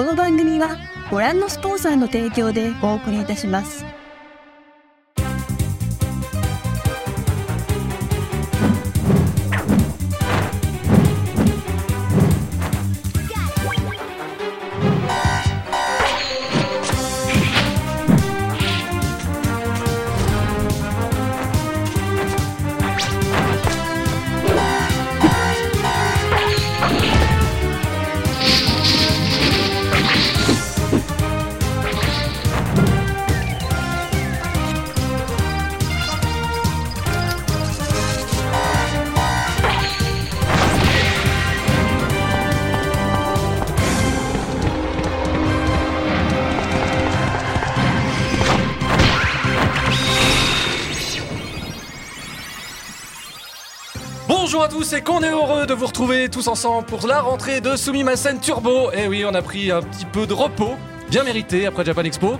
この番組はご覧のスポンサーの提供でお送りいたします。Et qu'on est heureux de vous retrouver tous ensemble pour la rentrée de Sumimasen Turbo. Et oui, on a pris un petit peu de repos, bien mérité après Japan Expo.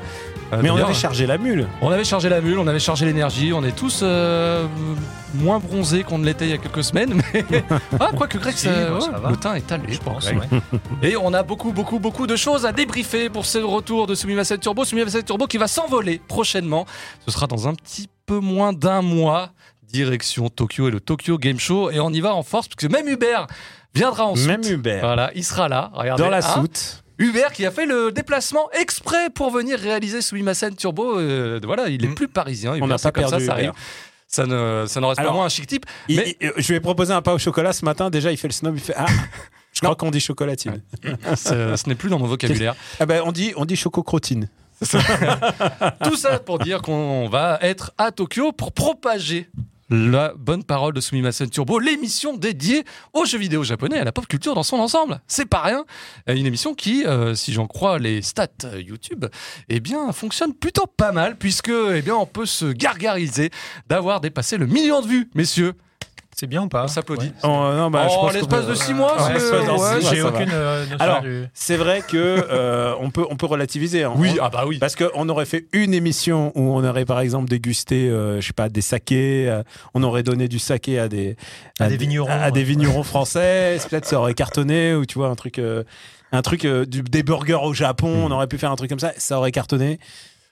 Euh, Mais on avait chargé la mule. on avait chargé la mule, on avait chargé l'énergie, on est tous euh, moins bronzés qu'on ne l'était il y a quelques semaines. Mais ah, Greg, Si, ça- ouais, ça va. le teint est allé, Je pense, Greg. ouais. Et on a beaucoup, beaucoup, beaucoup de choses à débriefer pour ce retour de Sumimasen Turbo. Sumimasen Turbo qui va s'envoler prochainement. Ce sera dans un petit peu moins d'un mois. Direction Tokyo et le Tokyo Game Show. Et on y va en force, parce que même Hubert viendra en soute. Même Hubert. Voilà, il sera là. Regardez, Dans la hein. soute. Hubert qui a fait le déplacement exprès pour venir réaliser Sumimasen Turbo. Euh, voilà, il est Mm. plus parisien. On n'a pas comme perdu ça, ça arrive. Ça ne, ça ne reste pas moins un chic type. Il- Mais- il- je lui ai proposé un pain au chocolat ce matin. Déjà, il fait le snob. Il fait Ah, je crois qu'on dit chocolatine. ce, ce n'est plus dans mon vocabulaire. Ah ben, on dit, on dit chococrotine. Tout ça pour dire qu'on va être à Tokyo pour propager la bonne parole de Sumimasen Turbo, l'émission dédiée aux jeux vidéo japonais et à la pop culture dans son ensemble. C'est pas rien. Euh, Une émission qui, euh, si j'en crois les stats euh, YouTube, eh bien, fonctionne plutôt pas mal puisque, eh bien, on peut se gargariser d'avoir dépassé le million de vues, messieurs. C'est bien ou pas On s'applaudit. Ouais. Oh, non, bah, je en l'espace de six mois, Ouais, c'est- l'espace de ouais, six mois, J'ai aucune euh, notion Alors, du. C'est vrai que euh, on peut on peut relativiser. hein. Oui, On- ah bah oui. Parce qu'on aurait fait une émission où on aurait par exemple dégusté, euh, je sais pas, des sakés, euh, on aurait donné du saké à des À des vignerons, à, des ouais. vignerons français. Peut-être ça aurait cartonné ou tu vois un truc, euh, un truc euh, du- des burgers au Japon. On aurait pu faire un truc comme ça, ça aurait cartonné.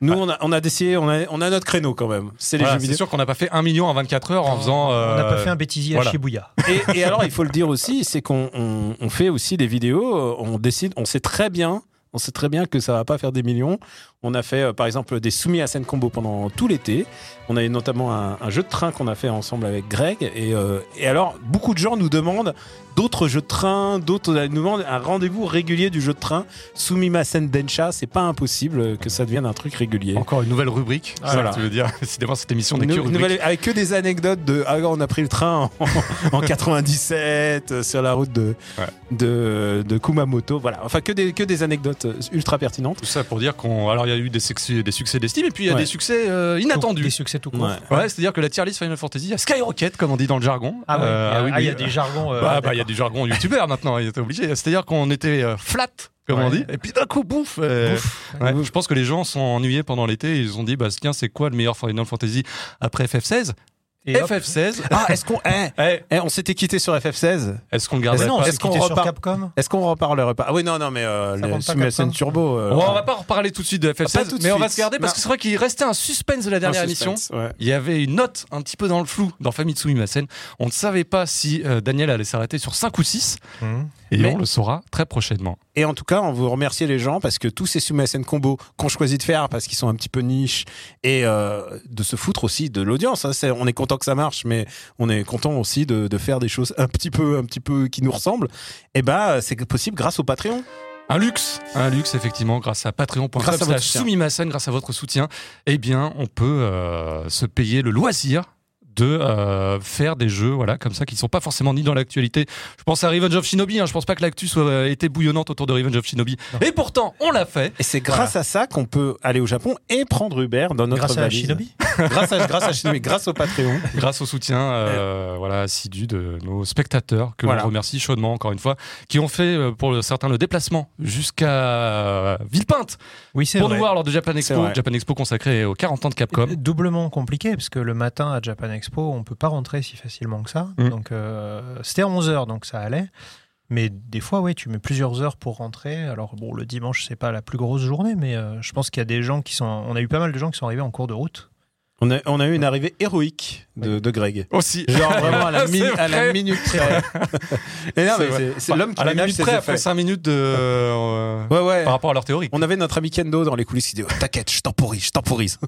Nous, on a on a décidé, on a on a notre créneau quand même. C'est les Voilà, jeux c'est sûr qu'on n'a pas fait un million en 24 heures en faisant. On n'a euh, pas fait un bêtisier voilà. à Shibuya. Et, et alors, il faut le dire aussi, c'est qu'on on, on fait aussi des vidéos. euh, On décide, on sait très bien, on sait très bien que ça va pas faire des millions. On a fait, euh, par exemple, des soumis à scène combo pendant tout l'été. On a eu notamment un, un jeu de train qu'on a fait ensemble avec Greg. Et, euh, et alors, beaucoup de gens nous demandent d'autres jeux de train, d'autres nous demandent un rendez-vous régulier du jeu de train. Sumimasen Densha, c'est pas impossible que ça devienne un truc régulier. Encore une nouvelle rubrique. Ah, voilà. tu veux dire Décidément, cette émission n'est que nouvelle- avec que des anecdotes de ah on a pris le train en, en 97 euh, sur la route de, Ouais. de, de Kumamoto voilà enfin que des, que des anecdotes euh, ultra pertinentes Tout ça pour dire qu'on. Alors, il y a eu des succès, des succès d'estime et puis il y a Ouais. des succès euh, Des inattendus. succès tout court. Ouais. Ouais, c'est-à-dire que la tier list Final Fantasy a skyrocket, comme on dit dans le jargon. Ah ouais. Euh, il y a, oui, ah, il y a des jargons. euh, Bah, bah, il y a d'accord. du jargon youtubeur maintenant, il était obligé. C'est-à-dire qu'on était euh, flat, comme on dit, et puis d'un coup, bouffe. euh, ouais, Je pense que les gens sont ennuyés pendant l'été ils se sont dit, bah, tiens, c'est quoi le meilleur Final Fantasy après FF16 Et hop. FF16 ah est-ce qu'on eh, Eh, eh, on s'était quitté sur FF16 Est-ce qu'on c'est est-ce qu'on repart- Capcom. est-ce qu'on reparlerait pas ah oui non non mais euh, le Capcom Turbo euh, Bon, on va pas reparler tout de suite de FF16, Pas tout de mais on va se garder parce que c'est vrai qu'il restait un suspense de la dernière émission. ouais. Il y avait une note un petit peu dans le flou dans Famitsu Imasen. On ne savait pas si euh, Daniel allait s'arrêter sur 5 ou 6. Hum. Et Mais- on le saura très prochainement. Et en tout cas, on veut remercier les gens parce que tous ces Sumimasen combos qu'on choisit de faire parce qu'ils sont un petit peu niche et euh, de se foutre aussi de l'audience. hein. On est content que ça marche, mais on est content aussi de, de faire des choses un petit peu, un petit peu qui nous ressemblent. Et ben, c'est possible grâce au Patreon. Un luxe, un luxe effectivement, grâce à patreon.com Grâce à soutien. Sumimasen, grâce à votre soutien, eh bien, on peut euh, se payer le loisir de euh, faire des jeux voilà comme ça qui ne sont pas forcément ni dans l'actualité. Je pense à Revenge of Shinobi, hein, je pense pas que l'actu soit euh, été bouillonnante autour de Revenge of Shinobi. Non. Et pourtant, on l'a fait. Et c'est grâce à ça qu'on peut aller au Japon et prendre Uber dans notre Grâce à. Shinobi. grâce à grâce à Shinobi, grâce au Patreon. grâce au soutien euh, voilà assidu de nos spectateurs que Voilà. l'on remercie chaudement encore une fois qui ont fait euh, pour certains le déplacement jusqu'à euh, Villepinte Oui, c'est pour vrai. nous voir lors de Japan Expo. Japan Expo consacré aux 40 ans de Capcom Doublement compliqué parce que le matin à Japan Expo, on peut pas rentrer si facilement que ça. Mm. Donc euh, c'était à 11h, donc ça allait. Mais des fois, ouais, tu mets plusieurs heures pour rentrer. Alors bon, le dimanche, c'est pas la plus grosse journée, mais euh, je pense qu'il y a des gens qui sont. On a eu pas mal de gens qui sont arrivés en cours de route. On a, on a eu une arrivée héroïque de, de Greg. Aussi. Genre vraiment à la, mi- à la minute près. Et non, C'est mais l'homme qui à la minute près, après 5 minutes de. euh, Ouais, ouais. Par rapport à leur théorie. On avait notre ami Kendo dans les coulisses qui dit oh, T'inquiète, je temporise, je temporise.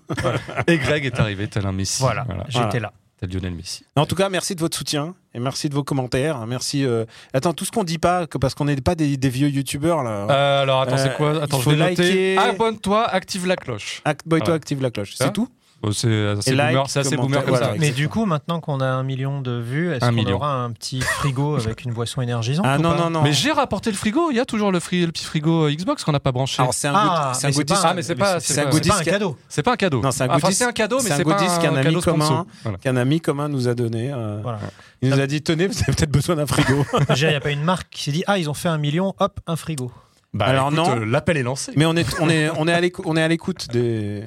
Et Greg est arrivé tel un Messi. Voilà, j'étais Voilà. là. Lionel Messi. En tout cas, merci de votre soutien et merci de vos commentaires. Merci. euh, Attends, tout ce qu'on dit pas, que parce qu'on n'est pas des, des vieux youtubeurs là. Euh, alors attends, Euh, c'est quoi? Attends, je vais liker. Abonne-toi, active la cloche. Act Boy, toi, voilà. active la cloche. C'est tout? C'est assez like, boomer, c'est assez boomer comme voilà. ça. Mais exactement. du coup, maintenant qu'on a un million de vues, est-ce Un qu'on aura un petit frigo avec une boisson énergisante Ah ou non, pas non, non. Mais j'ai rapporté le frigo. Il y a toujours le, fri- le petit frigo euh, Xbox qu'on n'a pas branché. Alors, c'est un, Ah, c'est un goodies. pas- Ah, mais c'est pas- c'est un pas- pas un cadeau. C'est pas un cadeau. Non, c'est un Enfin, goodies- c'est un cadeau, mais c'est un pas goodies qu'un un ami cadeau commun- qu'un ami commun nous a donné. euh. Il nous a dit tenez, vous avez peut-être besoin d'un frigo. Il n'y a pas une marque qui s'est dit Ah, ils ont fait un million, hop, un frigo. Bah, Alors écoute, non. euh, L'appel est lancé. Mais on est, on est, on est à l'écoute, on est à l'écoute des.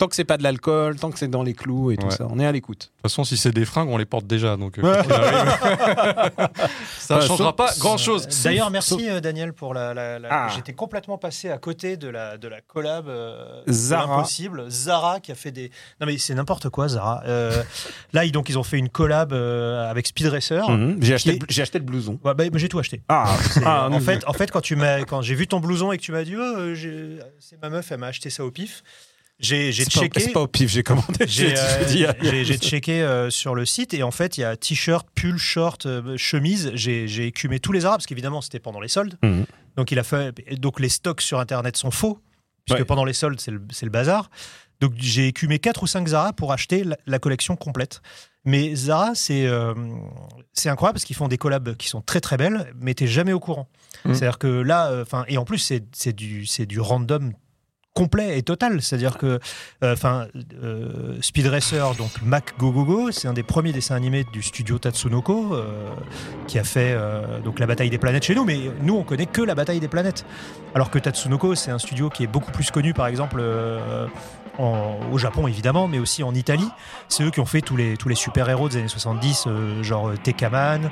Tant que c'est pas de l'alcool, tant que c'est dans les clous et tout Ouais. ça, on est à l'écoute. De toute façon, si c'est des fringues, on les porte déjà. Donc, euh, ça ne Ouais, changera pas grand-chose. Euh, D'ailleurs, merci euh, Daniel pour la. la- la- Ah. J'étais complètement passé à côté de la, de la collab euh, Zara. impossible. Zara qui a fait des. Non mais c'est n'importe quoi Zara. Euh, là ils, donc ils ont fait une collab euh, avec Speed Racer. Mhm. J'ai acheté, j'ai acheté le blouson. Ouais, bah, j'ai tout acheté. Ah, ah, en, fait, en fait, quand tu m'as, quand j'ai vu ton blouson et que tu m'as dit, oh, c'est ma meuf, elle m'a acheté ça au pif. J'ai, checké. c'est pas au pif, j'ai commandé. J'ai, euh, checké euh, sur le site et en fait il y a t-shirt, pull, short, euh, chemise. J'ai, écumé tous les arabes parce qu'évidemment c'était pendant les soldes. Mhm. Donc il a fait, donc les stocks sur internet sont faux puisque Ouais. pendant les soldes c'est le, le bazar. Donc j'ai écumé 4 ou 5 Zara pour acheter la, la collection complète. Mais Zara c'est euh, incroyable parce qu'ils font des collabs qui sont très très belles, mais t'es jamais au courant. Mhm. C'est-à-dire que là, euh, et en plus c'est, du c'est du random complet et total. C'est-à-dire que, euh, enfin, euh, Speed Racer, donc Mac Go c'est un des premiers dessins animés du studio Tatsunoko euh, qui a fait donc la bataille des planètes chez nous. Mais nous, on connaît que la bataille des planètes. Alors que Tatsunoko, c'est un studio qui est beaucoup plus connu, par exemple. au Japon évidemment, mais aussi en Italie. C'est eux qui ont fait tous les, tous les super-héros des années 70, euh, genre Tekkaman,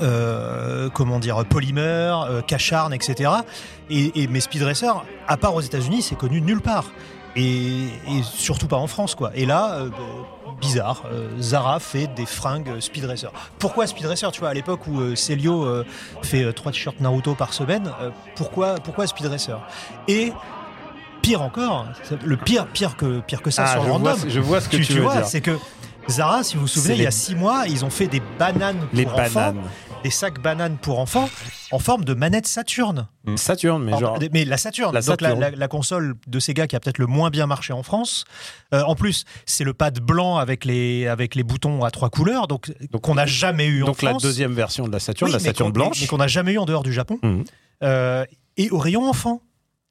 euh, comment dire, Polymer, euh, Cacharn, etc. Et, et mais Speed Racer, à part aux États-Unis, c'est connu nulle part. Et, et surtout pas en France, quoi. Et là, euh, bah, bizarre, euh, Zara fait des fringues Speed Racer. Pourquoi Speed Racer Tu vois, à l'époque où Celio fait trois t-shirts Naruto par semaine, pourquoi, pourquoi Speed Racer? Et pire encore, le pire, pire que, pire que ça Ah, sur je, le vois, random, ce- je vois ce que tu, veux vois, dire. c'est que Zara, si vous vous souvenez, il y a six mois, ils ont fait des bananes pour Les enfants, bananes. des sacs bananes pour enfants, en forme de manette Saturn. Saturne, mais genre. mais la Saturn, La donc la, Saturn. la- la console de Sega qui a peut-être le moins bien marché en France. Euh, en plus, c'est le pad blanc avec les, avec les boutons à trois couleurs, donc, Donc- qu'on n'a jamais eu en Donc la France. deuxième version de la Saturne, Oui, la Saturne blanche. mais qu'on n'a jamais eu en dehors du Japon. Mhm. Euh, et au rayon enfant.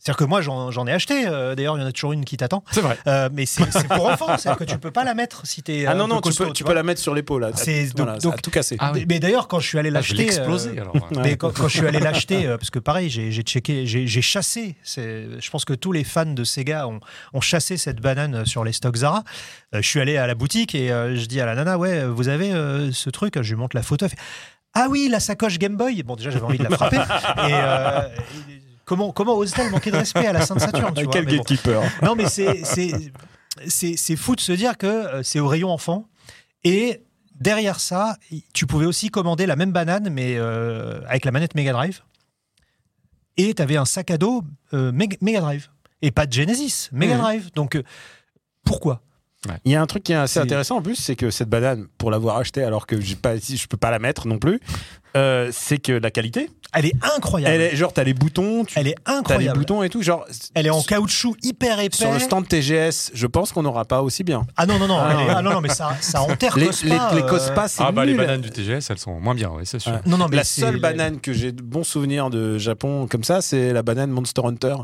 C'est-à-dire que moi, j'en ai acheté. euh, D'ailleurs, il y en a toujours une qui t'attend. C'est vrai. Euh, mais c'est pour enfants. C'est-à-dire que tu peux pas la mettre si t'es. Ah un non, non, tu peux, tu peux la mettre sur l'épaule. là. C'est- Voilà, donc- tout cassé. Ah oui. Mais d'ailleurs, quand je suis allé Ah, l'acheter. explosé euh, alors. mais quand, quand je suis allé l'acheter, euh, parce que pareil, j'ai checké, j'ai chassé. Je pense que tous les fans de Sega ont, ont chassé cette banane sur les stocks Zara. Euh, je suis allé à la boutique et euh, je dis à la nana, ouais, vous avez euh, ce truc? Je lui montre la photo. Elle fait, ah oui, la sacoche Game Boy. Bon, déjà, j'avais envie de la frapper. et, euh, et comment, comment ose-t-elle manquer de respect à la Sainte Saturne tu vois Quel Mais bon. gatekeeper. Non, mais c'est fou de se dire que euh, c'est au rayon enfant et derrière ça, tu pouvais aussi commander la même banane mais euh, avec la manette Mega Drive et tu avais un sac à dos euh, Meg- Mega Drive et pas de Genesis, Mega Mhm. Drive. Donc euh, pourquoi? Il y a un truc qui est assez C'est- intéressant en plus, c'est que cette banane, pour l'avoir achetée alors que pas, si je peux pas la mettre non plus, euh, c'est que la qualité, Elle est incroyable. elle est genre t'as les boutons, tu Elle est as les incroyable. boutons et tout, genre. Elle est en caoutchouc hyper épais. Sur le stand TGS, je pense qu'on n'aura pas aussi bien. Ah non non non, Ah est- ah non non mais ça ça enterre Les, Cospa, les, les euh, Cospas, c'est Ah bah les bananes du TGS, elles sont moins bien, oui, c'est sûr. Ouais. Non non mais La seule banane que j'ai de bons souvenirs de Japon comme ça, c'est la banane Monster Hunter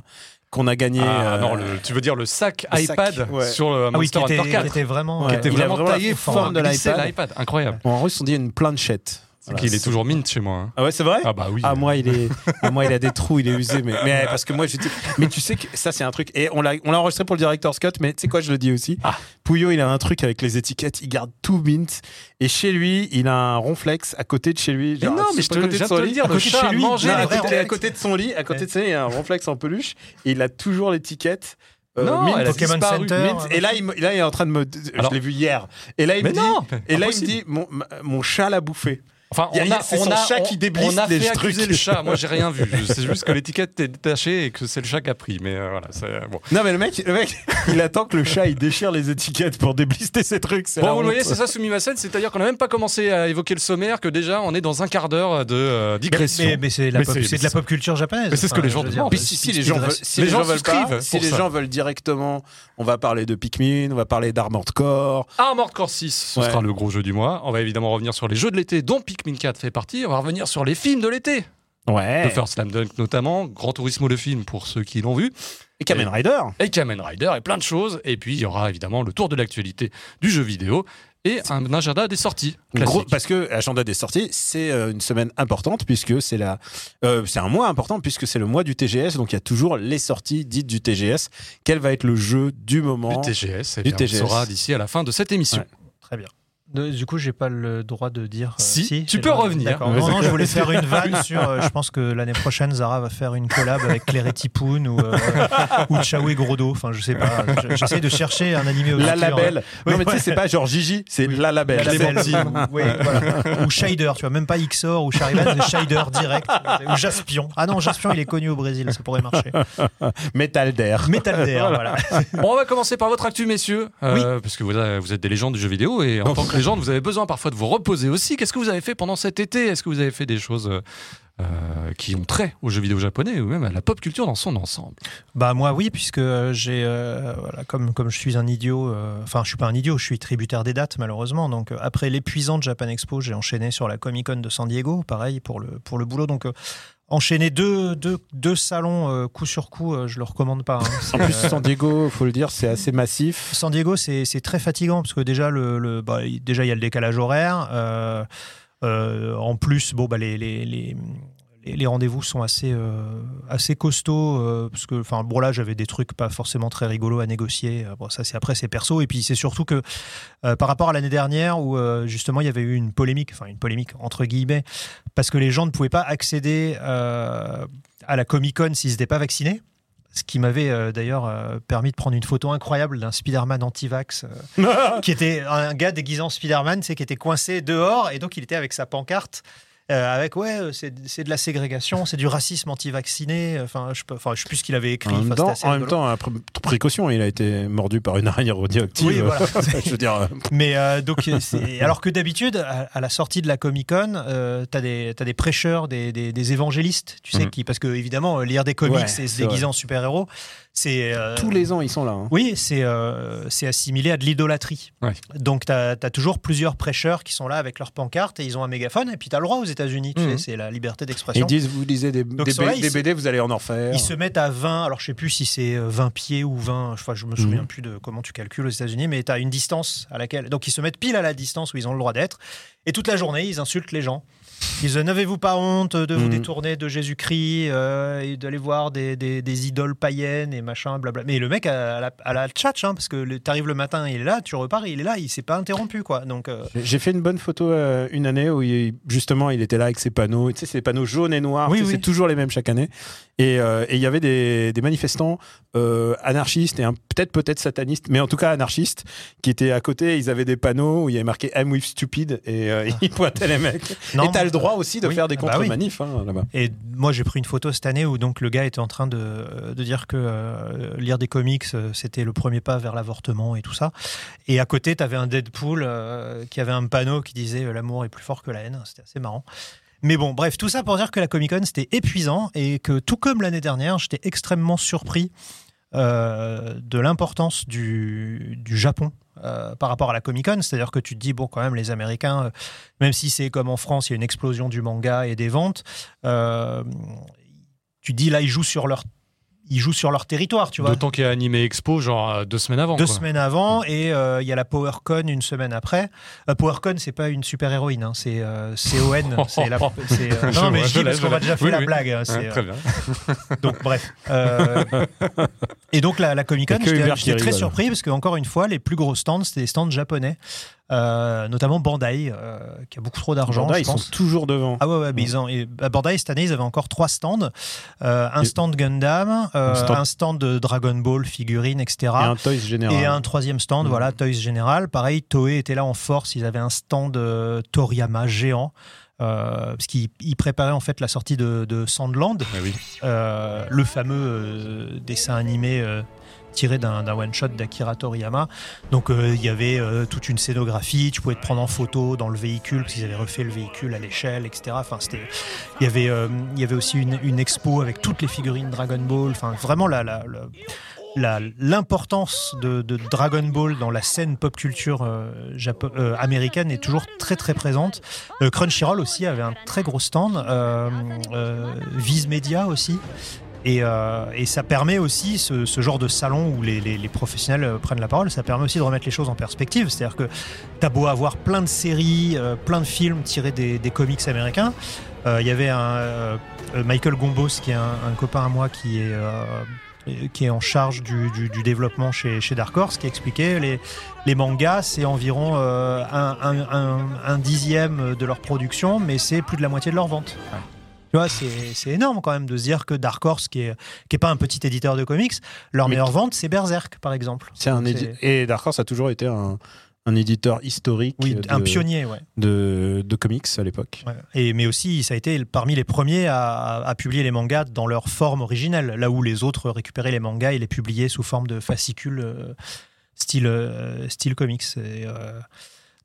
qu'on a gagné. Ah euh, non, le- tu veux dire le sac le sac, iPad ouais. sur le Ah oui, Monster qui était, Hunter qui 4 était vraiment Ouais. qui était Il a vraiment vraiment taillé pour de l'iPad. Incroyable. En russe, on dit une planchette. Voilà, Qu'il est toujours mint chez moi. hein. Ah ouais, c'est vrai? Ah bah oui. Ah moi il est ah, moi il a des trous il est usé mais, mais parce que moi je dis mais tu sais que ça c'est un truc et on l'a on l'a enregistré pour le director's cut mais tu sais quoi je le dis aussi Ah. Pouillot il a un truc avec les étiquettes il garde tout mint et chez lui il a un ronflex à côté de chez lui Mais non, mais je te- son le lit dire, à le côté de chat chez a lui mangé Non, les à, côté, à ronflex. côté de son lit à côté de ça il y a un ronflex en peluche et il a toujours l'étiquette euh, Non, mint, elle a Pokémon disparu. Center. mint. et là il, là il est en train de me Alors- je l'ai vu hier et là il Mais me dit non et là il me dit mon, mon chat l'a bouffé Enfin, on y a- c'est on son a, chat on- qui déblisse on a les fait trucs. accuser le chat. Moi, j'ai rien vu. Je- C'est juste que l'étiquette est détachée et que c'est le chat qui a pris. Mais euh, voilà, c'est bon. Non mais le mec, le mec, il attend que le chat il déchire les étiquettes pour déblister ses trucs. c'est Bon, vous voyez, c'est ça Sumimasen, c'est-à-dire qu'on n'a même pas commencé à évoquer le sommaire, que déjà on est dans un quart d'heure de euh, digression. Mais, mais c'est la pop- c'est- de la pop culture japonaise. Mais c'est ce que les gens demandent. Si, les gens veulent, Racer- si Les les gens gens veulent pas, si les gens veulent directement, on va parler de Pikmin, on va parler d'Armored Core. Armored Core 6, ce sera le gros jeu du mois. On va évidemment revenir sur les jeux de l'été, dont Pikmin 4 fait partie. On va revenir sur les films de l'été. Ouais. The First Slam Dunk notamment, Grand Turismo le film pour ceux qui l'ont vu, Et Kamen Rider. et Kamen Rider et plein de choses. Et puis il y aura évidemment le tour de l'actualité du jeu vidéo et un agenda des sorties. Gros, parce que agenda des sorties, c'est euh, une semaine importante puisque c'est la, euh, c'est un mois important puisque c'est le mois du TGS, donc il y a toujours les sorties dites du TGS. Quel va être le jeu du moment du TGS, eh Du bien, TGS. on saura d'ici à la fin de cette émission. Ouais. Très bien. Du coup, j'ai pas le droit de dire. euh, Si, tu peux revenir. Non, non, je voulais faire une vanne sur. euh, je pense que l'année prochaine, Zara va faire une collab avec Claire et Tipoun ou, euh, ou Chao et Grodo. Enfin, je sais pas. Je- J'essaie de chercher un animé La label. Oui, non mais tu sais, c'est pas genre Gigi, c'est la label. Ou, oui, voilà. ou Shader, tu vois, même pas Xor ou Charivan, c'est Shader direct. Ou Jaspion. Ah non, Jaspion, il est connu au Brésil, ça pourrait marcher. Metal Dare. Metal Dare, voilà. Bon, on va commencer par votre actu, messieurs, euh, parce que vous êtes des légendes du jeu vidéo et en tant que vous avez besoin parfois de vous reposer aussi. Qu'est-ce que vous avez fait pendant cet été? Est-ce que vous avez fait des choses euh, euh, qui ont trait aux jeux vidéo japonais ou même à la pop culture dans son ensemble? Bah moi oui puisque euh, j'ai euh, voilà, comme comme je suis un idiot euh, enfin je suis pas un idiot je suis tributaire des dates malheureusement. Donc euh, après l'épuisante Japan Expo j'ai enchaîné sur la Comic Con de San Diego pareil pour le pour le boulot. Donc euh, enchaîner deux, deux, deux salons euh, coup sur coup euh, je le recommande pas hein. En plus, San Diego, faut le dire, c'est assez massif. San Diego, c'est très fatigant parce que déjà, le, le- bah, il- déjà il y a le décalage horaire. euh, euh, en plus, bon, bah, les, les, les, les- les rendez-vous sont assez, euh, assez costauds. euh, parce que, enfin, bon, là, j'avais des trucs pas forcément très rigolos à négocier. Euh, Bon, ça, c'est après, c'est perso. Et puis, c'est surtout que euh, par rapport à l'année dernière où justement il y avait eu une polémique, enfin, une polémique entre guillemets, parce que les gens ne pouvaient pas accéder à la Comic Con s'ils n'étaient pas vaccinés. Ce qui m'avait euh, d'ailleurs euh, permis de prendre une photo incroyable d'un Spider-Man anti-vax, euh, qui était un gars déguisé en Spider-Man, sais, qui était coincé dehors, et donc il était avec sa pancarte. Euh, avec ouais, euh, c'est de la ségrégation, c'est du racisme anti-vacciné. Enfin, je peux, enfin, je sais plus ce qu'il avait écrit. En même, temps, en même temps, précaution, il a été mordu par une araignée radioactive. Oui, voilà. Je veux dire, euh, Mais euh, donc, alors que d'habitude, à, à la sortie de la Comic Con, euh, des t'as des prêcheurs, des, des, des évangélistes, tu sais, Mhm. qui parce que évidemment, euh, lire des comics Ouais, et se déguiser en super héros, c'est euh, tous les ans, ils sont là. hein. oui, c'est euh, c'est assimilé à de l'idolâtrie. Ouais. Donc, tu as, toujours plusieurs prêcheurs qui sont là avec leur pancarte et ils ont un mégaphone. Et puis, tu as le droit aux États-Unis, tu Mhm. sais, c'est la liberté Ils d'expression. disent, vous lisez des, des, ils là, ils BD, vous allez en en faire. Ils se mettent à 20, alors je sais plus si c'est euh, 20 pieds ou 20, enfin, je me souviens Mhm. plus de comment tu calcules aux États-Unis, mais tu as une distance à laquelle. Donc ils se mettent pile à la distance où ils ont le droit d'être. Et toute la journée, ils insultent les gens. Ils disent N'avez-vous pas honte de vous Mhm. détourner de Jésus-Christ euh, et d'aller voir des, des- des idoles païennes et machin, blabla. Mais le mec a la, a la tchatch, hein, parce que t'arrives le matin, il est là, tu repars, il est là, il s'est pas interrompu, quoi. Donc. euh, J'ai fait une bonne photo euh, une année où il- justement il était là avec ses panneaux. Tu sais, c'est des panneaux jaunes et noirs. Oui, oui. C'est toujours les mêmes chaque année. Et euh, il y avait des, des manifestants euh, anarchistes et peut-être peut-être satanistes, mais en tout cas anarchistes, qui étaient à côté. Ils avaient des panneaux où il y avait marqué I'm with stupid et euh, ils pointaient les mecs. non, et le droit aussi de oui. faire des Ah bah oui. contre-manifs hein, là-bas. Et moi, j'ai pris une photo cette année où donc le gars était en train de, de dire que euh, lire des comics, euh, c'était le premier pas vers l'avortement et tout ça. Et à côté, tu avais un Deadpool euh, qui avait un panneau qui disait l'amour est plus fort que la haine. C'était assez marrant. Mais bon, bref, tout ça pour dire que la Comic Con c'était épuisant et que tout comme l'année dernière, j'étais extrêmement surpris euh, de l'importance du, du Japon euh, par rapport à la Comic Con. C'est-à-dire que tu te dis, bon, quand même, les Américains, euh, même si c'est comme en France, il y a une explosion du manga et des ventes, euh, tu te dis là, ils jouent sur leur. Ils jouent sur leur territoire, tu vois. D'autant qu'il y a Animé Expo, genre euh, deux semaines avant. Deux quoi. semaines avant et euh, il y a la PowerCon une semaine après. Euh, PowerCon c'est pas une super héroïne, hein, c'est euh, CON. c'est la, c'est, euh, non mais vois, je dis parce qu'on a l'ai. déjà fait Oui, la oui. blague. hein, Ouais, très bien. donc bref. Et donc la, la Comic Con, j'étais très rigole. surpris parce que encore une fois, les plus gros stands, c'était des stands japonais, euh, notamment Bandai, euh, qui a beaucoup trop d'argent. Bandai, je ils sont pense. toujours devant. Ah ouais, ouais, mais ils ont, et à Bandai cette année, ils avaient encore trois stands. Euh, un stand Gundam, Un stand- un stand de Dragon Ball, figurines, etc. Et un Toys Général. Et un troisième stand, Mhm. voilà, Toys Général. Pareil, Toei était là en force. Ils avaient un stand Toriyama géant. euh, parce qu'ils ils préparaient en fait la sortie de, de Sandland, Ah oui. euh, le fameux euh, dessin animé tiré d'un one-shot d'Akira Toriyama. Donc euh, il y avait euh, toute une scénographie, tu pouvais te prendre en photo dans le véhicule, parce qu'ils avaient refait le véhicule à l'échelle, etc. Enfin, il y avait, euh, y avait aussi une, expo avec toutes les figurines Dragon Ball. Enfin, vraiment la, la, l'importance de, Dragon Ball dans la scène pop culture américaine est toujours très très présente. Crunchyroll aussi avait un très gros stand, Viz Media aussi. Et, euh, et ça permet aussi ce, genre de salon où les, professionnels euh, prennent la parole, ça permet aussi de remettre les choses en perspective. C'est-à-dire que t'as beau avoir plein de séries, euh, plein de films tirés des, comics américains. Il y avait un Michael Gombos qui est un, copain à moi qui est qui est en charge du, développement chez, Dark Horse, qui expliquait les, les mangas, c'est environ un dixième de leur production, mais c'est plus de la moitié de leur vente. Tu vois, c'est énorme quand même de se dire que Dark Horse, qui est, qui est pas un petit éditeur de comics, leur Mais- meilleure vente, c'est Berserk, par exemple. C'est un Et Dark Horse a toujours été un, un éditeur historique Oui, de, un pionnier, ouais. de, de comics à l'époque. Ouais. Et, mais aussi, ça a été parmi les premiers à, à publier les mangas dans leur forme originelle, là où les autres récupéraient les mangas et les publiaient sous forme de fascicules euh, style, euh, style comics. Et, euh,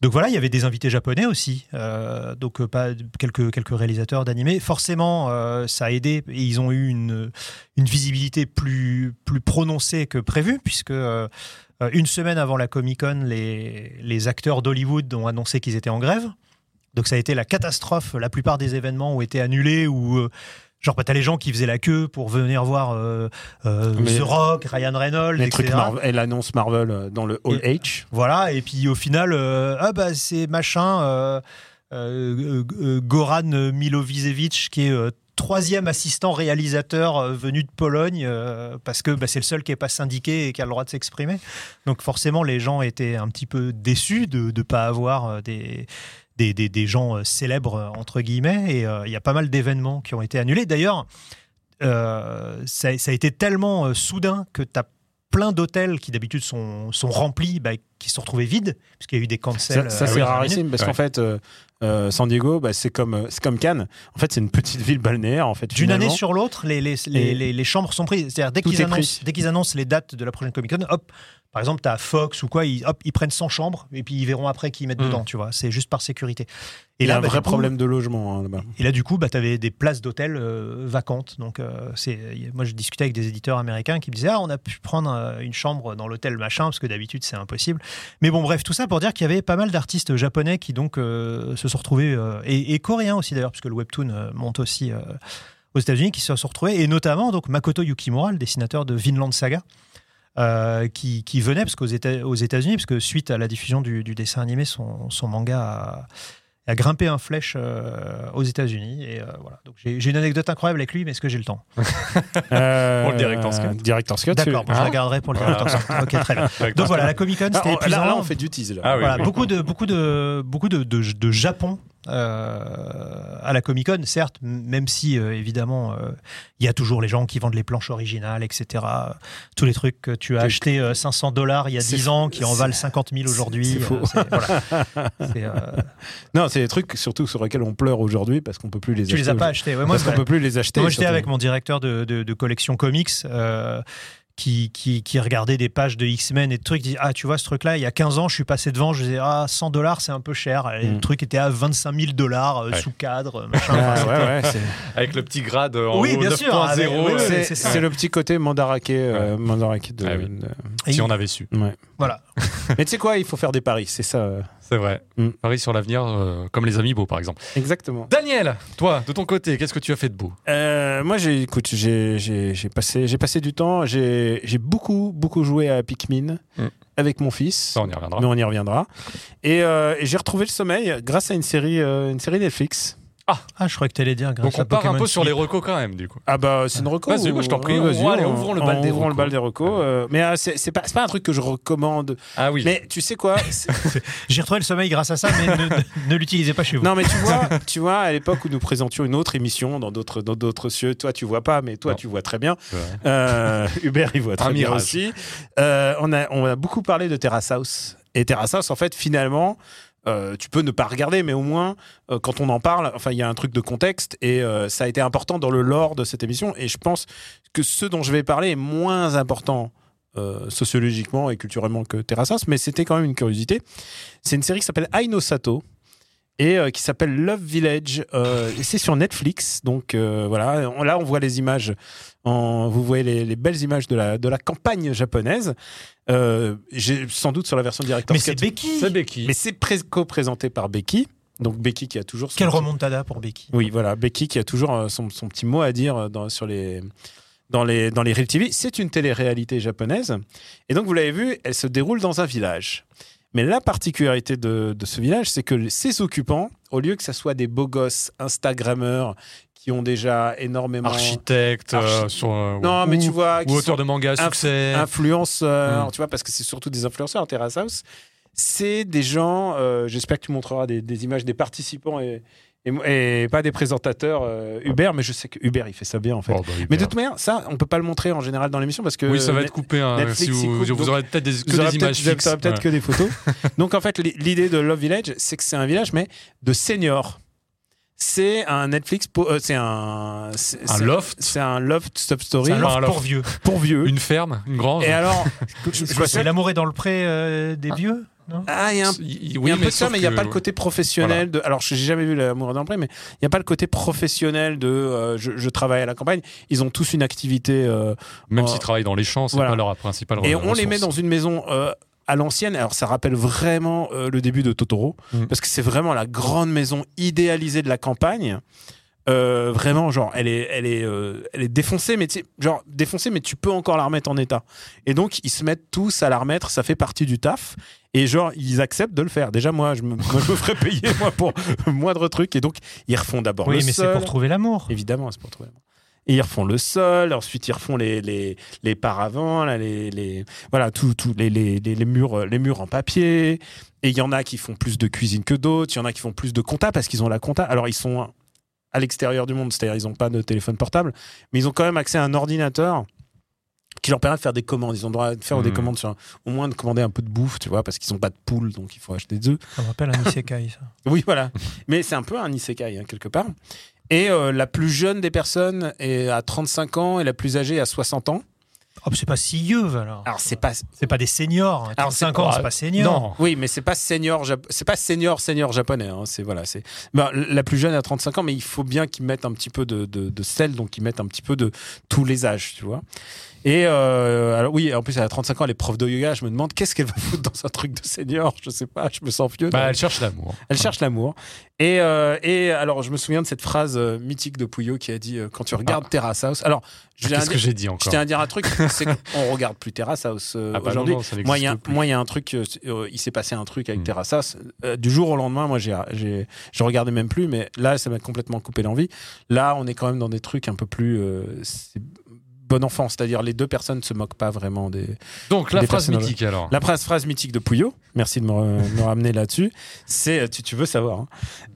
donc voilà, il y avait des invités japonais aussi, euh, donc euh, pas quelques, quelques réalisateurs d'animés. Forcément, euh, ça a aidé et ils ont eu une, une visibilité plus, plus prononcée que prévu, puisque euh, une semaine avant la Comic Con, les, les acteurs d'Hollywood ont annoncé qu'ils étaient en grève. Donc ça a été la catastrophe. La plupart des événements ont été annulés ou euh, genre bah, t'as les gens qui faisaient la queue pour venir voir euh, euh, Mais- The Rock, Ryan Reynolds, Les etc. trucs Marvel, elle annonce Marvel euh, dans le Hall Et- H. Voilà, et puis au final, euh, ah bah c'est machin, Goran Milovicevic qui est troisième assistant réalisateur venu de Pologne parce que bah, c'est le seul qui n'est pas syndiqué et qui a le droit de s'exprimer. Donc forcément, les gens étaient un petit peu déçus de ne pas avoir des, des, des- des gens euh, célèbres, euh, entre guillemets, et euh, il y a pas mal d'événements qui ont été annulés. D'ailleurs, euh, ça, ça a été tellement euh, soudain que tu as plein d'hôtels qui d'habitude sont, sont remplis, bah, qui se sont retrouvés vides, parce qu'il y a eu des cancels. Ça, ça, euh, c'est rarissime parce Ouais. qu'en fait, euh, euh, San Diego, bah, c'est comme, c'est comme Cannes. En fait, c'est une petite ville balnéaire. En fait, D'une année sur l'autre, les, les, les, les- les chambres sont prises. C'est-à-dire, dès qu'ils annoncent, qu'ils annoncent les dates de la prochaine Comic Con, hop, par exemple, tu as Fox ou quoi, ils, hop, ils prennent 100 chambres et puis ils verront après qui ils mettent Mm. dedans, tu vois. C'est juste par sécurité. Il y a un bah, vrai coup- problème de logement hein, là-bas. Et là, du coup, bah, tu avais des places d'hôtel euh, vacantes. Donc, euh, c'est, moi, je discutais avec des éditeurs américains qui me disaient Ah, on a pu prendre euh, une chambre dans l'hôtel machin, parce que d'habitude, c'est impossible. Mais bon, bref, tout ça pour dire qu'il y avait pas mal d'artistes japonais qui donc euh, se sont retrouvés, et, et coréens aussi d'ailleurs, puisque le webtoon monte aussi aux États-Unis, qui se sont retrouvés, et notamment donc Makoto Yukimura, le dessinateur de Vinland Saga. Euh, qui, qui venait parce qu'aux Éta- aux États-Unis, parce que suite à la diffusion du, du dessin animé, son, son manga a, a grimpé un flèche euh, aux États-Unis. Et euh, voilà. Donc j'ai j'ai une anecdote incroyable avec lui, mais est-ce que j'ai le temps Euh, Pour le. Director's Cut, D'accord, bon, je Hein regarderai pour le. Ok, très bien. Donc voilà, la Comic Con, Ah, c'était on- épuisant. là, là, on fait du tease. Là. Ah oui. Voilà, beaucoup de beaucoup de beaucoup de, de, de Japon euh, à la Comic Con, certes, même si euh, évidemment euh, il y a toujours les gens qui vendent les planches originales, etc. Tous les trucs que tu as C'est- acheté euh, 500 dollars il y a C'est 10 ans, qui en valent 50 000 aujourd'hui. c'est faux. c'est- voilà. C'est, Non, c'est des trucs surtout sur lesquels on pleure aujourd'hui parce qu'on peut plus les tu acheter. les as pas achetés. Ouais, moi, parce qu'on peut plus les acheter. Moi, j'étais avec mon directeur de, de- de collection comics qui, qui, qui regardait des pages de X-Men et de trucs. Il dit Ah, tu vois, ce truc-là, il y a 15 ans, je suis passé devant, je disais Ah, 100 dollars, c'est un peu cher. Et Mm. Le truc était à 25 000 dollars Ouais. sous cadre. Machin. Ah, Enfin, ouais, ouais, Avec le petit grade en Oui, haut, bien 9.0. sûr, avec- oui, oui, c'est le petit côté mandaraké, euh, mandaraké de. Ah oui. de- Si il- on avait su. ouais. Voilà. Mais tu sais quoi, il faut faire des paris, c'est ça. C'est vrai. Mm. Paris sur l'avenir, euh, comme les Amiibo par exemple. Exactement. Daniel, toi, de ton côté, qu'est-ce que tu as fait de beau? Euh, Euh, moi, j'ai, écoute, j'ai, j'ai, j'ai passé, j'ai passé du temps. J'ai, j'ai beaucoup, beaucoup joué à Pikmin Mm. avec mon fils. Ça, on y reviendra. Mais on y reviendra. Et, euh, et j'ai retrouvé le sommeil grâce à une série, euh, une série Netflix. Ah, je crois que t'allais dire. grâce Donc on à part un peu sur les recos quand même, du coup. Ah bah c'est une reco. Vas-y, moi, je t'en prie, on- vas-y, allez, ouvrons le bal des ouvrons le recos. bal des recos. euh, mais euh, c'est, c'est pas, c'est pas un truc que je recommande. Ah oui. Mais tu sais quoi J'ai retrouvé le sommeil grâce à ça, mais ne, l'utilisez pas chez vous. Non mais tu vois, tu vois à l'époque où nous présentions une autre émission dans d'autres dans d'autres cieux, toi tu vois pas, mais toi Non. tu vois très bien. Euh, Hubert il voit très Un bien mirage. aussi. Euh, on a on a beaucoup parlé de Terrace House et Terrace House en fait finalement. Euh, tu peux ne pas regarder, mais au moins, euh, quand on en parle, enfin, il y a un truc de contexte et euh, ça a été important dans le lore de cette émission. Et je pense que ce dont je vais parler est moins important sociologiquement et culturellement que Terrace House, mais c'était quand même une curiosité. C'est une série qui s'appelle Aino Sato et qui s'appelle Love Village. Et c'est sur Netflix, donc voilà. Là, on voit les images. En, vous voyez les, les belles images de la, de la campagne japonaise. Euh, J'ai sans doute sur la version director's mais c'est. Becky. C'est Becky. Mais c'est pré- co-présenté par Becky. Donc Becky qui a toujours son Quelle petit- remontada pour Becky. Oui, voilà, Becky qui a toujours euh, son, son petit mot à dire euh, dans, sur les dans les dans les Real TV. C'est une télé-réalité japonaise et donc vous l'avez vu, elle se déroule dans un village. Mais la particularité de, de ce village, c'est que ses occupants, au lieu que ça soit des beaux gosses Instagrammeurs qui ont déjà énormément Architecte, euh, Archi- sur. euh, non, ou- mais tu vois, Ou qui auteur sont de manga succès. influenceurs, Mm. tu vois, parce que c'est surtout des influenceurs, Terrace House. C'est des gens, euh, j'espère que tu montreras des, des images des participants et, et, et pas des présentateurs euh, Uber, mais je sais que Uber, il fait ça bien en fait. Oh, bah, mais de toute manière, ça, on peut pas le montrer en général dans l'émission parce que. Oui, ça va être coupé. hein, Netflix, si vous, coupe, vous donc- aurez peut-être des, que des images aurez fixes. peut-être Ouais. que des photos. Donc en fait, li- l'idée de Love Village, c'est que c'est un village, mais de seniors. C'est un Netflix, euh, c'est un. c'est- Un c'est- loft. C'est un loft sub story C'est un loft pour vieux. pour vieux. Une ferme, une grange. Et alors, C'est l'amour est dans le pré euh, des vieux non ah, il y a un y a peu de ça, mais il n'y a pas le côté professionnel de. Alors, j'ai jamais vu l'amour d'un mais il n'y a pas le côté professionnel de. euh, je, je travaille à la campagne. Ils ont tous une activité. euh, Même euh, s'ils travaillent dans les champs, c'est voilà. pas leur principale et ressource. on les met dans une maison euh, à l'ancienne. Alors, ça rappelle vraiment euh, le début de Totoro, Mm. parce que c'est vraiment la grande maison idéalisée de la campagne. Euh, vraiment, genre, elle est, elle est, euh, elle est défoncée, mais genre défoncée, mais tu peux encore la remettre en état. Et donc, ils se mettent tous à la remettre. Ça fait partie du taf. Et genre, ils acceptent de le faire. Déjà, moi, je me, moi, je me ferais payer moi pour moindre truc. Et donc, ils refont d'abord Oui, le mais c'est pour trouver l'amour. Évidemment, c'est pour trouver. l'amour. Et ils refont le sol, ensuite ils refont les, les, les paravents, là, les, les, voilà, tout, tout, les, les, les, les murs, euh, les murs en papier. Et il y en a qui font plus de cuisine que d'autres, il y en a qui font plus de compta parce qu'ils ont la compta. Alors ils sont à l'extérieur du monde, c'est-à-dire ils n'ont pas de téléphone portable, mais ils ont quand même accès à un ordinateur qui leur permet de faire des commandes. Ils ont le droit de faire des Mhm. commandes sur, au moins de commander un peu de bouffe, tu vois, parce qu'ils n'ont pas de poule, donc il faut acheter des œufs. Ça me rappelle un isekai, ça. Oui, voilà. Mais c'est un peu un isekai, hein, quelque part. Et euh, la plus jeune des personnes est à 35 ans et la plus âgée à 60 ans. Oh, c'est pas si vieux, alors. Alors, c'est pas. C'est pas des seniors. hein. Alors, 35 c'est ans, pas- c'est pas senior. Non. Oui, mais c'est pas senior, c'est pas senior, senior japonais. hein. C'est voilà, c'est. Ben, la plus jeune a 35 ans, mais il faut bien qu'ils mettent un petit peu de, de, de sel, donc ils mettent un petit peu de tous les âges, tu vois. Et euh, alors oui, en plus elle a 35 ans, elle est prof de yoga. Je me demande qu'est-ce qu'elle va foutre dans un truc de senior? Je sais pas, je me sens vieux. Bah, elle cherche l'amour. Elle cherche l'amour. Et, euh, et alors, je me souviens de cette phrase euh, mythique de Pouillot qui a dit euh, Quand tu regardes Terrace House. Alors, je tiens à Qu'est-ce que dire- j'ai dit je encore tiens à dire un truc c'est qu'on regarde plus Terrace House euh, Ah bah aujourd'hui. Moi, il y a- y un truc, il s'est passé un truc avec Mm. Terrace House. Du jour au lendemain, moi, j'ai, j'ai, je regardais même plus, mais là, ça m'a complètement coupé l'envie. Là, on est quand même dans des trucs un peu plus. euh, c'est bon enfant, c'est-à-dire les deux personnes ne se moquent pas vraiment des, Donc, la Des phrase mythique alors. la phrase, phrase mythique de Pouillot, merci de me, ramener là-dessus, c'est, tu, tu veux savoir, hein.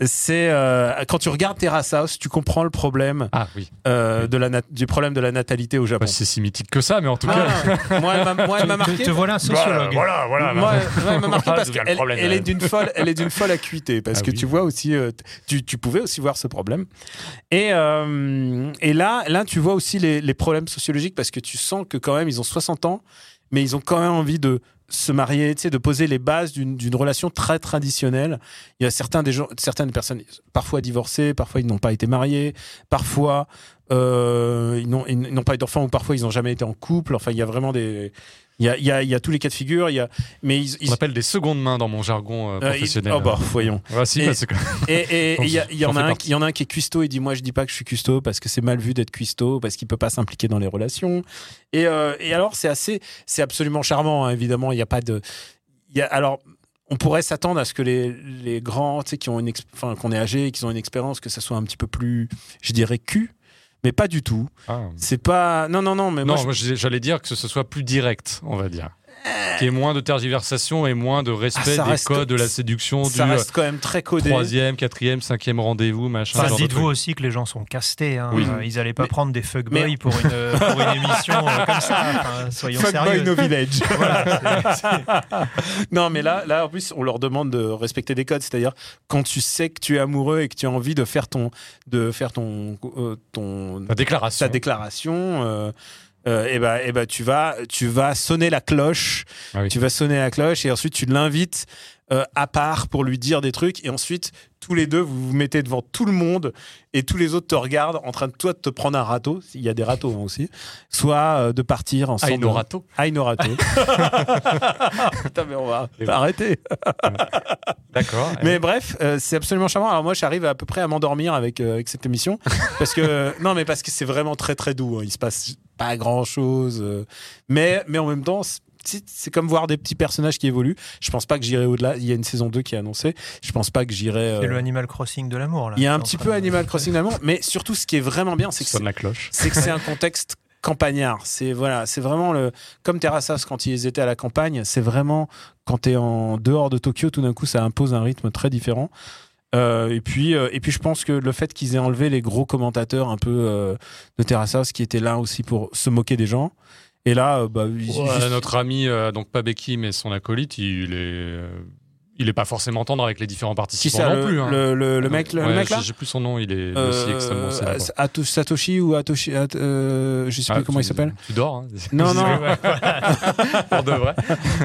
c'est euh, quand tu regardes Terrace House, tu comprends le problème Ah oui. euh, de la du problème de la natalité au Japon. Bah, c'est si mythique que ça, mais en tout cas. Ah, moi, elle m'a, moi, elle m'a marqué. te voilà un sociologue. voilà, voilà. Moi, elle m'a marqué Voilà, parce qu'elle elle est d'une folle, elle est d'une folle acuité parce Ah que oui. tu vois aussi, euh, tu, tu pouvais aussi voir ce problème. Et, euh, et là, là, tu vois aussi les, les problèmes parce que tu sens que quand même ils ont 60 ans, mais ils ont quand même envie de se marier, tu sais, de poser les bases d'une d'une relation très traditionnelle. Il y a certains des gens, certaines personnes, parfois divorcées, parfois ils n'ont pas été mariés, parfois euh, ils n'ont pas eu d'enfants ou parfois ils n'ont jamais été en couple. Enfin, il y a vraiment des Il y a, il y a- il y a tous les cas de figure. Y a, mais ils, ils- On appelle des secondes mains dans mon jargon euh, euh, ils- professionnel. oh bah, voyons. Ouais, si, Et- Et et- et il y, en a un, partie. il y en a un qui est cuistot. Il dit moi je dis pas que je suis cuistot parce que c'est mal vu d'être cuistot parce qu'il peut pas s'impliquer dans les relations. Et, euh, et alors c'est assez, c'est absolument charmant. hein, évidemment, il y a pas de, il y a alors. On pourrait s'attendre à ce que les, les grands, tu sais, qui ont une, ex- enfin, qu'on est âgés, qui ont une expérience, que ça soit un petit peu plus, je dirais, cul, mais pas du tout. Ah. C'est pas, non, non, non, mais Non, moi, j'allais dire que ce soit plus direct, on va dire. Qu'il y ait moins de tergiversation et moins de respect Ah, des reste- codes de la séduction ça du euh, reste quand même très codé. troisième, quatrième, cinquième rendez-vous, machin. Enfin, dites-vous aussi que les gens sont castés. hein. Oui. Euh, Ils n'allaient pas Mais- prendre des fuckboys mais- pour, une, pour une émission euh, comme ça. Enfin, soyons Fuck sérieux. boy no village. Voilà, Non, mais là, là, en plus, on leur demande de respecter des codes. C'est-à-dire, quand tu sais que tu es amoureux et que tu as envie de faire ton, de faire ton, euh, ton, La déclaration. ta déclaration, euh, euh, et ben, et ben, tu vas, tu vas sonner la cloche. Ah oui. Tu vas sonner la cloche et ensuite tu l'invites euh, à part pour lui dire des trucs. Et ensuite, tous les deux, vous vous mettez devant tout le monde et tous les autres te regardent en train de toi de te prendre un râteau. Il y a des râteaux hein, aussi. Soit euh, de partir ensemble. Ah, Ainorato. Ainorato. Putain, mais on va Et arrêter. D'accord. Mais bref, euh, c'est absolument charmant. Alors moi, j'arrive à peu près à m'endormir avec, euh, avec cette émission parce que non, mais parce que c'est vraiment très très doux. hein. Il se passe pas grand chose, mais mais en même temps. c'est- comme voir des petits personnages qui évoluent. Je pense pas que j'irai au-delà. Il y a une saison 2 qui est annoncée. Je pense pas que j'irai. euh, c'est le Animal Crossing de l'amour. là. Il y a un petit peu de- Animal Crossing d'amour, mais surtout ce qui est vraiment bien, c'est que sonne c'est- la cloche. c'est que c'est un contexte campagnard. C'est voilà, c'est vraiment le comme Terrassas quand ils étaient à la campagne. C'est vraiment quand tu es en dehors de Tokyo, tout d'un coup, ça impose un rythme très différent. Euh, et puis euh, et puis je pense que le fait qu'ils aient enlevé les gros commentateurs un peu euh, de Terrassas qui étaient là aussi pour se moquer des gens. Et là, bah, Ouais, juste- notre ami, donc pas Becky, mais son acolyte, il est, il est pas forcément tendre avec les différents qui participants ça, non le, plus. hein. le, le- le mec, le, le Ouais, mec là. j'ai- plus son nom, il est Euh, aussi extrêmement célèbre. Ato- Satoshi ou Atoshi, At- euh, je sais plus Ah, comment tu- il s'appelle. Tu dors hein Non, non. Pour de vrai.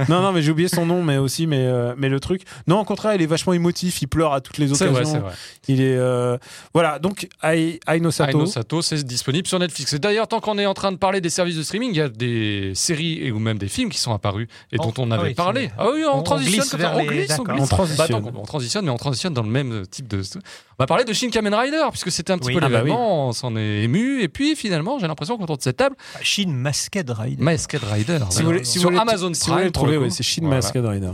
non, non, mais j'ai oublié son nom, mais aussi, mais, euh, mais le truc. Non, au contraire, il est vachement émotif, il pleure à toutes les C'est occasions. vrai, c'est vrai. Il est. euh, Voilà, donc, Ai, Aino Sato. Aino Sato, c'est disponible sur Netflix. Et d'ailleurs, tant qu'on est en train de parler des services de streaming, il y a des séries et ou même des films qui sont apparus et dont on ah avait oui, parlé. c'est- Ah oui, on, on transitionne glisse comme vers ça. On glisse, on d'accord. glisse. On transitionne. Bah, attends, on transitionne, mais on transitionne dans le même type de. On va parler de Shin Kamen Rider, puisque c'était un petit Oui. peu Ah bah l'événement, on s'en est ému. Et puis finalement, j'ai l'impression qu'autour de cette table, Shin Masked Rider. Masked Rider. Si vous voilà. voulez, si vous sur Amazon si vous voulez Prime, le trouver, pour le ouais, coup. c'est Shin Voilà. Masked Rider.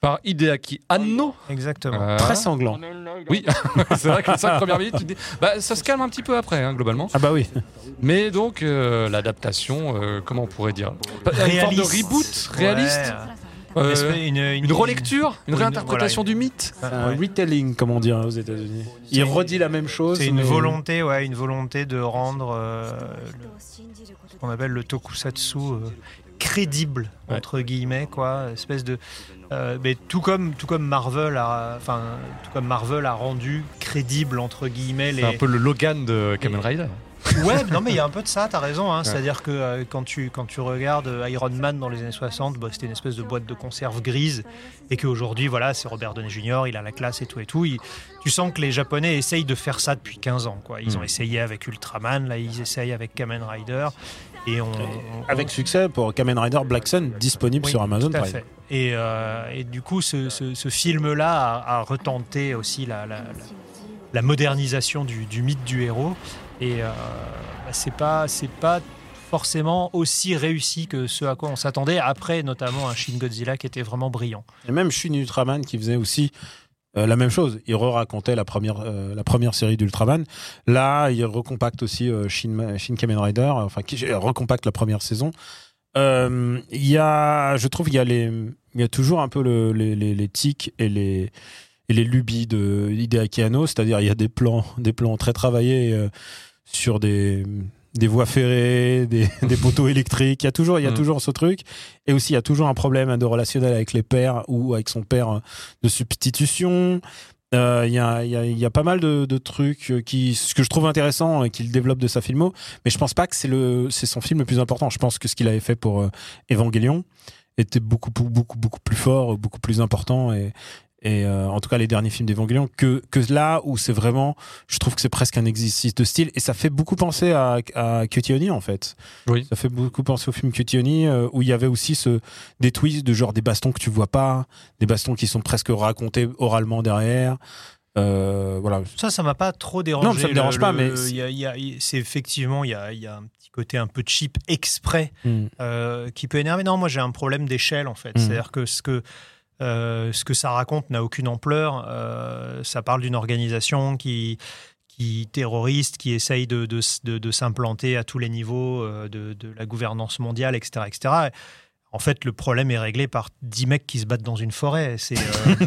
Par Hideaki Anno. Exactement. Euh, Très sanglant. Oui, c'est vrai que les cinq premières minutes, tu te dis, bah, ça se calme un petit peu après, hein, globalement. Ah bah oui. Mais donc, euh, l'adaptation, euh, comment on pourrait dire? Une forme de reboot réaliste? Ouais. Euh, une, une- Une relecture Une Une- réinterprétation voilà, du mythe un Ouais. retelling, comme on dit hein, aux États-Unis. Il redit la même chose. C'est une mais- volonté, ouais, une volonté de rendre euh, le- ce qu'on appelle le tokusatsu euh, crédible Ouais. entre guillemets, quoi, espèce de, euh, mais tout comme tout comme Marvel a, enfin tout comme Marvel a rendu crédible entre guillemets les. C'est un peu le Logan de Kamen Rider. Ouais, non mais il y a un peu de ça, t'as raison. Hein, C'est-à-dire que euh, quand tu quand tu regardes euh, Iron Man dans les années 60, bah, c'était une espèce de boîte de conserve grise, et qu'aujourd'hui, voilà, c'est Robert Downey Jr. Il a la classe et tout et tout. Il- tu sens que les Japonais essayent de faire ça depuis 15 ans. Quoi. Ils ont Mm. essayé avec Ultraman, là ils essayent avec Kamen Rider, et on, on- Avec succès pour Kamen Rider Black Sun, disponible oui, sur Amazon tout à Prime. fait. Et, euh, et du coup, ce, ce- ce film-là a, a retenté aussi la, la- la- la modernisation du, du mythe du héros. Et euh, bah, c'est pas, c'est pas forcément aussi réussi que ce à quoi on s'attendait. Après, notamment un Shin Godzilla qui était vraiment brillant. Et même Shin Ultraman qui faisait aussi euh, la même chose. Il re-racontait la première, euh, la première série d'Ultraman. Là, il recompacte aussi Shin, Shin Kamen Rider, enfin, qui recompacte la première saison. Il y a, je trouve, il y a y a toujours un peu le- les, les, tics et les, et les lubies de Hideaki Anno, c'est-à-dire il y a des plans, des plans très travaillés sur des, des voies ferrées, des, des poteaux électriques. Il y a toujours, il y a Mm. toujours ce truc. Et aussi, il y a toujours un problème de relationnel avec les pères ou avec son père euh, de substitution. Euh, Il y, a, y a- y a pas mal de, de trucs euh, qui, ce que je trouve intéressant et qu'il développe de sa filmo, mais je pense pas que c'est le, c'est son film le plus important. Je pense que ce qu'il avait fait pour euh, Evangelion était beaucoup, beaucoup, beaucoup plus fort, beaucoup plus important et, et euh, en tout cas les derniers films d'Evangelion que que là où c'est vraiment je trouve que c'est presque un exercice de style et ça fait beaucoup penser à à Cutie Honey, en fait Oui. ça fait beaucoup penser au film Cutie Honey, euh, où il y avait aussi ce des twists de genre des bastons que tu vois pas des bastons qui sont presque racontés oralement derrière euh, voilà Ça, ça m'a pas trop dérangé. Non, ça me dérange Le- pas, le- mais il y a- il y a- il- c'est effectivement, il y a, il y a un petit côté un peu cheap exprès Hmm. euh, qui peut énerver. Non, moi j'ai un problème d'échelle en fait. Mhm. C'est-à-dire que ce que euh, ce que ça raconte n'a aucune ampleur. Euh, ça parle d'une organisation qui qui terroriste, qui essaye de, de, de- s'implanter à tous les niveaux euh, de, de la gouvernance mondiale, etc., etc. En fait, le problème est réglé par 10 mecs qui se battent dans une forêt. C'est, euh, tu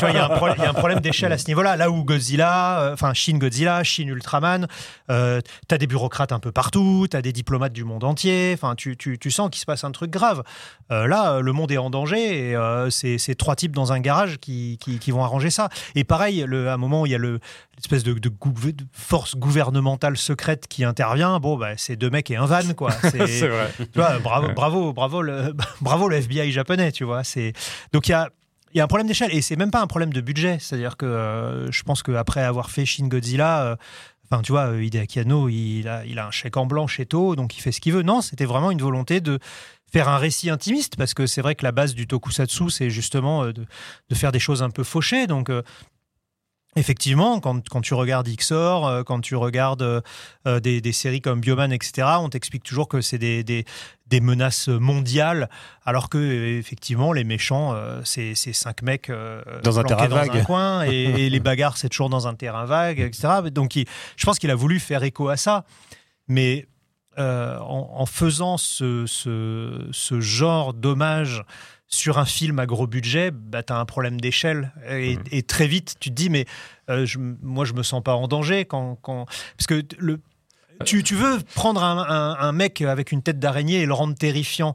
vois, il y, a un problème- d'échelle à ce niveau-là. Là où Godzilla, euh, enfin Shin Godzilla, Shin Ultraman, euh, t'as des bureaucrates un peu partout, t'as des diplomates du monde entier. Enfin, tu, tu, tu sens qu'il se passe un truc grave. Euh, là, euh, le monde est en danger et euh, c'est c'est trois types dans un garage qui, qui, qui vont arranger ça. Et pareil, le, à un moment où il y a le l'espèce de, de force gouvernementale secrète qui intervient, bon, bah, c'est deux mecs et un van, quoi. C'est- C'est vrai. tu vois, bravo, bravo, bravo le, bravo le FBI japonais, tu vois. C'est donc il y a un problème d'échelle et c'est même pas un problème de budget. C'est-à-dire que euh, je pense qu'après avoir fait Shin Godzilla, euh, tu vois, euh, Hideaki Anno, il a, un chèque en blanc chez Toho, donc il fait ce qu'il veut. Non, c'était vraiment une volonté de faire un récit intimiste parce que c'est vrai que la base du tokusatsu, c'est justement de, de faire des choses un peu fauchées. Donc Effectivement, quand, quand tu regardes XOR, euh, quand tu regardes euh, euh, des, des séries comme Bioman, etc., on t'explique toujours que c'est des, des, des menaces mondiales, alors que effectivement les méchants, euh, c'est cinq mecs Dans un terrain dans vague. un coin, et, et les bagarres c'est toujours dans un terrain vague, etc. Donc il- je pense qu'il a voulu faire écho à ça, mais euh, en, en faisant ce, ce, ce genre d'hommage sur un film à gros budget, bah, tu as un problème d'échelle. Et, Mhm. et très vite, tu te dis, mais euh, je, moi, je me sens pas en danger. Quand, quand... Parce que le, tu, tu veux prendre un, un- un mec avec une tête d'araignée et le rendre terrifiant.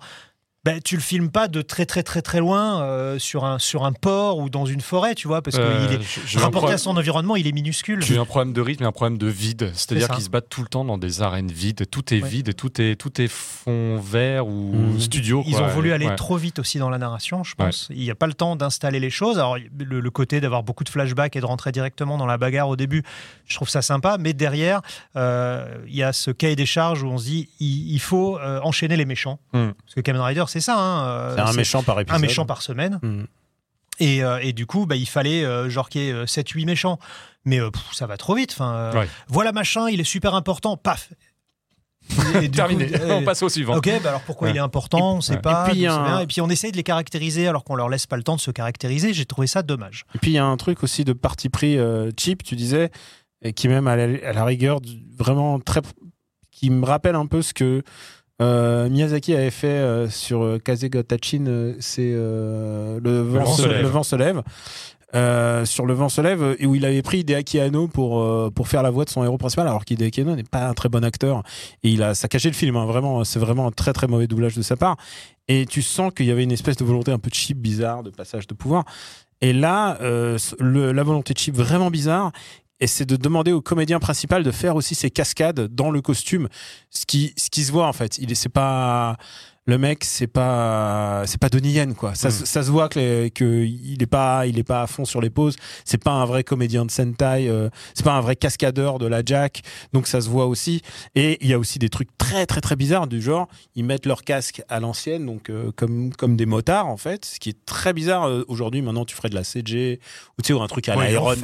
Ben, tu le filmes pas de très très très très loin euh, sur, un, sur un port ou dans une forêt, tu vois, parce que Euh, il est, je- rapporté à son environnement, il est minuscule. J'ai un problème de rythme et un problème de vide. C'est-à-dire qu'ils se battent tout le temps dans des arènes vides. Tout est Ouais. vide, tout est, tout est fond vert ou Mhm. studio. Ils quoi. ont voulu aller Ouais. trop vite aussi dans la narration, je pense. Il n'y a pas le temps d'installer les choses. Alors, le, le côté d'avoir beaucoup de flashbacks et de rentrer directement dans la bagarre au début, je trouve ça sympa. Mais derrière, euh, il y a ce cahier des charges où on se dit il, il faut enchaîner les méchants. Hmm. Parce que Kamen Rider, c'est ça. hein, euh, c'est un méchant par épisode un méchant par semaine. Et, euh, et du coup, bah, il fallait euh, genre qu'il y ait 7-8 méchants. Mais euh, pff, ça va trop vite. Enfin, euh, Ouais. Voilà machin, il est super important. Paf Et Terminé. coup, euh, on passe au suivant. Ok, bah alors pourquoi Ouais. il est important On ne sait ouais. pas. Et puis, un-. Et on essaye de les caractériser alors qu'on leur laisse pas le temps de se caractériser. J'ai trouvé ça dommage. Et puis il y a un truc aussi de parti pris euh, cheap, tu disais, et qui même à la, à la rigueur vraiment très, qui me rappelle un peu ce que euh, Miyazaki avait fait euh, sur euh, Kazegotachin, euh, c'est le, vent se, lève. le vent se lève. Sur le vent se lève et où il avait pris Hideaki Anno pour pour faire la voix de son héros principal alors qu'Hideaki Anno n'est pas un très bon acteur et il a saccagé le film hein, vraiment c'est vraiment un très très mauvais doublage de sa part et tu sens qu'il y avait une espèce de volonté un peu cheap bizarre de passage de pouvoir et là, euh, le- la volonté de chip vraiment bizarre, et c'est de demander au comédien principal de faire aussi ses cascades dans le costume, ce qui, ce qui se voit en fait. Il est, c'est pas le mec, c'est pas, c'est pas Donnie Yen quoi. Ça, se- ça se voit que, que il est pas, il est pas à fond sur les poses. C'est pas un vrai comédien de Sentai. euh, c'est pas un vrai cascadeur de la Jack. Donc ça se voit aussi. Et il y a aussi des trucs très très très bizarres du genre, ils mettent leur casque à l'ancienne, donc euh, comme comme des motards en fait, ce qui est très bizarre euh, aujourd'hui. Maintenant, tu ferais de la CG ou tu sais ou un truc à Ouais, l'Iron,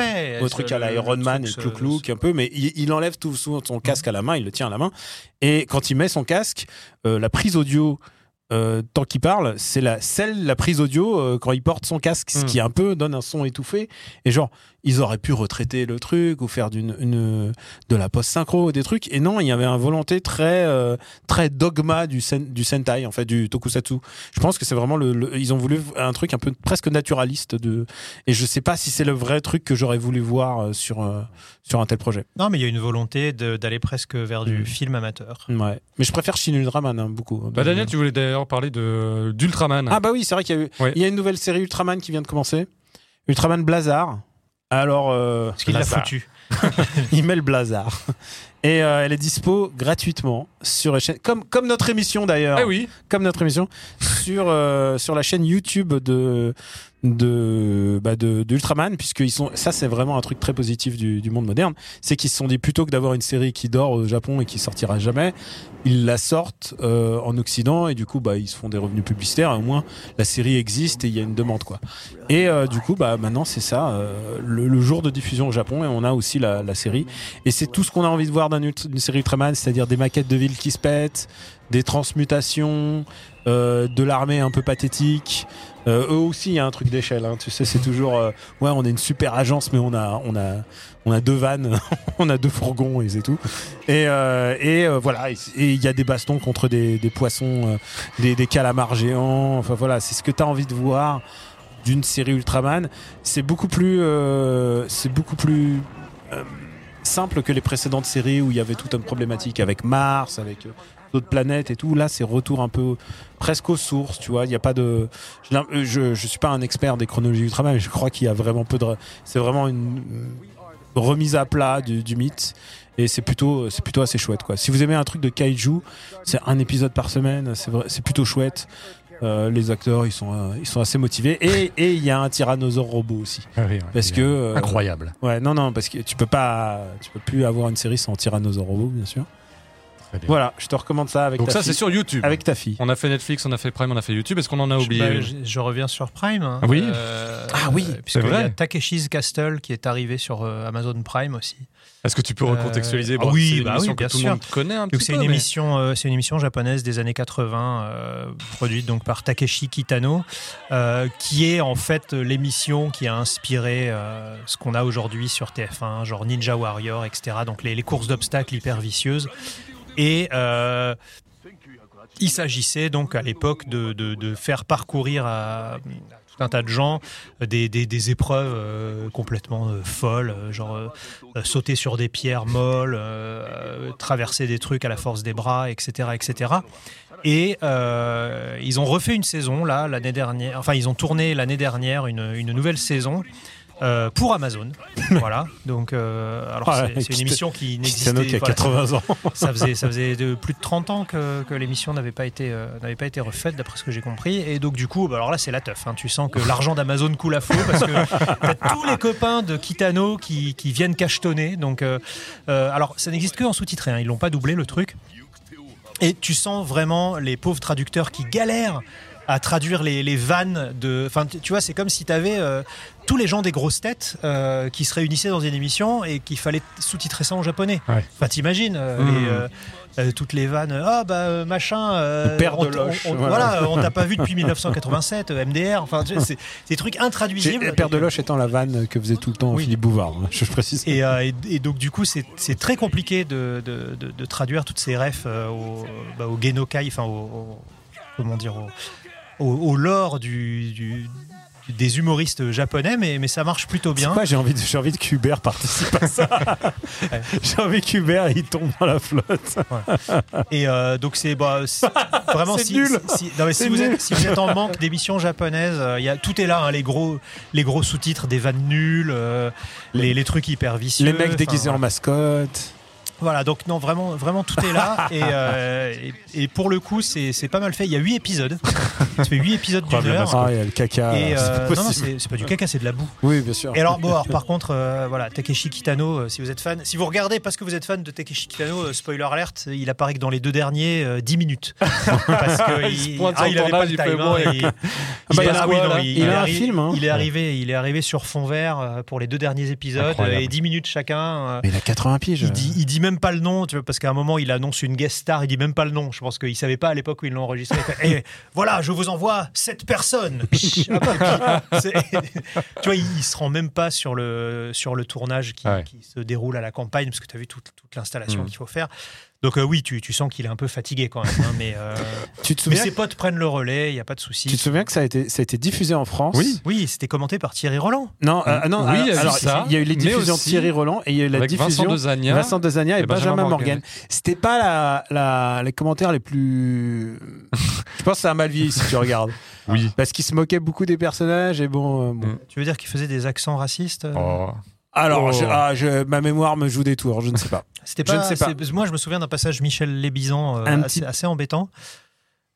un truc à l'Iron Man et Clouk Look un peu, mais il, il enlève tout souvent son casque à la main, il le tient à la main. Et quand il met son casque, la prise audio. Euh, tant qu'il parle, c'est la celle la prise audio euh, quand il porte son casque, ce Mm. qui un peu donne un son étouffé. Et genre, ils auraient pu retraiter le truc ou faire d'une une, de la post synchro des trucs. Et non, il y avait une volonté très euh, très dogma du sen- du sentai en fait du tokusatsu. Je pense que c'est vraiment le, le- ils ont voulu un truc un peu presque naturaliste de. Et je sais pas si c'est le vrai truc que j'aurais voulu voir euh, sur euh, sur un tel projet. Non, mais il y a une volonté d'aller presque vers du Mm. film amateur. Ouais. Mais je préfère Shin Ultraman hein, beaucoup. Bah, Daniel, tu voulais d'ailleurs parler de d'Ultraman. Ah bah oui, c'est vrai qu'il y a eu, Ouais. il y a une nouvelle série Ultraman qui vient de commencer. Ultraman Blazar. Alors, euh, Parce qu'il l'a foutu. il met le Blazar. Et euh, elle est dispo gratuitement sur la chaîne, comme, comme notre émission d'ailleurs, Ah oui. comme notre émission, sur, euh, sur la chaîne YouTube de, de bah de, de puisqu'ils sont ça c'est vraiment un truc très positif du, monde moderne c'est qu'ils se sont dit plutôt que d'avoir une série qui dort au Japon et qui sortira jamais ils la sortent euh, en Occident et du coup bah ils se font des revenus publicitaires au moins la série existe et il y a une demande quoi. Et euh, du coup bah maintenant c'est ça euh, le, jour de diffusion au Japon et on a aussi la, série. Et c'est tout ce qu'on a envie de voir d'une une série Ultraman c'est-à-dire des maquettes de villes qui se pètent des transmutations euh, de l'armée un peu pathétique euh, eux aussi, il y a un truc d'échelle. Hein. Tu sais, c'est toujours euh, ouais, on est une super agence, mais on a on a on a deux vannes, on a deux fourgons et c'est tout. Et euh, et euh, voilà, et il y a des bastons contre des, des poissons, euh, des, des calamars géants. Enfin voilà, c'est ce que tu as envie de voir d'une série Ultraman. C'est beaucoup plus c'est beaucoup plus simple que les précédentes séries où il y avait toute une problématique avec Mars, avec d'autres planètes et tout. Là, c'est retour un peu presque aux sources, tu vois. Il n'y a pas de. Je, je, je suis pas un expert des chronologies Ultraman, mais je crois qu'il y a vraiment peu de. C'est vraiment une remise à plat du, du mythe. Et c'est plutôt, c'est plutôt assez chouette, quoi. Si vous aimez un truc de kaiju, c'est un épisode par semaine, c'est vrai- c'est plutôt chouette. Euh, les acteurs, ils sont, euh, ils sont assez motivés. Et et il y a un tyrannosaure robot aussi. Parce que. euh, Incroyable. Ouais, non, non, parce que tu peux pas, tu peux plus avoir une série sans tyrannosaure robot, bien sûr. Voilà, je te recommande ça avec Donc ta ça, fille. c'est sur YouTube. Avec ta fille. On a fait Netflix, on a fait Prime, on a fait YouTube. Est-ce qu'on en a oublié Bah, je, reviens sur Prime. hein. Ah oui Euh, Ah oui, euh, c'est y vrai. a Takeshi's Castle qui est arrivé sur euh, Amazon Prime aussi. Est-ce que tu peux Euh, recontextualiser ah Bon, oui, c'est une bah émission oui, que tout le monde connaît un Donc petit c'est peu. une mais- émission, euh, c'est une émission japonaise des années 80, euh, produite donc par Takeshi Kitano, euh, qui est en fait l'émission qui a inspiré euh, ce qu'on a aujourd'hui sur TF1, genre Ninja Warrior, etc. Donc les, les courses d'obstacles hyper vicieuses. Et euh, il s'agissait donc à l'époque de, faire parcourir à, tout un tas de gens des, épreuves euh, complètement euh, folles, genre sauter sur des pierres molles, traverser des trucs à la force des bras, etc., etc. Et ils ont refait une saison là l'année dernière. Enfin, ils ont tourné l'année dernière une nouvelle saison. Euh, pour Amazon, voilà. Donc, euh, alors Ah, c'est- une émission qui n'existait a voilà, 80 ans. ça faisait, ça faisait de plus de 30 ans que, que l'émission n'avait pas été, euh, n'avait pas été refaite, d'après ce que j'ai compris. Et donc, du coup, bah, alors là, c'est la teuf. hein. Tu sens que l'argent d'Amazon coule à flot parce que t'as tous les copains de Kitano qui, qui viennent cachetonner. Donc, alors, ça n'existe que en sous-titré. hein. Ils l'ont pas doublé le truc. Et tu sens vraiment les pauvres traducteurs qui galèrent à traduire les, les vannes de. Enfin, tu vois, c'est comme si tu avais tous les gens des grosses têtes euh, qui se réunissaient dans une émission et qu'il fallait sous-titrer ça en japonais. Ouais. Enfin, t'imagines euh, Mmh. euh, euh, toutes les vannes. Ah bah euh, machin. euh, père de on t- Loche, on- on- voilà. on t'a pas vu depuis 1987. euh, MDR. Enfin, c'est des trucs intraduisibles. Le père de Loche étant la vanne que faisait tout le temps Oui. Philippe Bouvard, hein, je précise. Et, euh, et- et donc du coup c'est c'est très compliqué de, de- de- de traduire toutes ces refs euh, au, bah, au Genokai, enfin au, au- comment dire au, au, au lore du, du- des humoristes japonais, mais, mais ça marche plutôt bien. j'ai envie, de, j'ai envie de participe à ça. Ouais. j'ai envie qu'Hubert il tombe dans la flotte. Et euh, donc c'est bah, vraiment si, nul. si- si- non, mais si C'est vous nul. êtes si vous êtes en manque d'émissions japonaises, euh, il y a tout est là, hein, les gros les gros sous-titres, des vannes nulles, euh, les, les trucs hyper vicieux. Les mecs déguisés en mascotte. Voilà, donc non, vraiment, vraiment tout est là. et, euh, et, et pour le coup, c'est pas mal fait. Il y a 8 épisodes. Ça fait 8 épisodes d'une heure. Ah, il y a le caca. Euh, non, non, c'est pas du caca, c'est de la boue. Oui, bien sûr. Et alors, bon, alors, par contre, euh, voilà, Takeshi Kitano, euh, si vous êtes fan, si vous regardez parce que vous êtes fan de Takeshi Kitano, spoiler alert, il apparaît que dans les deux derniers euh, 10 minutes. Parce que Il se il, pointe ah, il avait pas le time. bon, hein, et- il- bah, il- il a- oui, non, il a est un arri- film, hein. Il est arrivé, il est arrivé sur fond vert pour les deux derniers épisodes et 10 minutes chacun. Mais il a 80 piges. il dit, il dit même pas le nom, tu vois, parce qu'à un moment, il annonce une guest star, il dit même pas le nom. Je pense qu'il savait pas à l'époque où ils l'ont enregistré. Il fait, Eh, voilà, je vous envoie cette personne. Et puis, c'est- tu vois, il, il se rend même pas sur le, sur le tournage qui, Ouais. qui se déroule à la campagne, parce que tu as vu toute, toute l'installation Mm. qu'il faut faire. Donc euh, oui, tu, tu sens qu'il est un peu fatigué quand même. hein, mais, euh, Tu te mais ses potes prennent le relais, il n'y a pas de souci. Tu te souviens que ça a été, ça a été diffusé en France Oui. Oui, c'était commenté par Thierry Roland. Non, euh, ah non Oui, il y a eu alors, il y a eu les diffusions de Thierry Roland et il y a eu la Avec diffusion Vincent Dezania. Vincent Dezania et, et Benjamin, Benjamin Morgan. C'était pas la, la- les commentaires les plus. Je pense que ça a mal vieilli si tu regardes. Oui. Parce qu'il se moquait beaucoup des personnages et bon. euh, bon. Mm. Tu veux dire qu'il faisait des accents racistes euh Oh. Alors, Oh. je- ah, je- ma mémoire me joue des tours, je ne sais pas. C'était Je pas, ne sais pas. Moi, je me souviens d'un passage Michel Lébizan euh, Un assez, petit- assez embêtant.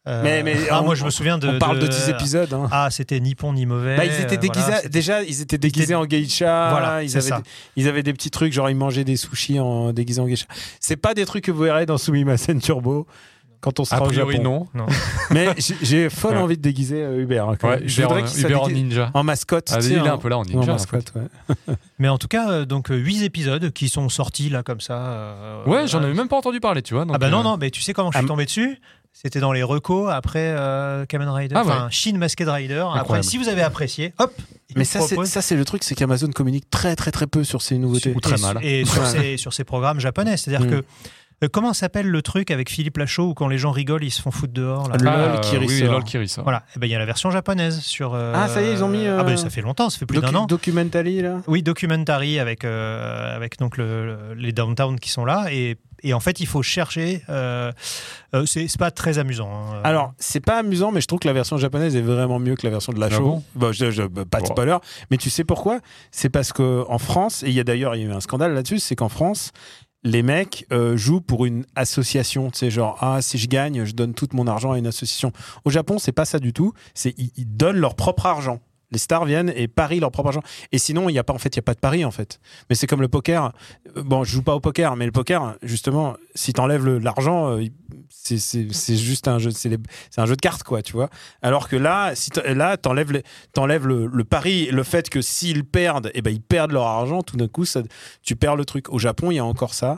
Euh, Mais- mais ah, on- moi, je me souviens de. On parle de de- 10 épisodes. hein. Ah, c'était ni bon ni mauvais. Bah, ils étaient euh, déguisés, voilà, c'était- déjà, ils étaient déguisés en geisha. Voilà, ils, avaient, ça. des- ils avaient des petits trucs, genre ils mangeaient des sushis en déguisés en geisha. C'est pas des trucs que vous verrez dans Sumimasen Turbo quand on sera A au priori, Japon. non. Mais j'ai- folle Ouais. envie de déguiser euh, Hubert. hein, Ouais, je Uber, en- qu'il soit Uber en ninja. en mascotte. Ah, il est un peu là en en ninja. en fait. mascotte, ouais. Mais en tout cas, euh, donc 8 épisodes qui sont sortis là comme ça. euh, Ouais, j'en euh, avais même pas entendu parler, tu vois. donc, Ah bah non, euh, non, mais tu sais comment je suis Ah, tombé dessus? C'était dans les recos après euh, Kamen Rider, Ah ouais. enfin Shin Masked Rider. Après, si vous avez apprécié, hop Mais ça, c'est ça, le truc, c'est qu'Amazon communique très, très, très peu sur ces nouveautés. Ou très et, mal. Et sur, ces programmes japonais. C'est-à-dire Mm. que. Euh, comment s'appelle le truc avec Philippe Lachaud où quand les gens rigolent, ils se font foutre dehors là Le Ah, LOL qui oui, ressort. LOL qui ressort. Voilà, et ben il y a la version japonaise sur. euh, Ah, ça y est, ils ont mis, euh, Ah ben ça fait longtemps, ça fait plus Docu- d'un an. Documentary, là Oui, documentary avec, euh, avec donc le- le- les downtown qui sont là. Et, et en fait, il faut chercher. euh, euh, c'est c'est pas très amusant. hein. Alors, c'est pas amusant, mais je trouve que la version japonaise est vraiment mieux que la version de la Ah show. bon? Bah, je- je- bah, pas de Bon. spoiler, mais tu sais pourquoi? C'est parce que en France, et il y a d'ailleurs il y a eu un scandale là-dessus, c'est qu'en France, les mecs euh, jouent pour une association. Tu sais, genre ah si je gagne, je donne tout mon argent à une association. Au Japon, c'est pas ça du tout. C'est ils, donnent leur propre argent. Les stars viennent et parient leur propre argent. Et sinon, il y a pas en fait, il y a pas de pari en fait. Mais c'est comme le poker. Euh, Bon, je joue pas au poker, mais le poker, justement, si t'enlèves l'argent, euh, c'est- juste un jeu, c'est un jeu de cartes, quoi, tu vois. Alors que là, si là, t'enlèves le, le pari, le fait que s'ils perdent, et ben ils perdent leur argent, tout d'un coup, ça, tu perds le truc. Au Japon, il y a encore ça.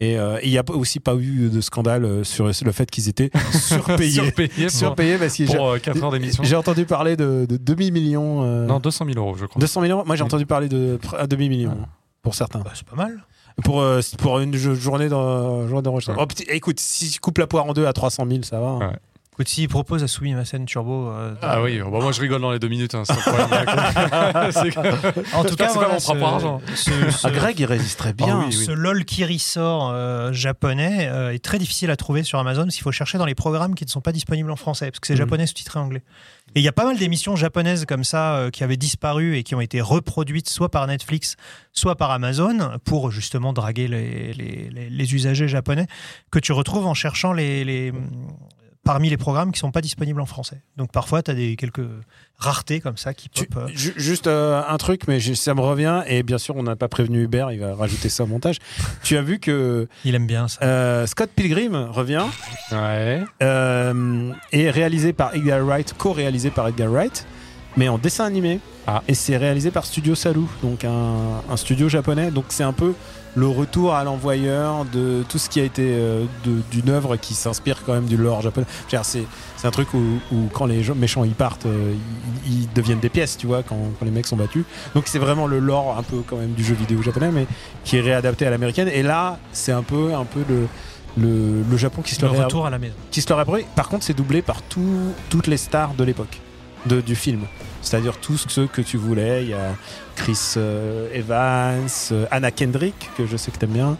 Et euh, il n'y a aussi pas eu de scandale euh, sur le fait qu'ils étaient surpayés. Surpayé pour, surpayés parce que j'ai- pour 4 heures d'émission. j'ai entendu parler de, de demi-millions. euh, Non, 200 000 euros, je crois. 200 millions Moi, j'ai entendu parler de demi-million. Pour certains. Bah, c'est pas mal. Pour, euh, pour une jo- journée d'en- journée d'enregistrement. Oh, écoute, si tu coupes la poire en deux à 300 000, ça va. hein. Ouais. Écoute, s'il propose à Soumi Masen Turbo. euh, Ah oui, bah moi je rigole dans les deux minutes, hein, c'est pas le problème. Que- En tout cas, c'est pas voilà, mon propre ce- argent. ce- ce- Ah, Greg, il résisterait bien. Ah oui, oui. Ce LOL qui ressort euh, japonais euh, est très difficile à trouver sur Amazon parce qu'il faut chercher dans les programmes qui ne sont pas disponibles en français parce que c'est Mhm. japonais sous-titré anglais. Et il y a pas mal d'émissions japonaises comme ça euh, qui avaient disparu et qui ont été reproduites soit par Netflix, soit par Amazon pour justement draguer les, les- les- les usagers japonais que tu retrouves en cherchant les, les- parmi les programmes qui sont pas disponibles en français. Donc parfois, tu as des, quelques raretés comme ça qui Tu- pop. euh. ju- juste euh, un truc, mais je- ça me revient, et bien sûr, on n'a pas prévenu Hubert, il va rajouter ça au montage. tu as vu que Il aime bien ça. euh, Scott Pilgrim revient, Ouais. euh, est réalisé par Edgar Wright, co-réalisé par Edgar Wright, mais en dessin animé. Ah. Et c'est réalisé par Studio Salu, donc un, un studio japonais. Donc c'est un peu le retour à l'envoyeur de tout ce qui a été euh, d'une œuvre qui s'inspire quand même du lore japonais. C'est un truc où, où quand les méchants ils partent, euh, ils, ils deviennent des pièces, tu vois, quand, quand les mecs sont battus. Donc c'est vraiment le lore un peu quand même du jeu vidéo japonais, mais qui est réadapté à l'américaine. Et là, c'est un peu, un peu le, le, le Japon qui se Le le retour à la maison. qui se pris. Par contre, c'est doublé par tout- toutes les stars de l'époque de- du film. C'est-à-dire tous ceux que tu voulais. Il y a Chris euh, Evans, euh, Anna Kendrick, que je sais que t'aimes bien.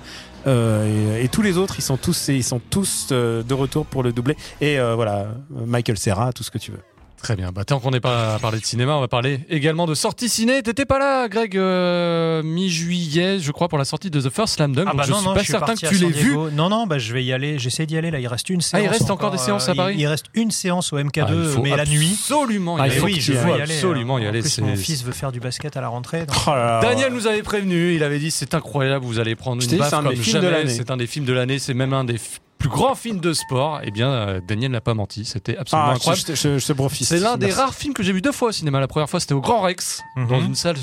euh, et, et tous les autres, ils sont tous, ils sont tous euh, de retour pour le doubler. Et euh, voilà, Michael Serra, tout ce que tu veux. Très bien. Bah, tant qu'on n'est pas à parler de cinéma, on va parler également de sortie ciné. T'étais pas là, Greg, euh, mi-juillet, je crois, pour la sortie de The First Slam Dunk. Ah bah je non, suis non, pas je suis certain que tu l'aies vu. Non, non, bah, je vais y aller. J'essaie d'y aller. Là, il reste une séance. Ah, il reste encore des séances à il- Paris il, reste une séance au MK2, Ah, mais la nuit. Absolument. Ah, il faut oui, je veux y aller. absolument y aller, plus, mon fils veut faire du basket à la rentrée. donc- Oh là là. Daniel nous avait prévenu, il avait dit c'est incroyable, vous allez prendre une baffe c'est un comme des films de jamais. l'année. C'est un des films de l'année, c'est même un des plus grands films de sport. Eh bien, euh, Daniel n'a pas menti, c'était absolument Ah, incroyable. je, je, je. C'est l'un des rares films que j'ai vu deux fois au cinéma. La première fois, c'était au Grand Rex, Mhm. dans une salle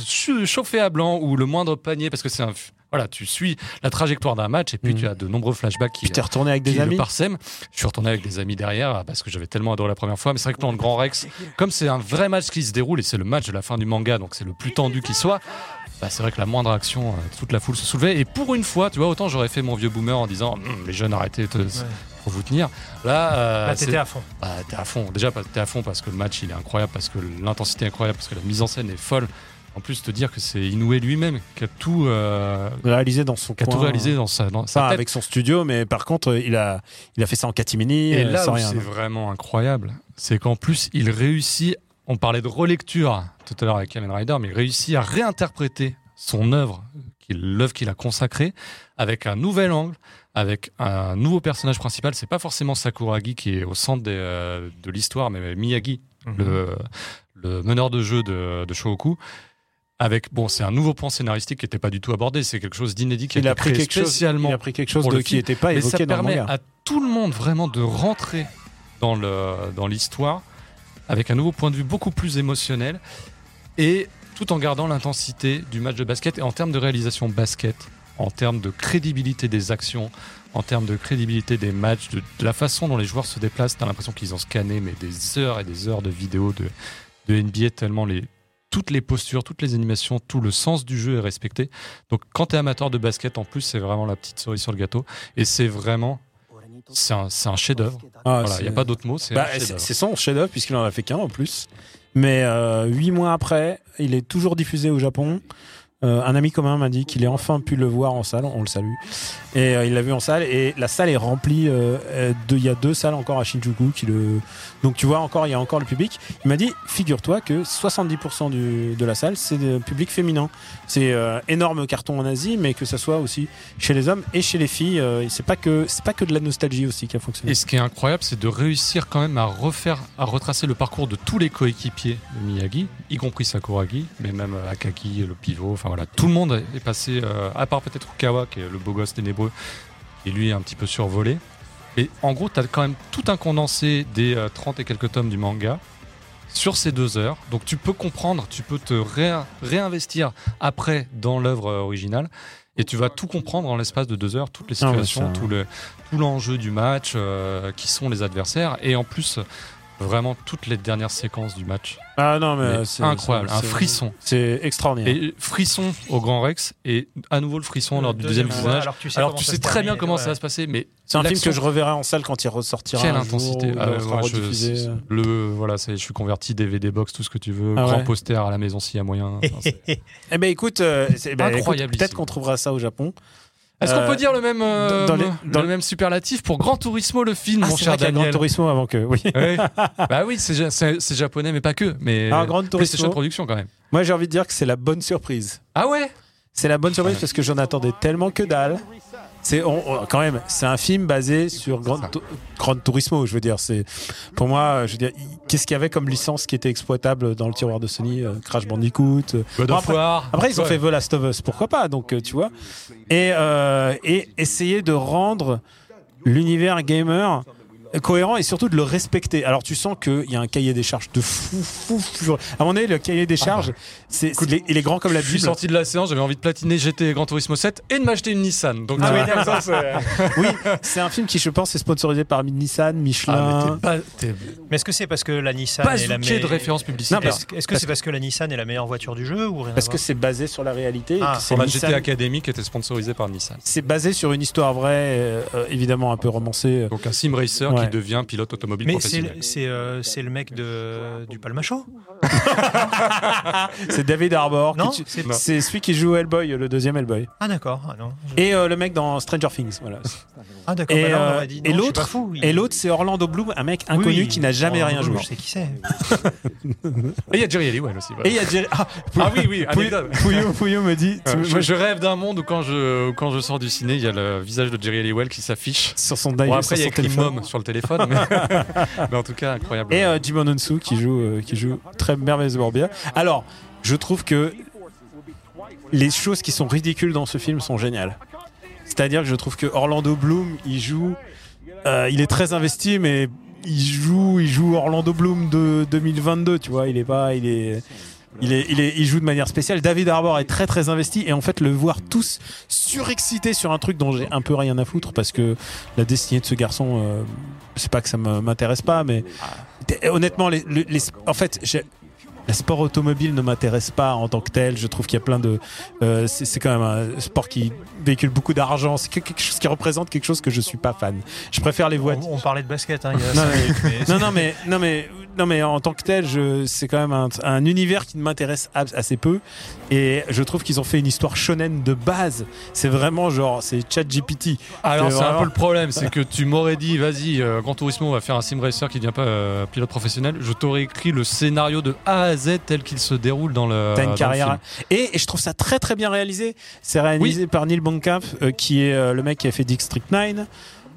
chauffée à blanc où le moindre panier, parce que c'est un, voilà, tu suis la trajectoire d'un match et puis Mhm. tu as de nombreux flashbacks qui, Puis t'es retourné avec des amis. parsèment. Je suis retourné avec des amis derrière ah, parce que j'avais tellement adoré la première fois. Mais c'est vrai que dans le Grand Rex, comme c'est un vrai match qui se déroule et c'est le match de la fin du manga, donc c'est le plus tendu qui soit. Bah, c'est vrai que la moindre action, euh, toute la foule se soulevait. Et pour une fois, tu vois, autant j'aurais fait mon vieux boomer en disant Hum, les jeunes, arrêtez de pour vous tenir. Là, euh, Là, c'est- t'étais à fond. bah, t'es à fond. Déjà, t'es à fond parce que le match il est incroyable, parce que l'intensité est incroyable, parce que la mise en scène est folle. En plus, te dire que c'est Inoue lui-même qui a tout, euh, Réalisé dans son qui a coin. tout réalisé dans sa, dans sa tête. avec son studio, mais par contre, il a, il a fait ça en catimini, Et euh, là sans où rien. c'est vraiment incroyable, c'est qu'en plus, il réussit. On parlait de relecture tout à l'heure avec Kamen Rider, mais il réussit à réinterpréter son œuvre, l'œuvre qu'il a consacrée, avec un nouvel angle, avec un nouveau personnage principal. C'est pas forcément Sakuragi qui est au centre des, euh, de l'histoire, mais Miyagi, Mhm. le, le meneur de jeu de, de. Avec, bon, c'est un nouveau point scénaristique qui n'était pas du tout abordé. C'est quelque chose d'inédit qui a Il a été pris quelque chose, spécialement il a pris quelque chose de, le qui n'était pas mais ça évoqué dans le permet manga. à tout le monde vraiment de rentrer le dans l'histoire avec un nouveau point de vue beaucoup plus émotionnel et tout en gardant l'intensité du match de basket et en termes de réalisation basket, en termes de crédibilité des actions, en termes de crédibilité des matchs, de, la façon dont les joueurs se déplacent, t'as l'impression qu'ils ont scanné mais des heures et des heures de vidéos de, de NBA tellement les toutes les postures, toutes les animations, tout le sens du jeu est respecté. Donc quand tu es amateur de basket, en plus, c'est vraiment la petite cerise sur le gâteau. Et c'est vraiment, c'est un, chef-d'œuvre. Ah, Voilà, il n'y a pas d'autre mot, c'est Bah, son chef-d'œuvre puisqu'il en a fait qu'un en plus. Mais euh, huit mois après, il est toujours diffusé au Japon. Euh, un ami commun m'a dit qu'il ait enfin pu le voir en salle. On le salue. Et euh, il l'a vu en salle et la salle est remplie. euh, Il y a deux salles encore à Shinjuku qui le. Donc tu vois encore, il y a encore le public. Il m'a dit, figure-toi que 70% du- de la salle c'est public féminin. C'est énorme carton en Asie, mais que ça soit aussi chez les hommes et chez les filles. c'est pas que c'est pas que de la nostalgie aussi qui a fonctionné. Et ce qui est incroyable, c'est de réussir quand même à refaire, à retracer le parcours de tous les coéquipiers de Miyagi, y compris Sakuragi, mais même Akagi, le pivot. Enfin voilà, tout le monde est passé, euh, à part peut-être Ukawa, qui est le beau gosse ténébreux, et lui est un petit peu survolé. Et en gros, tu as quand même tout un condensé des euh, 30 et quelques tomes du manga sur ces deux heures. Donc tu peux comprendre, tu peux te ré- réinvestir après dans l'œuvre euh, originale. Et tu vas tout comprendre en l'espace de deux heures, toutes les Ah ouais, situations, ça- tout le, tout l'enjeu du match, euh, qui sont les adversaires, et en plus, vraiment toutes les dernières séquences du match. Ah non, mais, Mais euh, c'est incroyable, c'est- un frisson. C'est extraordinaire. Et frisson au Grand Rex, et à nouveau le frisson lors du deuxième visionnage. Alors, tu sais, Alors tu très bien comment ouais. ça va se passer, mais C'est un film que je reverrai en salle quand il ressortira. quelle un intensité. Ah, je, le, voilà, c'est- je suis converti DVD box, tout ce que tu veux, Ah grand ouais. poster à la maison s'il y a moyen. Enfin, Eh ben écoute, euh, c'est- ben, écoute, Incroyable peut-être qu'on trouvera ça au Japon. Est-ce qu'on Euh, peut dire le même, euh, dans les- le même superlatif pour Gran Turismo le film, Ah, mon cher vrai Daniel Turismo avant que. Oui. Bah oui, c'est ja- c'est c'est japonais, mais pas que. Mais Alors, Gran PlayStation Turismo, Production quand même. moi j'ai envie de dire que c'est la bonne surprise. Ah ouais? C'est la bonne surprise parce que j'en attendais tellement que dalle. C'est on- on- quand même, c'est un film basé sur Gran, Tu- Gran Turismo. Je veux dire, c'est pour moi, je veux dire, qu'est-ce qu'il y avait comme licence qui était exploitable dans le tiroir de Sony euh, Crash Bandicoot. euh, Bon, War. Après, ils ont fait The Last of Us, pourquoi pas Donc, euh, tu vois. Et, euh, et essayer de rendre l'univers gamer cohérent et surtout de le respecter. Alors, tu sens qu'il y a un cahier des charges de fou, fou, fou. À moment donné, le cahier des charges, c'est, c'est- il est- il est grand comme la Je suis Bible. sorti de la séance, j'avais envie de platiner GT et Gran Turismo 7 et de m'acheter une Nissan. Donc Ah oui, ça, c'est- Oui, c'est un film qui, je pense, est sponsorisé par Nissan, Ah, Michelin. mais t'es pas, t'es Mais est-ce que c'est parce que la Nissan pas est la zouké de meilleure référence publicitaire. Non, Est-ce est-ce que parce c'est parce que la Nissan est la meilleure voiture du jeu ou rien parce que c'est basé sur la réalité. Ah, c'est On a Nissan- GT Academy qui était sponsorisé par Nissan. C'est basé sur une histoire vraie, euh, euh, évidemment un peu romancée. Donc un sim racer Ouais. Qui devient pilote automobile Mais c'est professionnel. c'est euh, c'est le mec de, du Palmacho C'est David Arbor. Non qui- C'est- Non. C'est celui qui joue Hellboy, le deuxième Hellboy. Ah d'accord. Ah, non. Et euh, le mec dans Stranger Things. Voilà. Ah d'accord. Et, bah euh, l'autre- Et c'est Orlando Bloom, un mec inconnu oui, qui n'a jamais rien joué. Je sais qui c'est. Et il y a Jerry Halliwell aussi. voilà. Et il y a Jerry. Ah, Ah oui, oui, Pouillot. Pouillot- me dit tu- Euh, je, moi, je rêve d'un monde où quand je, où quand je sors du ciné, il y a le visage de Jerry Halliwell qui s'affiche. sur son Bon, après, sur il y a écrit. Mom sur le téléphone, mais, mais en tout cas, incroyable. Et euh, Jimon Onsu qui joue, euh, qui joue très merveilleusement bien. Alors, je trouve que les choses qui sont ridicules dans ce film sont géniales. C'est-à-dire que je trouve que Orlando Bloom, il joue, euh, il est très investi, mais il joue, il joue Orlando Bloom de 2022, tu vois. Il est pas, il est, il est, il joue de manière spéciale. David Harbour est très très investi et en fait le voir tous surexcités sur un truc dont j'ai un peu rien à foutre parce que la destinée de ce garçon, euh, c'est pas que ça m'intéresse pas, mais honnêtement, en fait, le sport automobile ne m'intéresse pas en tant que tel. Je trouve qu'il y a plein de. euh, c'est quand même un sport qui véhicule beaucoup d'argent. C'est que- quelque chose qui représente quelque chose que je suis pas fan. Je préfère les voitures. On, on parlait de basket hein, il y a Non, mais- Non, non, mais, non, mais, non, mais en tant que tel, c'est quand même un, un univers qui ne m'intéresse assez peu. Et je trouve qu'ils ont fait une histoire shonen de base. C'est vraiment genre, c'est ChatGPT. Alors C'est un peu le problème, c'est que tu m'aurais dit, vas-y, euh, Gran Turismo, on va faire un sim racer qui devient pas euh, pilote professionnel. Je t'aurais écrit le scénario de A à Z tel qu'il se déroule dans le. T'as une carrière. Et, et je trouve ça très très bien réalisé. C'est réalisé par Neil Blomkamp, euh, qui est euh, le mec qui a fait District 9,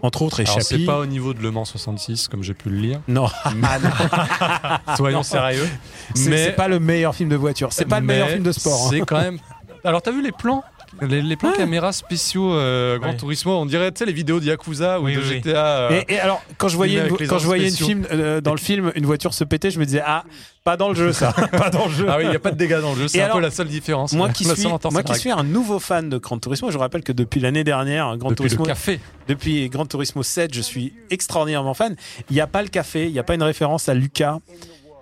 entre autres, et c'est pas au niveau de Le Mans 66, comme j'ai pu le lire. Non, Soyons sérieux. c'est Mais- c'est pas le meilleur film de voiture. C'est pas le meilleur film de sport. hein. C'est quand même. Alors, t'as vu les plans? Les, les plans Ouais. caméras spéciaux euh, Gran Ouais. Turismo, on dirait tu sais les vidéos de Yakuza ou Oui, de oui. GTA. euh, Et, et alors, quand je voyais, une, quand je voyais une film, euh, dans le film une voiture se péter, je me disais ah, pas dans le jeu ça, pas dans le jeu. Ah oui, il n'y a pas de dégâts dans le jeu, c'est Et un alors, peu la seule différence. Moi qui suis, moi qui suis un nouveau fan de Gran Turismo, je vous rappelle que depuis l'année dernière, Gran Depuis le Turismo, café. depuis Gran Turismo 7, je suis extraordinairement fan. Il n'y a pas le café, il n'y a pas une référence à Lucas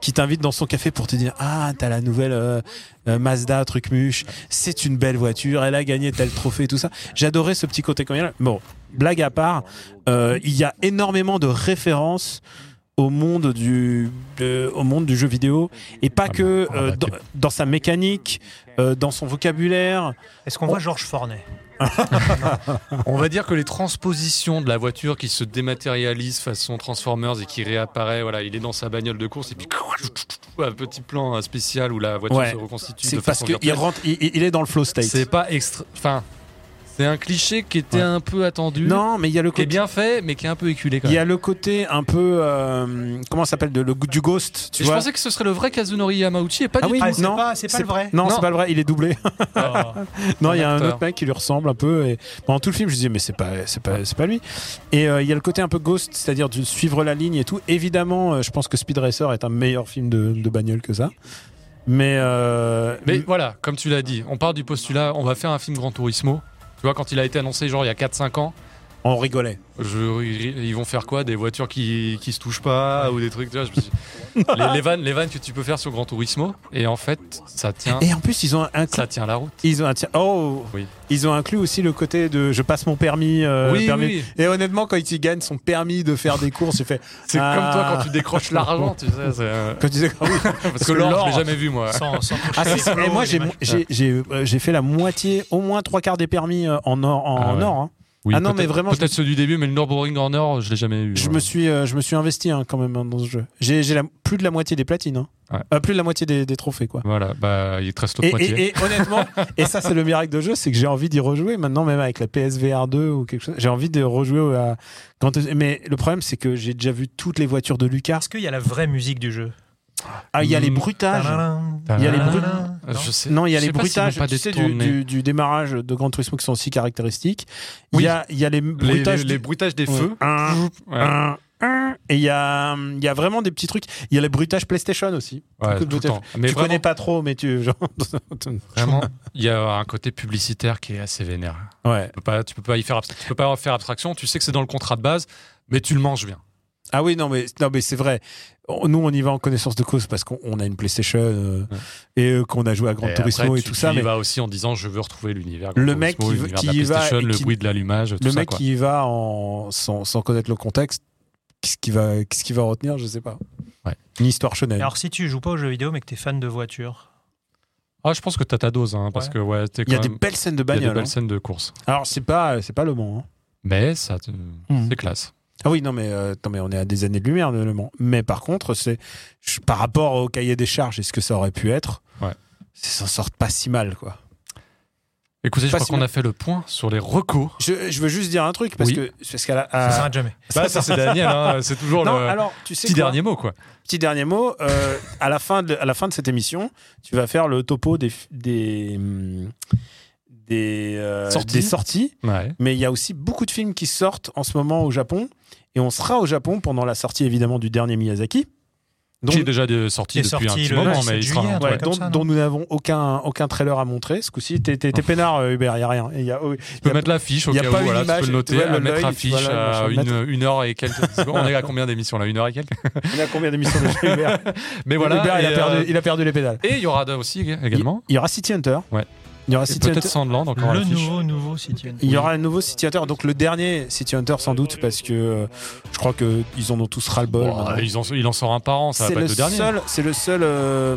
qui t'invite dans son café pour te dire ah t'as la nouvelle euh, euh, Mazda truc muche, c'est une belle voiture, elle a gagné tel trophée tout ça. J'adorais ce petit côté convivial. Bon, blague à part, euh, il y a énormément de références au monde du au monde du jeu vidéo et pas Ah que bah, euh, bah, dans, sa mécanique, euh, dans son vocabulaire. Est-ce qu'on voit Georges Fornet On va dire que les transpositions de la voiture qui se dématérialise façon Transformers et qui réapparaît, voilà, il est dans sa bagnole de course et puis un petit plan spécial où la voiture Ouais. se reconstitue. C'est parce qu'il rentre, il, il est dans le flow state. C'est pas extra. Enfin, c'est un cliché qui était Ouais. un peu attendu. Non, mais il y a le Qui est côté. bien fait, mais qui est un peu éculé quand Il y même. a le côté un peu euh, comment ça s'appelle de, le, du ghost, tu Et je vois. pensais que ce serait le vrai Kazunori Yamauchi et pas Ah du oui, tout. Ah, c'est non, pas, c'est pas le vrai Non, Non. c'est pas le vrai, il est doublé. Oh. non, il y a un autre mec qui lui ressemble un peu et pendant tout le film, je disais mais c'est pas c'est pas c'est pas lui. Et euh, il y a le côté un peu ghost, c'est-à-dire de suivre la ligne et tout. Évidemment, euh, je pense que Speed Racer est un meilleur film de, de bagnole que ça. Mais euh, Mais voilà, comme tu l'as dit, on part du postulat, on va faire un film Gran Turismo. Tu vois, quand il a été annoncé, genre il y a 4-5 ans, on rigolait. je, ils vont faire quoi Des voitures qui, qui se touchent pas ou des trucs, tu vois, je me suis- les, les vannes, les vannes que tu peux faire sur Gran Turismo. Et en fait, ça tient, Et en plus, ils ont inclus, ça tient la route. ils ont un- oh, Oui. ils ont inclus aussi le côté de je passe mon permis. euh, oui, permis- oui. Et honnêtement, quand il gagne son permis de faire des courses, j'ai fait. C'est Ah. comme toi quand tu décroches l'argent, tu sais. euh, Quand tu disais, ah oui, Parce que l'or, je l'ai jamais vu, moi. Sans, sans Ah, et moi les j'ai machins. j'ai j'ai euh, j'ai fait la moitié, au moins trois quarts des permis en or. En, Ah ouais. or hein. Oui, Ah non, mais peut-être- vraiment, je Peut-être ceux du début, mais le Nürburgring en or, je l'ai jamais eu. Je hein. me suis euh, je me suis investi hein, quand même hein, dans ce jeu. J'ai plus de la moitié des platines, hein. Ouais. Euh, plus de la moitié des, des trophées quoi. Voilà, bah, il te reste Et, l'autre moitié. et- et honnêtement, et ça c'est le miracle de jeu, c'est que j'ai envie d'y rejouer maintenant même avec la PSVR 2 ou quelque chose. J'ai envie de rejouer à quand mais le problème c'est que j'ai déjà vu toutes les voitures de Lucas. Est-ce qu'il y a la vraie musique du jeu? Ah il y a les Mm. bruitages. Ah, il y a les bruits- ah, Je sais. Non, il y a je les pas pas tu sais, du, détourner. du- du démarrage de Gran Turismo qui sont aussi caractéristiques. Il Oui. y a il y a les Les, bruitages les- du- les bruitages des Ouais. feux. Un, Ouais. un, un. Et il y a, il y a vraiment des petits trucs. Il y a les bruitages PlayStation aussi. Ouais, Beaucoup de tout le bruitages. temps. Mais tu vraiment, connais pas trop, mais tu. Genre... vraiment, il y a un côté publicitaire qui est assez vénère. ouais. Tu peux pas, tu peux pas y faire, tu peux pas faire abstraction. Tu sais que c'est dans le contrat de base, mais tu le manges bien. Ah oui, non, mais, non, mais c'est vrai. On- Nous, on y va en connaissance de cause parce qu'on on a une PlayStation euh, Ouais. et euh, qu'on a joué à Gran Et Turismo après, et tu- tout tu ça. y Mais vas aussi en disant je veux retrouver l'univers. Le mec Turismo, qui veut- l'univers qui de la y va et le qui- bruit de l'allumage, le ça. mec quoi. qui y va en, sans, sans connaître le contexte, qu'est-ce qu'il va, qu'est-ce qu'il va retenir Je sais pas. Ouais. Une histoire shonen. Alors si tu joues pas aux jeux vidéo mais que t'es fan de voitures, Ah, je pense que t'as ta dose, hein, parce Ouais. que ouais, Il y a des belles scènes de il y a des bagnole. belles hein. scènes de course. Alors, c'est pas, c'est pas Le Mans. hein. Mais ça, te- Mhm. c'est classe. Ah oui, non mais, euh, attends, mais on est à des années de lumière de Le Mans. Mais par contre, c'est par rapport au cahier des charges et ce que ça aurait pu être, Ouais. ça s'en sort pas si mal quoi. Écoutez, je Pas crois si qu'on a fait le point sur les recours. Je, je veux juste dire un truc parce Oui. que parce qu'à la- ça s'arrête jamais. Bah, ça, c'est Daniel, hein, c'est toujours non, le alors tu sais petit quoi dernier mot, quoi. Petit dernier mot. euh, à la fin de à la fin de cette émission, tu vas faire le topo des des des, euh, Sorties. des sorties. Ouais. Mais il y a aussi beaucoup de films qui sortent en ce moment au Japon. Et on sera au Japon pendant la sortie évidemment du dernier Miyazaki. qui est déjà de- sorti est depuis un petit moment, 17 mais il sera Ouais, comme dont, ça, dont nous n'avons aucun, aucun trailer à montrer. Ce coup-ci, t'es t'es- t'es peinard, euh, Hubert, il n'y a rien. Il y a, oh, Tu peux y a- mettre l'affiche au y a cas pas où, une voilà, tu image, peux le tu noter, à mettre affiche voilà, à une, une heure et quelques secondes. On est à combien d'émissions là Une heure et quelques il y a combien d'émissions de Hubert Mais voilà. Hubert, il, a perdu, euh, il a perdu les pédales. Et il y aura aussi également. Il y aura City Hunter. Ouais. Il y aura City Peut-être Hunter. Sandland encore Le nouveau nouveau City Hunter. Il y aura un nouveau City Hunter, donc le dernier City Hunter sans doute, parce que euh, je crois qu'ils en ont tous ras-le-bol. Bon, maintenant. ils en- il en sort un par an, ça va C'est pas le, être le dernier. seul, c'est le seul euh,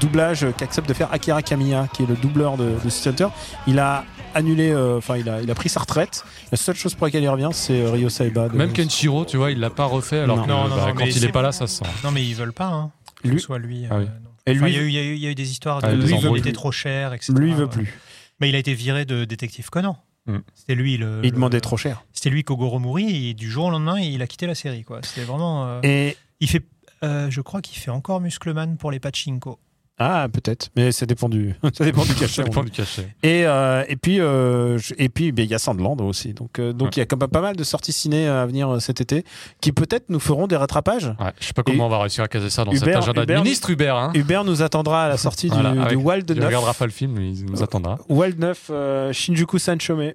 doublage qu'accepte de faire Akira Kamiya, qui est le doubleur de, de City Hunter. Il a annulé, euh, enfin il, a, il a pris sa retraite. La seule chose pour laquelle il revient, c'est euh, Ryo Saiba. Même Kenshiro, tu vois, il l'a pas refait alors Non. que Non, non, bah, non, quand il est pas là, ça se sent. Non mais ils veulent pas hein, que Lui- ce soit lui. Ah euh, oui. Et lui, il, y a eu, il y a eu- il y a eu des histoires de Ah, des il était trop cher, etc. lui il veut plus. Mais il a été viré de Détective Conan. Hmm. C'était lui le. Il demandait trop cher. C'était lui Kogoro Mori et du jour au lendemain il a quitté la série quoi. C'était vraiment. euh, Et Il fait. euh, je crois qu'il fait encore Muscleman pour les Pachinko. Ah peut-être, mais ça dépend du ça dépend du cachet. Ça dépend du cachet. Et, euh, et puis, euh, et puis ben, il y a Sandland aussi. Donc, euh, donc il y a quand même pas mal de sorties ciné à venir euh, cet été qui peut-être nous feront des rattrapages. Ouais, je sais pas comment on va réussir à caser ça dans Hubert- cet agenda Hubert- de ministre Hubert. Hein. Hubert nous attendra à la sortie Voilà, du, avec- du Wild Il 9. regardera pas le film, mais il nous attendra. Wild 9, euh, Shinjuku Sanchome.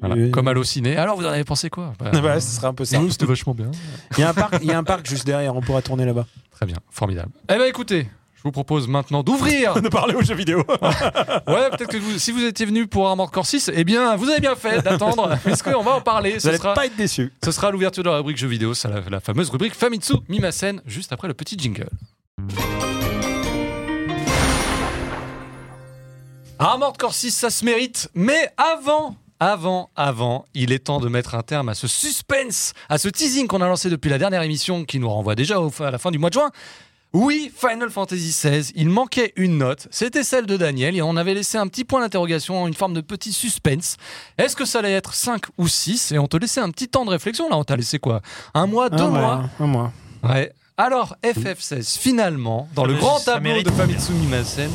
Voilà. Tu- Comme Allociné. Alors, vous en avez pensé quoi? Bah, Ouais, ce serait un peu ça. nous, c'était vachement bien. Il y a un parc, il y a un parc juste derrière. On pourra tourner là-bas. Très bien, formidable. Eh ben écoutez, je vous propose maintenant d'ouvrir. de parler aux jeux vidéo. Ouais, peut-être que vous- si vous étiez venu pour Armored Core 6, eh bien, vous avez bien fait d'attendre, parce qu'on va en parler. Vous Ce n'allez sera, pas être déçus. ce sera l'ouverture de la rubrique jeux vidéo, c'est la, la fameuse rubrique Famitsu Mimasen, juste après le petit jingle. Armored Core 6, ça se mérite, mais avant avant, avant, il est temps de mettre un terme à ce suspense, à ce teasing qu'on a lancé depuis la dernière émission qui nous renvoie déjà au- à la fin du mois de juin. Oui, Final Fantasy XVI, il manquait une note, c'était celle de Daniel, et on avait laissé un petit point d'interrogation, une forme de petit suspense. Est-ce que ça allait être 5 ou 6 Et on te laissait un petit temps de réflexion, là on t'a laissé quoi? Un mois, deux mois mois? Un mois. Ouais. Alors, FF16, finalement, dans Ça le grand tableau de Famitsu Mimasen,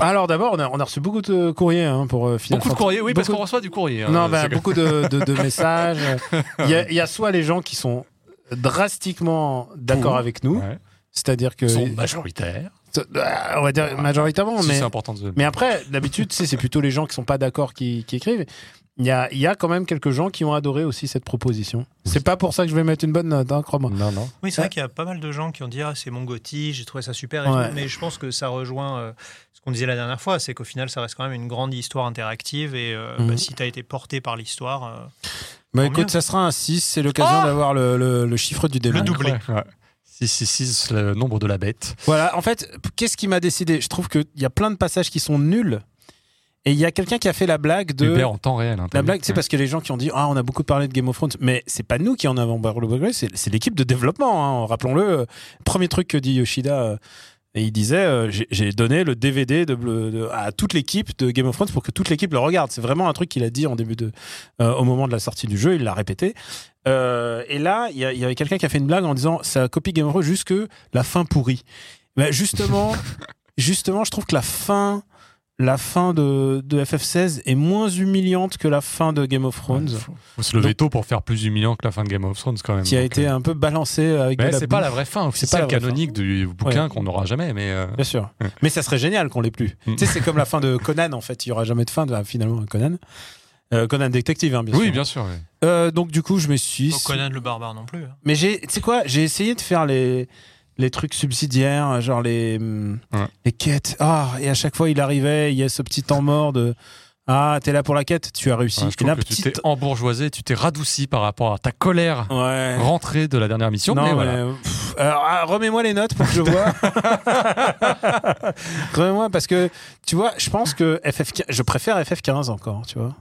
Alors d'abord, on a, on a reçu beaucoup de courriers hein, pour euh, Final beaucoup de courriers, oui, parce qu'on reçoit du courrier. hein, Non, ben, c'est- beaucoup de, de- de messages. Il y, a, il y a soit les gens qui sont drastiquement d'accord avec nous, Ouais. C'est-à-dire que Ils sont majoritaires. Euh, on va dire majoritairement, Si, mais c'est important de mais après d'habitude, c'est plutôt les gens qui sont pas d'accord qui, qui écrivent. Il y a, il y a quand même quelques gens qui ont adoré aussi cette proposition. C'est pas pour ça que je vais mettre une bonne note, hein, crois-moi. Non, non. Oui, c'est vrai qu'il y a pas mal de gens qui ont dit ah, c'est mon Gotti, j'ai trouvé ça super. Ouais. Mais je pense que ça rejoint euh, ce qu'on disait la dernière fois, c'est qu'au final, ça reste quand même une grande histoire interactive. Et euh, Mhm. bah, si tu as été porté par l'histoire, euh, Bah écoute, mieux. ça sera un 6, c'est l'occasion Ah d'avoir le, le- le chiffre du démon. Le doublé. Ouais. 666, le nombre de la bête. Voilà, en fait, qu'est-ce qui m'a décidé? Je trouve qu'il y a plein de passages qui sont nuls. Et il y a quelqu'un qui a fait la blague de. Hubert en temps réel. hein, La blague, c'est Ouais. parce que les gens qui ont dit Ah, on a beaucoup parlé de Game of Thrones, mais c'est pas nous qui en avons parlé, c'est c'est l'équipe de développement. hein, Rappelons-le. Premier truc que dit Yoshida, euh, et il disait euh, J'ai donné le DVD de, de- à toute l'équipe de Game of Thrones pour que toute l'équipe le regarde. C'est vraiment un truc qu'il a dit en début de, euh, au moment de la sortie du jeu, il l'a répété. Euh, et là, il y, a- il y avait quelqu'un qui a fait une blague en disant Ça copie Game of Thrones jusque la fin pourrie. Ben, justement, justement, je trouve que la fin la fin de, de FF16 est moins humiliante que la fin de Game of Thrones, Faut, faut se lever tôt pour faire plus humiliant que la fin de Game of Thrones quand même. qui a Donc, été euh, un peu balancée avec de Mais la c'est pas la vraie fin C'est pas vraie canonique du bouquin Ouais. qu'on n'aura jamais. Mais euh, Bien sûr. Ouais. Mais ça serait génial qu'on l'ait plus. Mm. Tu sais, c'est comme la fin de Conan, en fait. Il y aura jamais de fin, de, finalement, Conan. Euh, Conan détective, hein, bien oui, sûr. bien sûr. oui. Euh, donc, du coup, je me suis. oh, Conan le barbare non plus. hein. Mais j'ai, tu sais quoi, j'ai essayé de faire les, les trucs subsidiaires, genre les, Ouais. les quêtes. Ah, et à chaque fois, il arrivait, il y a ce petit temps mort de. Ah, t'es là pour la quête, tu as réussi. Ouais, je là, que tu t'es embourgeoisé, tu t'es radouci par rapport à ta colère Ouais. rentrée de la dernière mission. Non, mais mais, voilà. pff, alors, ah, remets-moi les notes pour que je vois. remets-moi parce que tu vois, je pense que FF, je préfère FF15 encore, tu vois.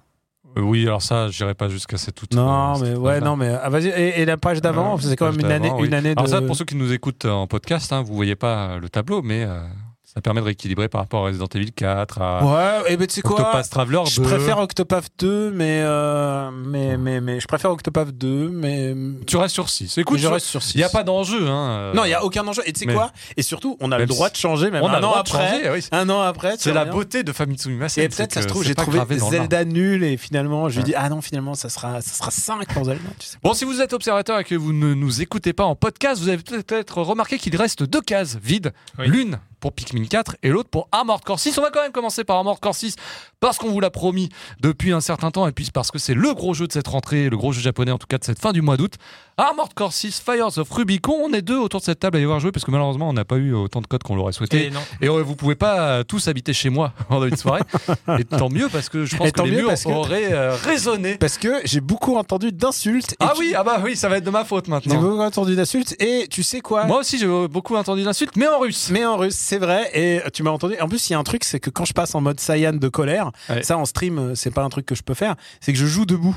Euh, oui, alors ça, j'irai pas jusqu'à cette toute. Non, euh, mais ouais, non, mais ah, vas-y. Et, et la page d'avant, Euh, c'est quand même une année, oui. une année de. Alors ça, pour ceux qui nous écoutent en podcast, hein, vous voyez pas le tableau, mais euh, ça permet de rééquilibrer par rapport à Resident Evil 4, à Ouais, et ben tu sais quoi? Octopath Traveler 2. Je préfère Octopath 2, mais, euh, mais, mais, mais je préfère Octopath 2, mais. Tu restes sur 6. Écoute, mais je reste sur 6. il n'y a pas d'enjeu. Hein, Non, il n'y a aucun enjeu. Et tu sais mais- quoi? Et surtout, on a le droit de changer, même On a un an après. changer, oui. Un an après, C'est la beauté de Famitsu Mimasen. Et peut-être, ça se trouve, j'ai trouvé. Zelda nul et finalement, je lui dis, ah non, finalement, ça sera, ça sera 5 pour Zelda. Tu sais. Bon, si vous êtes observateur et que vous ne nous écoutez pas en podcast, vous avez peut-être remarqué qu'il reste deux cases vides. Oui. L'une pour Pikmin 4 et l'autre pour Armored Core 6. On va quand même commencer par Armored Core 6 parce qu'on vous l'a promis depuis un certain temps et puis parce que c'est le gros jeu de cette rentrée, le gros jeu japonais en tout cas de cette fin du mois d'août. Armored Core 6 Fires of Rubicon. On est deux autour de cette table à y avoir joué parce que malheureusement on n'a pas eu autant de codes qu'on l'aurait souhaité. Et non. Et euh, vous pouvez pas euh, tous habiter chez moi pendant une soirée. et tant mieux parce que je pense Et que tant les mieux murs parce que- auraient euh, résonné. Parce que j'ai beaucoup entendu d'insultes. et Ah tu- oui, ah bah oui, ça va être de ma faute J'ai maintenant. beaucoup entendu d'insultes. Et tu sais quoi? Moi aussi, j'ai beaucoup entendu d'insultes, mais en russe. Mais en russe, c'est vrai. Et tu m'as entendu. En plus, il y a un truc, c'est que quand je passe en mode Saiyan de colère, Ouais. ça en stream, euh, c'est pas un truc que je peux faire. C'est que je joue debout.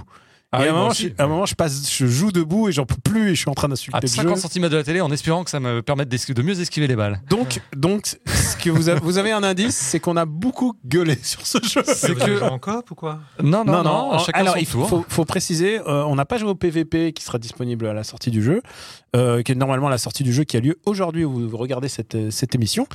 Ah et oui, à, un moment, aussi. je, à un moment, je passe, je joue debout et j'en peux plus et je suis en train d'insulter À le 50 jeu. cm de la télé en espérant que ça me permette de mieux esquiver les balles. Donc, donc, ce que vous avez, vous avez un indice, c'est qu'on a beaucoup gueulé sur ce jeu. C'est que- en coop ou quoi? Non, non, non, chacun Alors, son il faut, faut préciser, euh, on n'a pas joué au PVP qui sera disponible à la sortie du jeu, euh, qui est normalement la sortie du jeu qui a lieu aujourd'hui où vous regardez cette, euh, cette émission.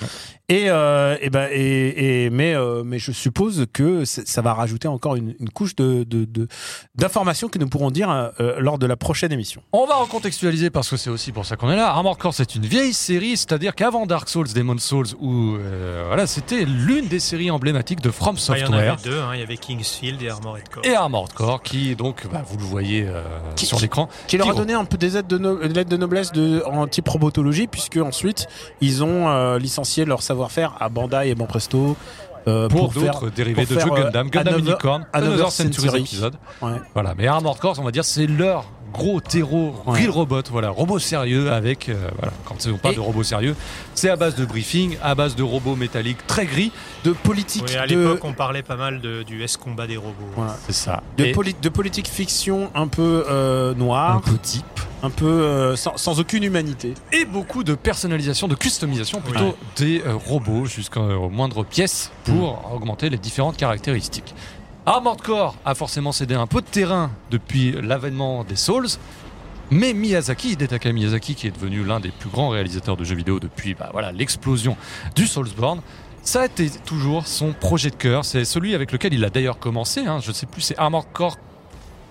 Et, euh, et ben, et, et- mais, euh, mais je suppose que ça va rajouter encore une, une couche de, de, de- d'informations que nous pourrons dire euh, lors de la prochaine émission. On va recontextualiser parce que c'est aussi pour ça qu'on est là. Armored Core, c'est une vieille série, c'est-à-dire qu'avant Dark Souls, Demon Souls, où euh, voilà, c'était l'une des séries emblématiques de From Ah, Il y en Software. avait deux, hein, il y avait Kingsfield et Armored Core. et Armored Core, qui donc, bah, vous le voyez euh, Qui- sur l'écran, Qui leur a donné un peu des aides de, no- des lettres de noblesse de, en type robotologie, puisque ensuite ils ont euh, licencié leur savoir-faire à Bandai et Banpresto. euh, pour, faire- d'autres dérivés pour de jeux euh, Gundam, Gundam Another- Unicorn, Another Another Century Century. Episode. Ouais. Voilà, mais Armored Core, on va dire, c'est leur gros terreau, Ouais. real robot, voilà, robot sérieux avec, euh, voilà, quand on parle Et- de robot sérieux, c'est à base de briefing, à base de robots métalliques très gris, de politique Oui, à de, l'époque, on parlait pas mal de- du S-combat des robots. voilà. c'est ça. de, Et poli- de politique fiction un peu euh, un noire, peu type. un peu euh, sans, sans aucune humanité. et beaucoup de personnalisation, de customisation plutôt des euh, robots jusqu'aux moindres pièces pour augmenter les différentes caractéristiques. Armored Core a forcément cédé un peu de terrain depuis l'avènement des Souls, mais Miyazaki, Hidetaka Miyazaki, qui est devenu l'un des plus grands réalisateurs de jeux vidéo depuis bah, voilà, l'explosion du Soulsborne, ça a été toujours son projet de cœur. C'est celui avec lequel il a d'ailleurs commencé. hein. je ne sais plus, c'est Armored Core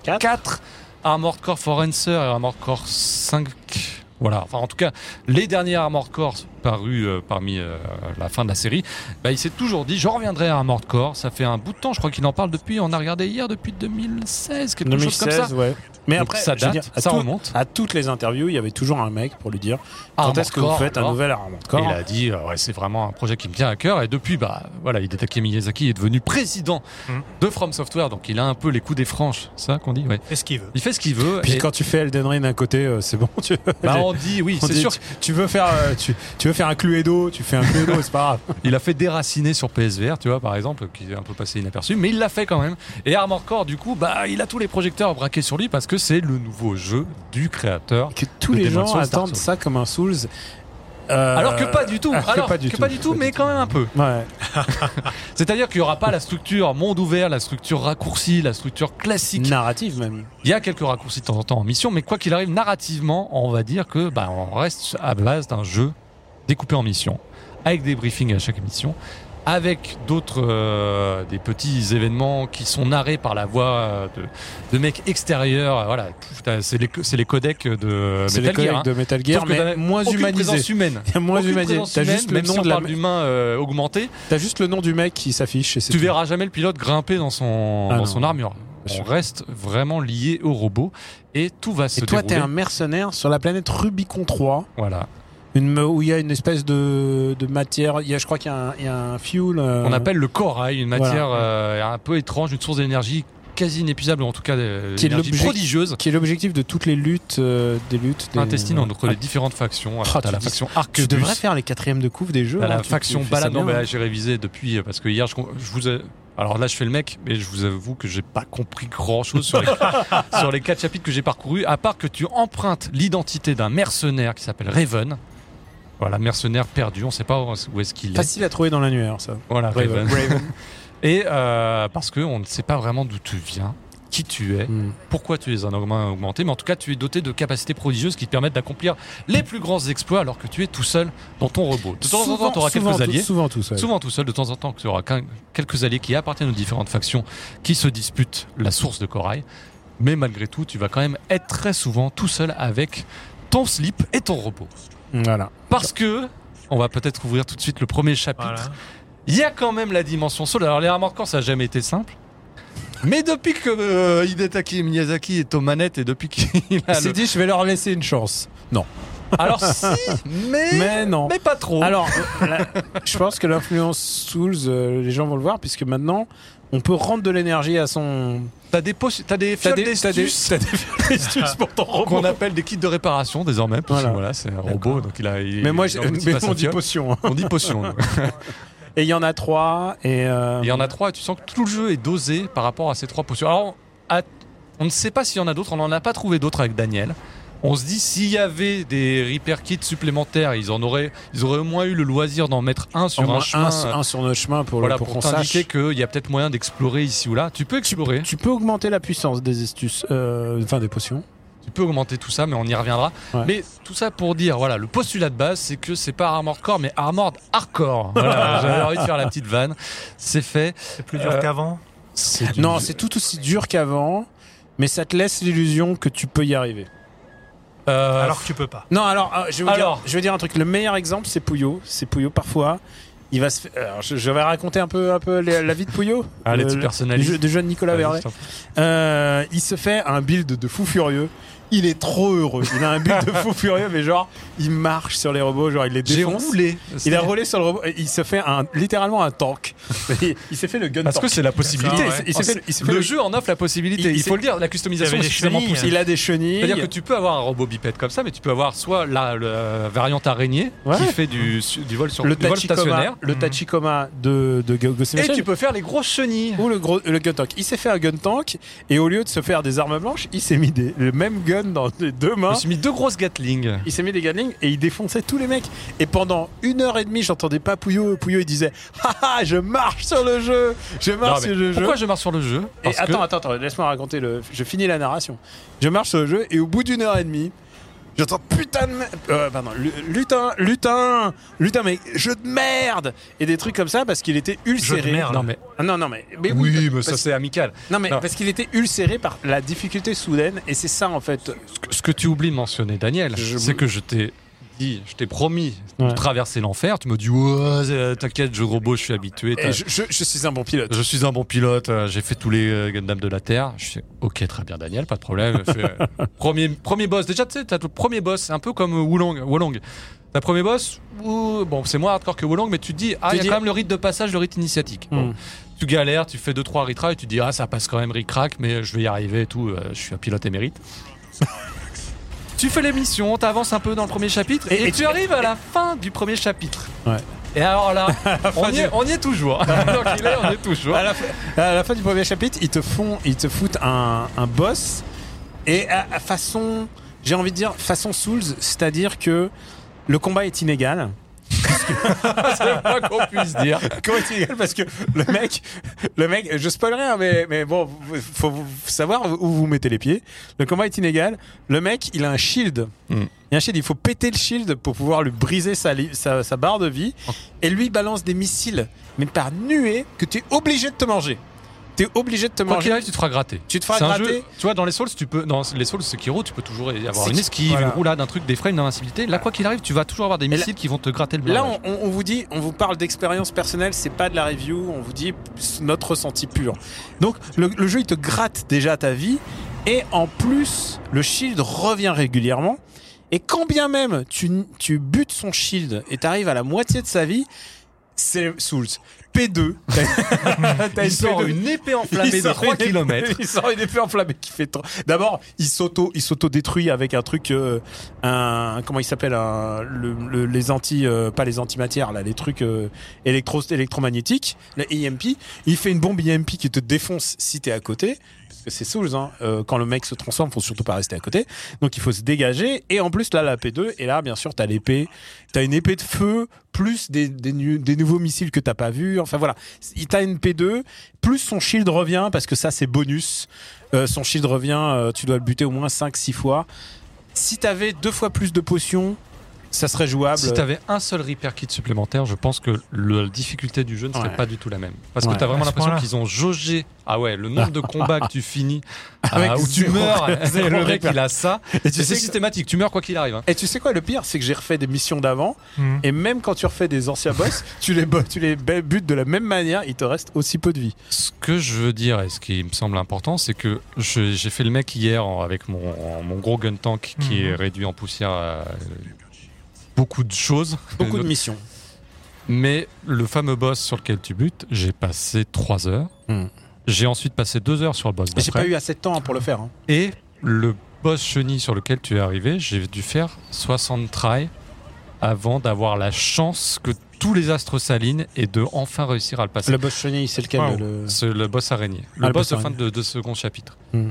4. 4, Armored Core Forencer et Armored Core 5. Voilà, enfin en tout cas, les derniers Armored Core parus euh, parmi euh, la fin de la série, bah, il s'est toujours dit, je reviendrai à Armored Core. Ça fait un bout de temps, je crois qu'il en parle depuis, on a regardé hier, depuis 2016, quelque chose comme ça. ouais. Mais Donc après, ça date, dire, ça tout- remonte. à toutes les interviews, il y avait toujours un mec pour lui dire quand Armored est-ce que vous faites un nouvel Armored Et Core il a dit, euh, ouais, c'est vraiment un projet qui me tient à cœur. Et depuis, bah, voilà, Hidetaka Miyazaki est devenu président Mhm. de From Software, donc il a un peu les coups des franches, c'est ça qu'on dit, ouais. Est-ce qu'il veut Il fait ce qu'il veut. Puis et- quand tu fais Elden Ring d'un côté, euh, c'est bon. Tu, bah, on dit, oui, on c'est dit, sûr. Tu, tu veux faire, euh, tu, tu veux faire un Cluedo, tu fais un Cluedo, c'est pas grave. Il a fait déraciner sur PSVR, tu vois, par exemple, qui est un peu passé inaperçu, mais il l'a fait quand même. Et Armored Core, du coup, bah, il a tous les projecteurs braqués sur lui parce que c'est le nouveau jeu du créateur. Que tous Le les gens Souls, attendent ça comme un Souls. Euh, Alors que pas du tout. alors que pas du que tout. pas du tout, Pas mais quand même un peu. Ouais. C'est-à-dire qu'il n'y aura pas la structure monde ouvert, la structure raccourcie, la structure classique. Narrative même. Il y a quelques raccourcis de temps en temps en mission, mais quoi qu'il arrive, narrativement, on va dire que bah, on reste à base d'un jeu découpé en missions, avec des briefings à chaque mission, avec d'autres euh, des petits événements qui sont narrés par la voix de, de mecs extérieurs. Voilà, c'est les, les codecs de C'est les Metal Gear. hein. de Metal Gear, mais moins humanisé. humaine. Moins humanisé. T'as juste le si nom de la. parle d'humain euh, augmenté, T'as juste le nom du mec qui s'affiche et tu tout. verras jamais le pilote grimper dans son, Ah dans non. son armure. On reste vraiment lié au robot et tout va se Et toi, dérouler. t'es un mercenaire sur la planète Rubicon 3, Voilà. Une, où il y a une espèce de, de matière. Il y a, je crois qu'il y, a un- il y a un fuel. euh, On appelle le corail, une Voilà. matière euh, un peu étrange, une source d'énergie quasi inépuisable, en tout cas euh, Qui est prodigieuse. qui est l'objectif de toutes les luttes, euh, des luttes. Des, Intestine entre Ah, les différentes factions. Alors, Ah, t'as tu la dis- faction Tu Arquebus, devrais faire les quatrièmes de couve des jeux. hein, la tu- faction tu balade. Non, mais là, j'ai révisé depuis parce que hier, je, je vous ai. Alors là, je fais le mec, mais je vous avoue que j'ai pas compris grand chose sur les, sur les quatre chapitres que j'ai parcourus, à part que tu empruntes l'identité d'un mercenaire qui s'appelle Raven. Voilà, mercenaire perdu, on sait pas où est-ce qu'il est. Facile à trouver dans l'annuaire, ça. Voilà, Raven. Raven. Et euh, parce qu'on ne sait pas vraiment d'où tu viens, qui tu es, Hmm. pourquoi tu es un humain augmenté, mais en tout cas, tu es doté de capacités prodigieuses qui te permettent d'accomplir les plus grands exploits alors que tu es tout seul dans ton robot. De temps en temps, tu auras quelques tout- alliés. Souvent tout seul. Souvent tout seul, de temps en temps, tu auras quelques alliés qui appartiennent aux différentes factions qui se disputent la source de corail. Mais malgré tout, tu vas quand même être très souvent tout seul avec ton slip et ton robot. Voilà. Parce que, on va peut-être ouvrir tout de suite le premier chapitre. Voilà. Il y a quand même la dimension solo. Alors les Armored ça n'a jamais été simple. Mais depuis que euh, Hidetaki Miyazaki est aux manettes et depuis qu'il Il a s'est le... dit, je vais leur laisser une chance. Non. Alors si, mais, Mais non. mais pas trop. Alors, euh, la- je pense que l'influence Souls, euh, les gens vont le voir, puisque maintenant, on peut rendre de l'énergie à son. t'as des, t'as des fioles des, t'as des, d'estus pour ton robot. qu'on appelle des kits de réparation désormais. Parce que Voilà. voilà, c'est un robot, donc il a. il- Mais moi, il a mais à on dit potion. hein. On dit potion. Et il y en a trois. Et euh, Il y en a trois et tu sens que tout le jeu est dosé par rapport à ces trois potions. Alors, On ne sait pas s'il y en a d'autres, on n'en a pas trouvé d'autres avec Daniel. On se dit s'il y avait des repair kits supplémentaires, ils en auraient, ils auraient au moins eu le loisir d'en mettre un sur un chemin, un, un sur notre chemin pour, voilà, pour, pour, qu'on sache. t'indiquer qu'il y a peut-être moyen d'explorer ici ou là. Tu peux explorer, Tu peux augmenter la puissance des astuces, euh, enfin des potions. tu peux augmenter tout ça, mais on y reviendra. Ouais. Mais tout ça pour dire, voilà, le postulat de base, c'est que c'est pas Armored Core, mais Armored Hardcore. Voilà, J'avais envie de faire la petite vanne. C'est fait. C'est plus dur Euh, qu'avant. Du- Non, c'est tout aussi dur qu'avant, mais ça te laisse l'illusion que tu peux y arriver. Euh, Alors que tu peux pas. Non, alors, euh, je, vais vous Alors. dire, je vais dire un truc. Le meilleur exemple, c'est Pouillot. C'est Pouillot parfois. Il va se faire- alors, je, je vais raconter un peu, un peu la, la vie de Pouillot. Allez, Le- tu personnalises. du jeu- du jeune Nicolas. Euh, il se fait un build de fou furieux. Il est trop heureux. Il a un build de fou furieux, mais genre, il marche sur les robots, genre, il les J'ai défonce. roulé. Il a roulé sur le robot. Il se fait un, littéralement un tank. Il, il s'est fait le gun Parce que tank. c'est la possibilité. Ouais. Il fait- fait le le- jeu en offre la possibilité. Il- faut le dire, la customisation est chenilles. poussée. Il a des chenilles. C'est-à-dire que tu peux avoir un robot bipède comme ça, mais tu peux avoir soit la, la variante araignée Ouais. qui fait du, du vol sur le du vol stationnaire, le Tachikoma de, de the et tu peux faire les grosses chenilles. Ou le, gros, le gun tank. Il s'est fait un gun tank et au lieu de se faire des armes blanches, il s'est mis des, le même gun dans les deux Je mains. me suis mis deux grosses Gatling. Il s'est mis des Gatling et il défonçait tous les mecs. Et pendant une heure et demie, j'entendais pas Pouillot. Pouillot, il disait Haha, je marche sur le jeu Je marche sur le jeu. pourquoi je marche sur le jeu? Et que- attends, attends, attends, laisse-moi raconter le. Je finis la narration. Je marche sur le jeu et au bout d'une heure et demie, j'entends putain de. me- Euh, pardon, lu- lutin, lutin, lutin, mais jeu de merde Et des trucs comme ça parce qu'il était ulcéré. merde. Non mais, non, non, mais. mais oui, mais ça c'est amical. Non, mais Non. parce qu'il était ulcéré par la difficulté soudaine et c'est ça en fait. Ce que- Ce que tu oublies de mentionner, Daniel, Je- c'est que je t'ai dit, je t'ai promis Ouais. de traverser l'enfer. Tu me dis, ouais, euh, t'inquiète, jeu robot, je suis habitué. je, je- je suis un bon pilote. Je suis un bon pilote, euh, j'ai fait tous les euh, Gundam de la Terre. Je fais ok, très bien, Daniel, pas de problème. Je fais, premier, premier boss, déjà, tu sais, t'as le premier boss, c'est un peu comme Wulong. Wulong. T'as premier boss, bon, c'est moins hardcore que Wulong, mais tu te dis, ah, il y a dis- quand même le rite de passage, le rite initiatique. Bon, Hmm. tu galères, tu fais 2-3 retries, et tu te dis, ah, ça passe quand même ric-rac, mais je vais y arriver et tout, euh, je suis un pilote émérite. tu fais les missions, t'avances un peu dans le premier chapitre, et, Et- et tu tu- arrives à la fin du premier chapitre. Ouais. Et alors là, on y, est, on y est toujours. Donc il est, on est toujours. À la, fin, à la fin du premier chapitre, ils te font, ils te foutent un, un boss et à, à façon, j'ai envie de dire façon Souls, c'est-à-dire que le combat est inégal. c'est pas qu'on puisse dire. Comment Parce que le mec, le mec, je spoil rien, mais, mais bon, faut, savoir où vous mettez les pieds. Le combat est inégal. Le mec, il a un shield. Mm. Il y a un shield, il faut péter le shield pour pouvoir lui briser sa, sa, sa barre de vie. Et lui balance des missiles, mais par nuée, que tu es obligé de te manger. Tu es obligé de te Quoi qu'il manger. arrive, tu te feras gratter. Tu te feras un gratter. jeu- tu vois, dans les Souls, tu peux, dans les Souls Sekiro, tu peux toujours y avoir une qui- esquive, voilà. une roulade, un truc, des frames d'invincibilité. Là, quoi qu'il arrive, tu vas toujours avoir des là- missiles qui vont te gratter le Là, on vous dit, on vous parle d'expérience personnelle, c'est pas de la review, on vous dit notre ressenti pur. Donc, le, le jeu, il te gratte déjà ta vie, et en plus, le shield revient régulièrement. Et quand bien même tu, tu butes son shield et t'arrives à la moitié de sa vie, c'est Souls. P2. T'as Il sort P2. une épée enflammée de sort 3 une épée- km. Il sort une épée enflammée qui fait trop. D'abord, il s'auto, il s'auto détruit avec un truc, euh, un comment il s'appelle, un, le, le- les anti, euh, pas les antimatières là, les trucs euh, électro, électromagnétiques, la EMP. Il fait une bombe EMP qui te défonce si t'es à côté. Que c'est Souls, hein. Euh, quand le mec se transforme, faut surtout pas rester à côté. Donc il faut se dégager. Et en plus là, la P2. Et là, bien sûr, t'as l'épée, t'as une épée de feu plus des, nouveaux missiles que t'as pas vus. Enfin voilà, il t'as une P2 plus son shield revient parce que ça c'est bonus. Euh, son shield revient, euh, tu dois le buter au moins 5-6 fois. Si t'avais deux fois plus de potions, ça serait jouable. Si t'avais un seul repair kit supplémentaire, je pense que le- la difficulté du jeu ne serait Ouais. pas du tout la même. Parce Ouais. que t'as vraiment À ce l'impression qu'ils ont jaugé. Ah ouais, le nombre de combats que tu finis, Avec ah, où tu meurs, zéro le mec il a ça. Et tu c'est sais que- systématique, tu meurs quoi qu'il arrive. hein. Et tu sais quoi le pire, c'est que j'ai refait des missions d'avant Hmm. et même quand tu refais des anciens boss, tu les tu les butes de la même manière, il te reste aussi peu de vie. Ce que je veux dire et ce qui me semble important, c'est que j'ai fait le mec hier avec mon, gros gun tank qui Mhm. est réduit en poussière à beaucoup de choses. Beaucoup de missions. Mais le fameux boss sur lequel tu butes, j'ai passé 3 heures. Mhm. J'ai ensuite passé 2 heures sur le boss Et J'ai pas eu assez de temps pour le faire. hein. Et le boss chenille sur lequel tu es arrivé, j'ai dû faire 60 tries avant d'avoir la chance que tous les astres s'alignent et de enfin réussir à le passer. Le boss chenille, c'est lequel Wow. le... C'est le boss araignée. Le Ah, boss de fin de, de second chapitre. Hmm.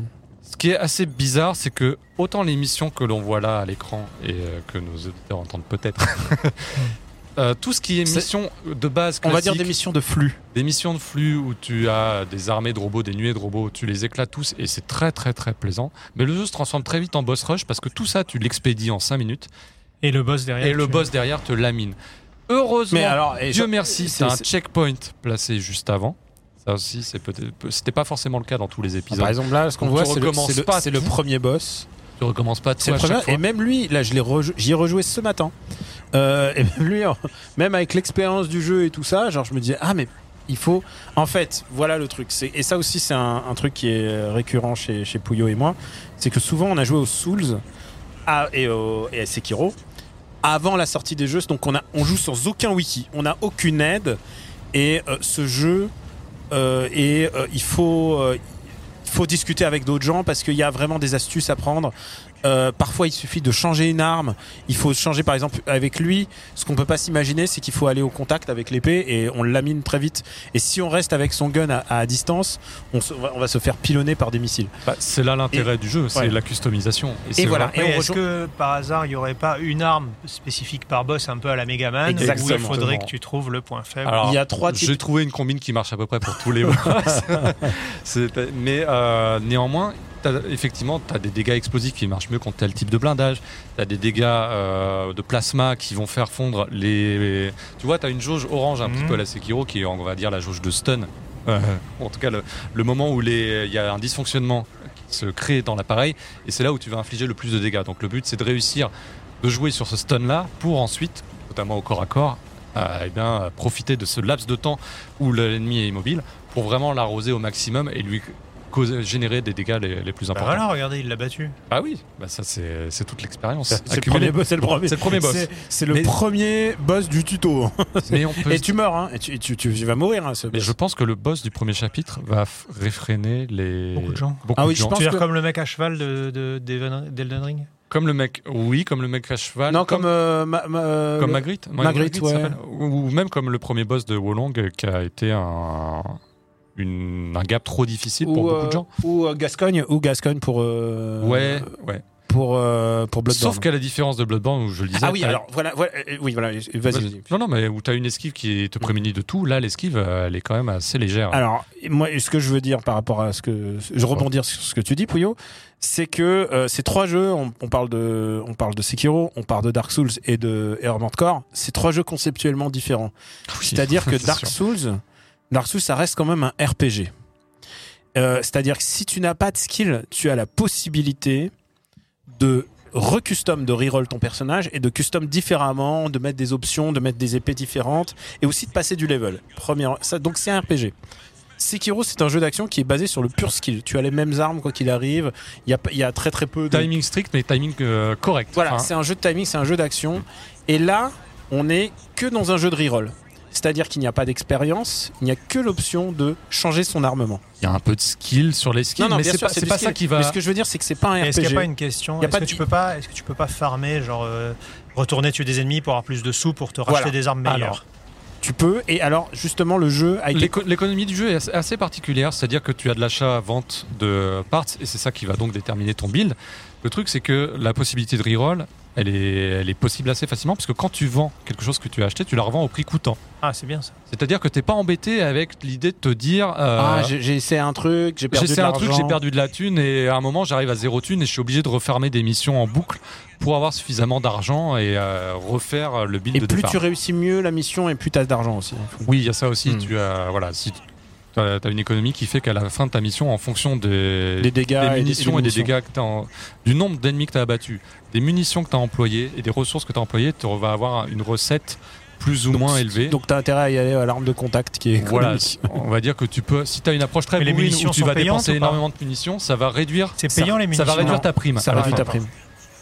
Ce qui est assez bizarre, c'est que autant les missions que l'on voit là à l'écran et euh, que nos auditeurs entendent peut-être, euh, tout ce qui est C'est- mission de base, On va dire des missions de flux. des missions de flux où tu as des armées de robots, des nuées de robots, tu les éclates tous et c'est très très très plaisant. Mais le jeu se transforme très vite en boss rush parce que tout ça, tu l'expédies en 5 minutes Et le boss derrière. et le boss derrière te lamine. Heureusement, Mais alors, et Dieu ça- merci, c'est- un checkpoint placé juste avant. Ça aussi, c'est peut-être, c'était pas forcément le cas dans tous les Ah, épisodes. Par exemple, là, ce qu'on voit, c'est le, premier boss. tu recommences pas tout à chaque premier. fois. Et même lui, là, je l'ai rejou- j'y ai rejoué ce matin. Euh, et même lui, même avec l'expérience du jeu et tout ça, genre, je me disais, ah, mais il faut. En fait, voilà le truc. Et ça aussi, c'est un, un truc qui est récurrent chez, chez Pouillot et moi. C'est que souvent, on a joué aux Souls à- et, au- et à Sekiro avant la sortie des jeux. Donc, on, a, on joue sans aucun wiki. On n'a aucune aide. Et euh, ce jeu, et euh, il faut. euh, il faut discuter avec d'autres gens parce qu'il y a vraiment des astuces à prendre. Euh, parfois, il suffit de changer une arme. Il faut changer, par exemple, avec lui. Ce qu'on peut pas s'imaginer, c'est qu'il faut aller au contact avec l'épée et on lamine très vite. Et si on reste avec son gun à, à distance, on, se- on va se faire pilonner par des missiles. Bah, c'est là l'intérêt du jeu, c'est Ouais. la customisation. voilà. vrai- Et on Est-ce rejoint- que par hasard il n'y aurait pas une arme spécifique par boss un peu à la Megaman où il Exactement. faudrait que tu trouves le point faible Alors, il y a trois types. J'ai trouvé une combine qui marche à peu près pour tous les boss. Mais euh, néanmoins, effectivement, tu as des dégâts explosifs qui marchent mieux contre tel type de blindage. Tu as des dégâts euh, de plasma qui vont faire fondre les. Tu vois, tu as une jauge orange un petit Mhm. peu à la Sekiro qui est, on va dire, la jauge de stun. Euh, en tout cas, le, le moment où il y a un dysfonctionnement qui se crée dans l'appareil, et c'est là où tu vas infliger le plus de dégâts. Donc le but, c'est de réussir de jouer sur ce stun-là pour ensuite, notamment au corps à corps, euh, eh bien, profiter de ce laps de temps où l'ennemi est immobile pour vraiment l'arroser au maximum et lui causer, générer des dégâts les, les plus Bah importants. voilà, regardez, il l'a battu. Ah oui, bah ça c'est c'est toute l'expérience. C'est le premier boss. C'est le premier. C'est le premier boss. C'est- C'est le Mais- premier boss du tuto. Mais, on peut Et se- tu meurs, hein. Et tu, tu, tu vas mourir, hein, ce mais je pense que le boss du premier chapitre va f- réfréner les Beaucoup de gens. beaucoup Ah oui, de je gens. pense Tu que- comme le mec à cheval de, de, d'Elden d'Elden Ring? Comme le mec, oui, comme le mec à cheval. Non, comme, euh, ma- ma- comme le- Magritte. Magritte, ouais. s'appelle. Ou ou même comme le premier boss de Wolong euh, qui a été un, une- un gap trop difficile pour ou, beaucoup euh, de gens. Ou euh, Gascogne, ou Gascogne pour euh, Ouais, ouais. pour euh, pour Bloodborne. Sauf qu'à la différence de Bloodborne, où je le disais. ah oui, alors voilà, voilà euh, oui voilà, vas-y. Non, non, mais où tu as une esquive qui te prémunit de tout, là, l'esquive, euh, elle est quand même assez légère. Alors moi, ce que je veux dire par rapport à ce que je rebondir sur ce que tu dis, Pouillot, c'est que euh, ces trois jeux, on, on parle de on parle de Sekiro, on parle de Dark Souls et de Armored Core, c'est trois jeux conceptuellement différents. Oui, C'est-à-dire que Dark sûr. Souls, Dark Souls, ça reste quand même un RPG. Euh, C'est-à-dire que si tu n'as pas de skill, tu as la possibilité de recustom, de reroll ton personnage et de custom différemment, de mettre des options, de mettre des épées différentes et aussi de passer du level. Première, ça, donc c'est un RPG. Sekiro, c'est un jeu d'action qui est basé sur le pur skill. Tu as les mêmes armes quoi qu'il arrive. Il y a, y a très très peu de Timing strict, mais timing euh, correct. voilà, Enfin, c'est un jeu de timing, c'est un jeu d'action. Et là, on est que dans un jeu de reroll. C'est-à-dire qu'il n'y a pas d'expérience, il n'y a que l'option de changer son armement. il y a un peu de skill sur les skills, mais bien c'est pas, pas skill. ça qui va. Mais ce que je veux dire, c'est que c'est pas un RPG. Est-ce qu'il n'y a pas une question Est-ce que, tu peux pas, est-ce que tu peux pas farmer, genre euh, retourner tuer des ennemis pour avoir plus de sous pour te racheter Voilà. des armes meilleures Alors, Tu peux. Et alors, justement, le jeu a été L'éco- L'économie du jeu est assez- assez particulière, c'est-à-dire que tu as de l'achat-vente de parts, et c'est ça qui va donc déterminer ton build. Le truc, c'est que la possibilité de reroll, elle est, elle est possible assez facilement, parce que quand tu vends quelque chose que tu as acheté, tu la revends au prix coûtant. Ah, c'est bien ça. C'est-à-dire que tu n'es pas embêté avec l'idée de te dire euh, Ah, j'ai j'ai essayé un truc, j'ai perdu j'ai de essayé un truc, j'ai perdu de la thune, et à un moment, j'arrive à zéro thune, et je suis obligé de refermer des missions en boucle pour avoir suffisamment d'argent et euh, refaire le build Et de plus départ. tu réussis mieux la mission et plus tu as d'argent aussi. Oui, il y a ça aussi. Hmm. Tu as, voilà, si tu as, une économie qui fait qu'à la fin de ta mission, en fonction des, Des dégâts des et des- munitions et des, munitions. dégâts que t'as en- du nombre d'ennemis que tu as abattus, des munitions que tu as employées et des ressources que tu as employées, tu vas avoir une recette plus ou Donc, moins élevée. Donc tu as intérêt à y aller à l'arme de contact qui est voilà, économique. on va dire que tu peux, si tu as une approche très bourrine munitions où tu sont vas payantes dépenser énormément de munitions, ça va réduire. C'est ça- payant, les Ça va munitions réduire ta prime. Ça réduit ta prime.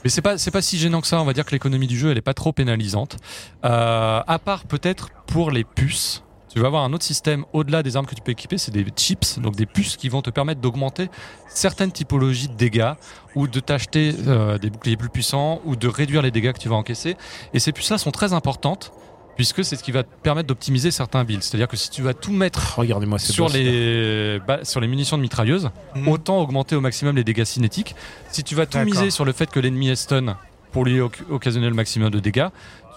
Mais c'est pas c'est pas si gênant que ça. On va dire que l'économie du jeu elle est pas trop pénalisante. Euh, à part peut-être pour les puces. Tu vas avoir un autre système au-delà des armes que tu peux équiper, c'est des chips, donc des puces qui vont te permettre d'augmenter certaines typologies de dégâts ou de t'acheter euh, des boucliers plus puissants ou de réduire les dégâts que tu vas encaisser. Et ces puces-là sont très importantes puisque c'est ce qui va te permettre d'optimiser certains builds. C'est-à-dire que si tu vas tout mettre Regardez-moi ces sur boss. les, bah, sur les munitions de mitrailleuse, Mhm. autant augmenter au maximum les dégâts cinétiques. Si tu vas tout D'accord. miser sur le fait que l'ennemi est stun pour lui oc- occasionner le maximum de dégâts,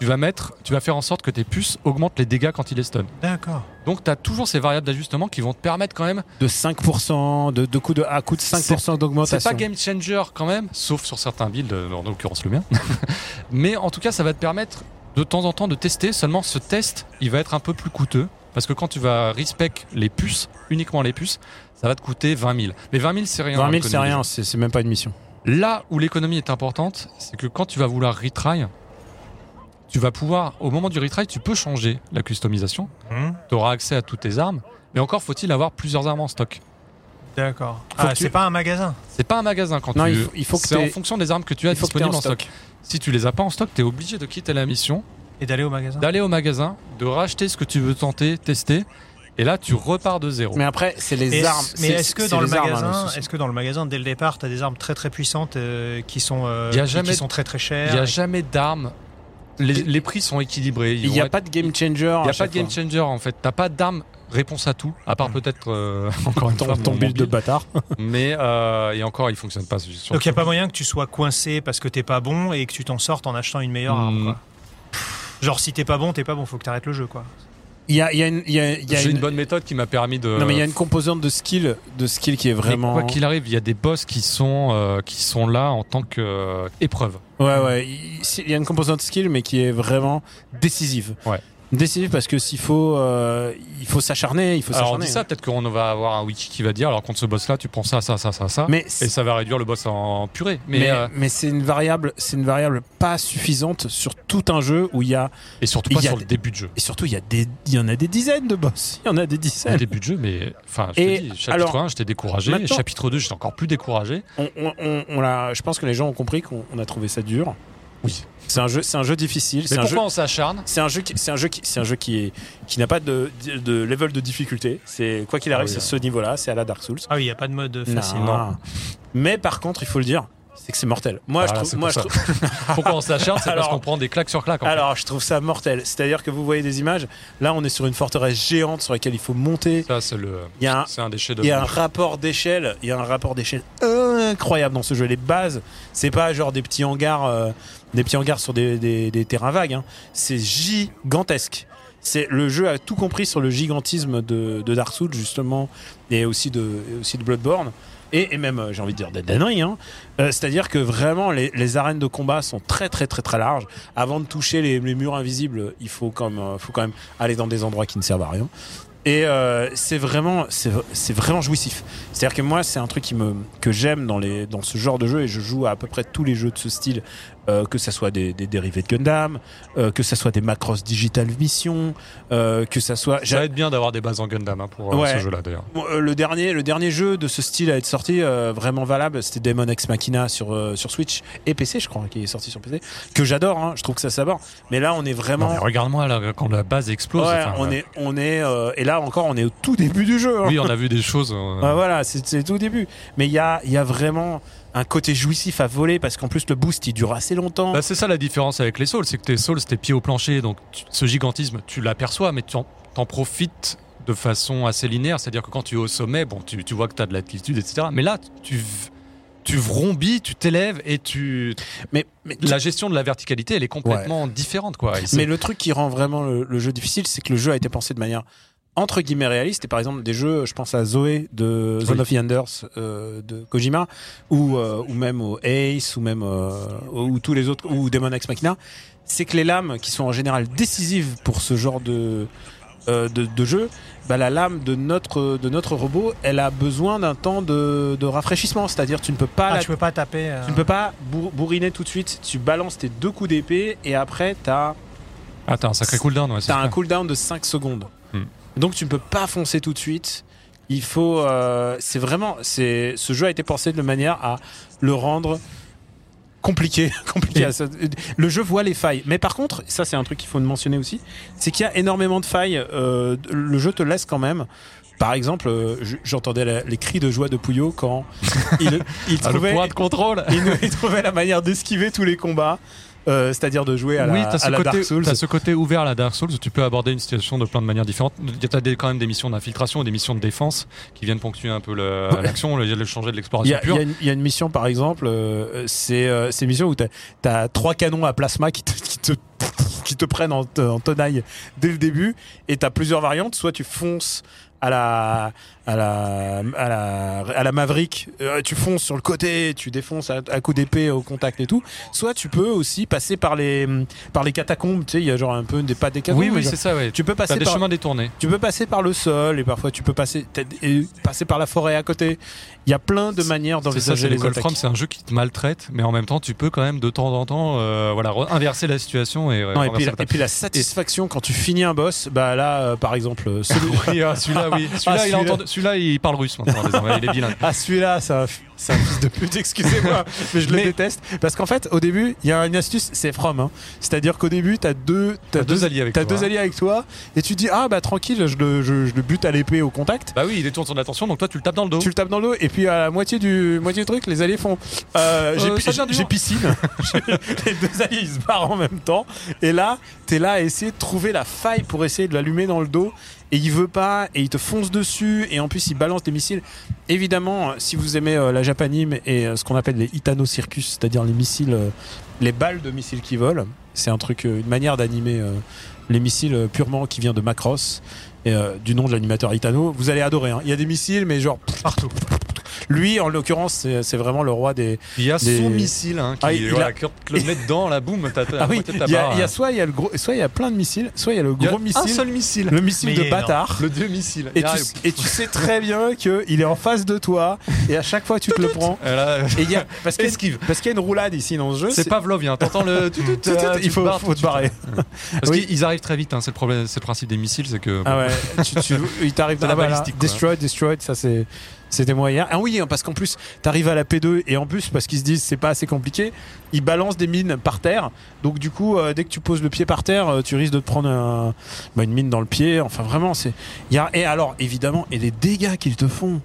tu vas mettre, tu vas faire en sorte que tes puces augmentent les dégâts quand il est stun. D'accord. Donc tu as toujours ces variables d'ajustement qui vont te permettre quand même. de 5%, de, de coup de, à coup de 5% C'est d'augmentation. pas game changer quand même, sauf sur certains builds, euh, en l'occurrence le mien. Mais en tout cas, ça va te permettre de temps en temps de tester. Seulement, ce test, il va être un peu plus coûteux. Parce que quand tu vas respec les puces, uniquement les puces, ça va te coûter 20 000. Mais 20 000, c'est rien. 20 dans 000, c'est rien, c'est c'est même pas une mission. Là où l'économie est importante, c'est que quand tu vas vouloir retry, tu vas pouvoir, au moment du retry, tu peux changer la customisation. Mhm. Tu auras accès à toutes tes armes. Mais encore faut-il avoir plusieurs armes en stock. D'accord. Ah, tu- c'est pas un magasin. C'est pas un magasin quand Non, tu. il faut- il faut que c'est en fonction des armes que tu as Il disponibles en en stock. stock. Si tu les as pas en stock, tu es obligé de quitter la mission, Et d'aller au magasin. d'aller au magasin, de racheter ce que tu veux tenter, tester. Et là, tu repars de zéro. Mais après, c'est les Et armes. est-ce- mais que dans le hein, est-ce que dans le magasin dès le départ, tu as des armes très très puissantes euh, qui sont euh, Il y a qui- jamais- qui sont très très Il chères n'y a jamais d'armes. Les, les prix sont équilibrés. Il n'y a pas de game changer. Il n'y a pas de game changer en fait. T'as pas d'arme réponse à tout, à part peut-être euh, encore une Ton, fois ton build de bâtard. Mais euh, et encore, il fonctionne pas. sur- Donc il n'y a pas moyen que tu sois coincé parce que t'es pas bon et que tu t'en sortes en achetant une meilleure arme. Quoi. Genre si t'es pas bon, t'es pas bon, faut que t'arrêtes le jeu quoi. Il y a, il y a une. il y a- il y a J'ai une- une bonne méthode qui m'a permis de. Non, mais il y a une composante de skill, de skill qui est Mais vraiment. quoi qu'il arrive, il y a des boss qui sont euh, qui sont là en tant que euh. Ouais, ouais. Il il y a une composante skill, mais qui est vraiment décisive. Ouais. Décisive parce que s'il faut, euh, il faut s'acharner, il faut Alors on s'acharner. dit ça, peut-être qu'on va avoir un wiki qui va dire alors contre ce boss là, tu prends ça, ça, ça, ça, ça, Mais, et ça va réduire le boss en purée. Mais, mais, euh, mais c'est une variable, c'est une variable pas suffisante sur tout un jeu où il y a et surtout pas il y a sur le début de jeu. et surtout il y a des, il y en a des dizaines de boss. Il y en a des Le dizaines. début de jeu, mais enfin, je Et te dis, chapitre alors, 1, j'étais découragé, maintenant- chapitre 2, j'étais encore plus découragé. On, on, on- on l'a- je pense que les gens ont compris qu'on on a trouvé ça dur. Oui. C'est un jeu, c'est un jeu difficile. Mais C'est un jeu. pourquoi on s'acharne? C'est un jeu qui, c'est un jeu qui, c'est un jeu qui est, qui n'a pas de, de level de difficulté. C'est quoi qu'il arrive, Ah oui, c'est ce niveau-là. C'est à la Dark Souls. Ah oui, il n'y a pas de mode facile. Non. Mais par contre, il faut le dire, c'est que c'est mortel. Moi, Voilà, je trouve, moi, je trouve, Pourquoi on s'acharne? C'est parce Alors- qu'on prend des claques sur claques. en fait. alors, je trouve ça mortel. C'est-à-dire que vous voyez des images. Là, on est sur une forteresse géante sur laquelle il faut monter. Ça, c'est le. Il y a un, C'est un des chefs il y a un rapport d'échelle. Il y a un rapport d'échelle incroyable dans ce jeu. Les bases, c'est pas genre des petits hangars, euh, des petits hangars sur des, des- des terrains vagues. hein. C'est gigantesque. C'est le jeu a tout compris sur le gigantisme de, de Dark Souls justement et aussi de, aussi de Bloodborne. Et, et même, euh, j'ai envie de dire, Ring, hein. Euh, C'est-à-dire que vraiment, les, arènes de combat sont très, très, très, très larges. Avant de toucher les, les murs invisibles, il faut quand, même, euh, faut quand même aller dans des endroits qui ne servent à rien. Et c'est vraiment, c'est vraiment jouissif. C'est-à-dire que moi, c'est un truc qui me, que j'aime dans, les, dans ce genre de jeu et je joue à à peu près tous les jeux de ce style, euh, que ça soit des, des dérivés de Gundam, euh, que ça soit des Macross Digital Mission, euh, que ça soit. Ça va être bien d'avoir des bases en Gundam hein, pour Ouais. ce jeu-là d'ailleurs. Le dernier, le dernier jeu de ce style à être sorti vraiment valable, c'était Demon Ex Machina sur sur Switch et PC, je crois, qui est sorti sur PC, que j'adore. Hein, je trouve que ça s'aborde. Mais là, on est vraiment. Regarde-moi là, quand la base explose. Ouais, on est, on est, et là encore, on est au tout début du jeu. hein. Oui, on a vu des choses. Ouais, voilà, c'est tout début. Mais il y a, il y a vraiment un côté jouissif à voler parce qu'en plus le boost il dure assez longtemps. Bah, c'est ça la différence avec les Souls, c'est que tes Souls, tes pieds au plancher, donc tu- ce gigantisme, tu l'aperçois, mais tu en, t'en profites de façon assez linéaire. C'est-à-dire que quand tu es au sommet, bon, tu, tu vois que tu as de l'altitude, etc. Mais là, tu, tu vrombis, tu t'élèves et tu. mais, mais, La gestion de la verticalité, elle est complètement différente, quoi. Mais le truc qui rend vraiment le, le jeu difficile, c'est que le jeu a été pensé de manière entre guillemets réaliste. Et par exemple, des jeux, je pense à Zoé de Zone Oui. of the Enders euh, de Kojima, ou, euh, ou même au Ace, ou même euh, ou tous les autres, ou Demon Machina, c'est que les lames qui sont en général décisives pour ce genre de euh, de, de jeu, bah, la lame de notre de notre robot, elle a besoin d'un temps de, de rafraîchissement. C'est-à-dire, tu ne peux pas Ah, la tu peux pas taper. euh, tu ne peux pas bourr- bourriner tout de suite. Tu balances tes deux coups d'épée et après, tu as, Ah, t'as un sacré cooldown, ouais, c'est un cooldown de 5 secondes. Donc tu ne peux pas foncer tout de suite. Il faut. euh, c'est vraiment. C'est, ce jeu a été pensé de manière à le rendre compliqué. compliqué. Le jeu voit les failles. Mais par contre, ça c'est un truc qu'il faut mentionner aussi, c'est qu'il y a énormément de failles. euh, le jeu te laisse quand même. Par exemple, euh, j'entendais les cris de joie de Pouillot quand il, il Ah, le trouvait, point de contrôle il trouvait la manière d'esquiver tous les combats. Euh, c'est-à-dire de jouer à la, oui, ce, à la côté, Dark Souls. ce côté ouvert à la Dark Souls où tu peux aborder une situation de plein de manières différentes. T'as des, quand même des missions d'infiltration et des missions de défense qui viennent ponctuer un peu l'action, le, le changer de Il y, l'exploration il pure. y a une- il y a une mission par exemple, euh, c'est euh, une mission où tu as, trois canons à plasma qui te, qui te, qui te prennent en, en tenaille dès le début et tu as plusieurs variantes. Soit tu fonces à la, à la, à la, à la Maverick, euh, tu fonces sur le côté, tu défonces à, à coup d'épée au contact et tout. Soit tu peux aussi passer par les, par les catacombes, tu sais, il y a genre un peu des pas des catacombes. Oui, oui, c'est ça, ouais. tu peux passer des par, chemins détournés. tu peux passer par le sol et parfois tu peux passer, et passer par la forêt à côté. Il y a plein de manières d'envisager les attaques. From, c'est un jeu qui te maltraite, mais en même temps, tu peux quand même de temps en temps, euh, voilà, inverser la situation et, euh, Non, et, puis, la la- table. et puis la satisfaction quand tu finis un boss, bah là, euh, par exemple, Oui, ah, celui-là, oui. Celui-là, Ah, il, a celui-là. il parle russe maintenant, désormais. Il est bilingue. ah celui-là, c'est un, fils de pute, excusez-moi, mais je le Mais- déteste. Parce qu'en fait, au début, il y a une astuce, c'est from. hein. C'est-à-dire qu'au début, t'as deux, T'as deux alliés avec t'as toi. deux alliés avec toi, et tu dis ah bah tranquille, je le, je, je le bute à l'épée au contact. Bah oui, il détourne son attention, donc toi, tu le tapes dans le dos. Tu le tapes dans le dos et puis à la moitié du moitié du truc, les alliés font euh, j'ai Euh, j'ai piscine. les deux alliés ils se barrent en même temps et là t'es là à essayer de trouver la faille pour essayer de l'allumer dans le dos et il veut pas et il te fonce dessus et en plus il balance des missiles. Évidemment, si vous aimez euh, la japanime et euh, ce qu'on appelle les Itano Circus, c'est-à-dire les missiles, euh, les balles de missiles qui volent, c'est un truc, une manière d'animer les missiles purement qui vient de Macross. Du nom de l'animateur Itano, vous allez adorer. hein. Il y a des missiles, mais genre Partout. Lui, en l'occurrence, c'est vraiment le roi des. Il y a Des- son missile, hein, qui, Ah, il voilà, a- quand le mets dedans, la boum, t'as Ah oui, il y, a, il y a hein. soit il y a le gros, soit il y a plein de missiles, soit il y a le Il y a gros un missile, seul missile. le missile Mais de il bâtard. Le dieu missile. Et Il tu, arrive. et tu sais très bien qu'il est en face de toi et à chaque fois tu te le prends. Et il y a, parce qu'il y a- esquive. parce qu'il y a une roulade ici dans ce jeu. C'est Pavlovien, t'entends le. tu- tu- tu- il faut, barres faut tout te barrer. Parce Oui. qu'ils arrivent très vite, hein, c'est le problème, c'est le principe des missiles, c'est que. Ah ouais, tu, tu- il t'arrive T'as dans la la balistique, quoi. Destroyed, destroyed, ça c'est. C'était moyen. Ah oui, parce qu'en plus, t'arrives à la P2 et en plus, parce qu'ils se disent c'est pas assez compliqué, ils balancent des mines par terre. Donc du coup, euh, dès que tu poses le pied par terre, euh, tu risques de te prendre bah, une mine dans le pied. Enfin vraiment, c'est. Et alors, évidemment, et les dégâts qu'ils te font.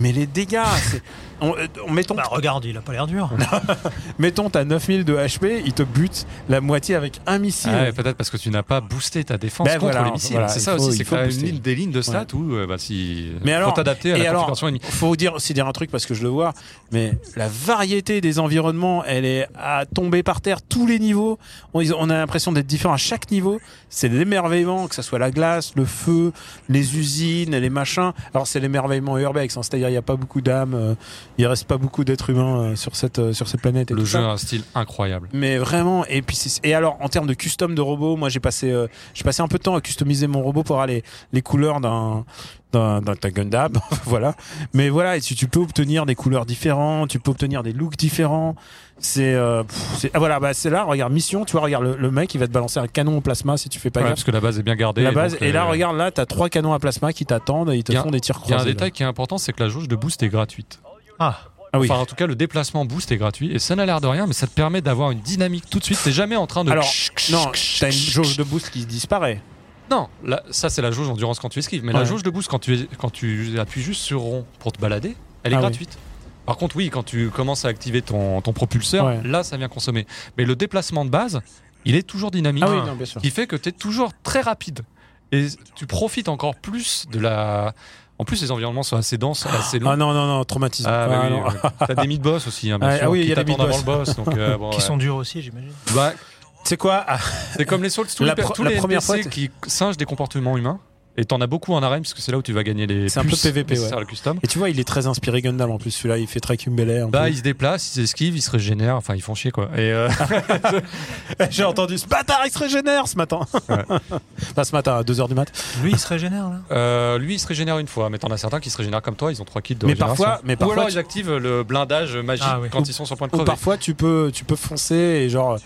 Mais les dégâts, c'est. On, euh, on- mettons, Bah regarde, il a pas l'air dur. mettons, t'as 9000 de HP, ils te butent la moitié avec un missile. Ah ouais, peut-être parce que tu n'as pas boosté ta défense Ben contre voilà, les missiles. voilà, c'est il ça faut- aussi, il c'est que faut t'as une des lignes de stats où euh, bah, si Mais faut alors- t'adapter à la alors, configuration faut dire aussi dire un truc parce que je le vois, mais la variété des environnements, elle est à tomber par terre tous les niveaux. On, a l'impression d'être différent à chaque niveau. C'est l'émerveillement, que ça soit la glace, le feu, les usines, les machins. Alors c'est l'émerveillement urbex, hein, c'est-à-dire il n'y a pas beaucoup d'âmes, euh, il reste pas beaucoup d'êtres humains euh, sur cette euh, sur cette planète. Et Le jeu ça. a un style incroyable. Mais vraiment, et puis et alors en termes de custom de robots, moi j'ai passé euh, j'ai passé un peu de temps à customiser mon robot pour avoir les, les couleurs d'un d'un Gundam, voilà. Mais voilà, et si tu peux obtenir des couleurs différentes, tu peux obtenir des looks différents. C'est euh, ah, voilà, bah c'est là, regarde mission, tu vois, regarde le, le mec, il va te balancer un canon au plasma si tu fais pas Ouais, gaffe. parce que la base est bien gardée. La base et là euh, regarde là, t'as trois canons à plasma qui t'attendent et ils te a- font des tirs Il y a un croisés. là. détail qui est important, c'est que la jauge de boost est gratuite. Ah, Ah oui. Enfin, en tout cas, le déplacement boost est gratuit et ça n'a l'air de rien, mais ça te permet d'avoir une dynamique tout de suite. T'es jamais en train de. Alors, non, t'as une jauge de boost qui disparaît. Non, là, ça c'est la jauge endurance quand tu esquives, mais Ouais. la jauge de boost quand tu, es- quand tu appuies juste sur rond pour te balader, elle est Ah oui. gratuite. Par contre, oui, quand tu commences à activer ton, ton propulseur, Ouais. là ça vient consommer. Mais le déplacement de base, il est toujours dynamique, Ah oui, non, bien sûr. qui fait que tu es toujours très rapide. Et tu profites encore plus de la. En plus, les environnements sont assez denses, assez longs. Ah non non non, traumatisme. Ah, bah Ah, oui, non. ouais. T'as des mid-boss aussi, hein, bien Ah, sûr, ah oui, il qui y a avant le boss. Donc, euh, bon, qui ouais. sont durs aussi, j'imagine. Bah, C'est quoi Ah, c'est comme les Souls, tous La les, tous la les première NPC fois, qui singent des comportements humains. Et t'en as beaucoup en arène, puisque c'est là où tu vas gagner les C'est un peu PVP, ouais. le custom. Et tu vois, il est très inspiré Gundam en plus. Celui-là, il fait très Kumbele. un Bah, peu. ils se déplacent, ils esquivent, ils se régénèrent, enfin, ils font chier, quoi. Et euh, J'ai entendu ce bâtard, il se régénère ce matin. Ouais. Pas ce matin, à 2h du mat. Lui, il se régénère là? euh, lui, il se régénère une fois, mais t'en as certains qui se régénèrent comme toi, ils ont trois kits de Mais parfois- mais Ou parfois, alors, tu- ils activent le blindage magique Ah oui. quand ils sont sur le point de Ou crever. parfois, tu peux, tu peux foncer et genre,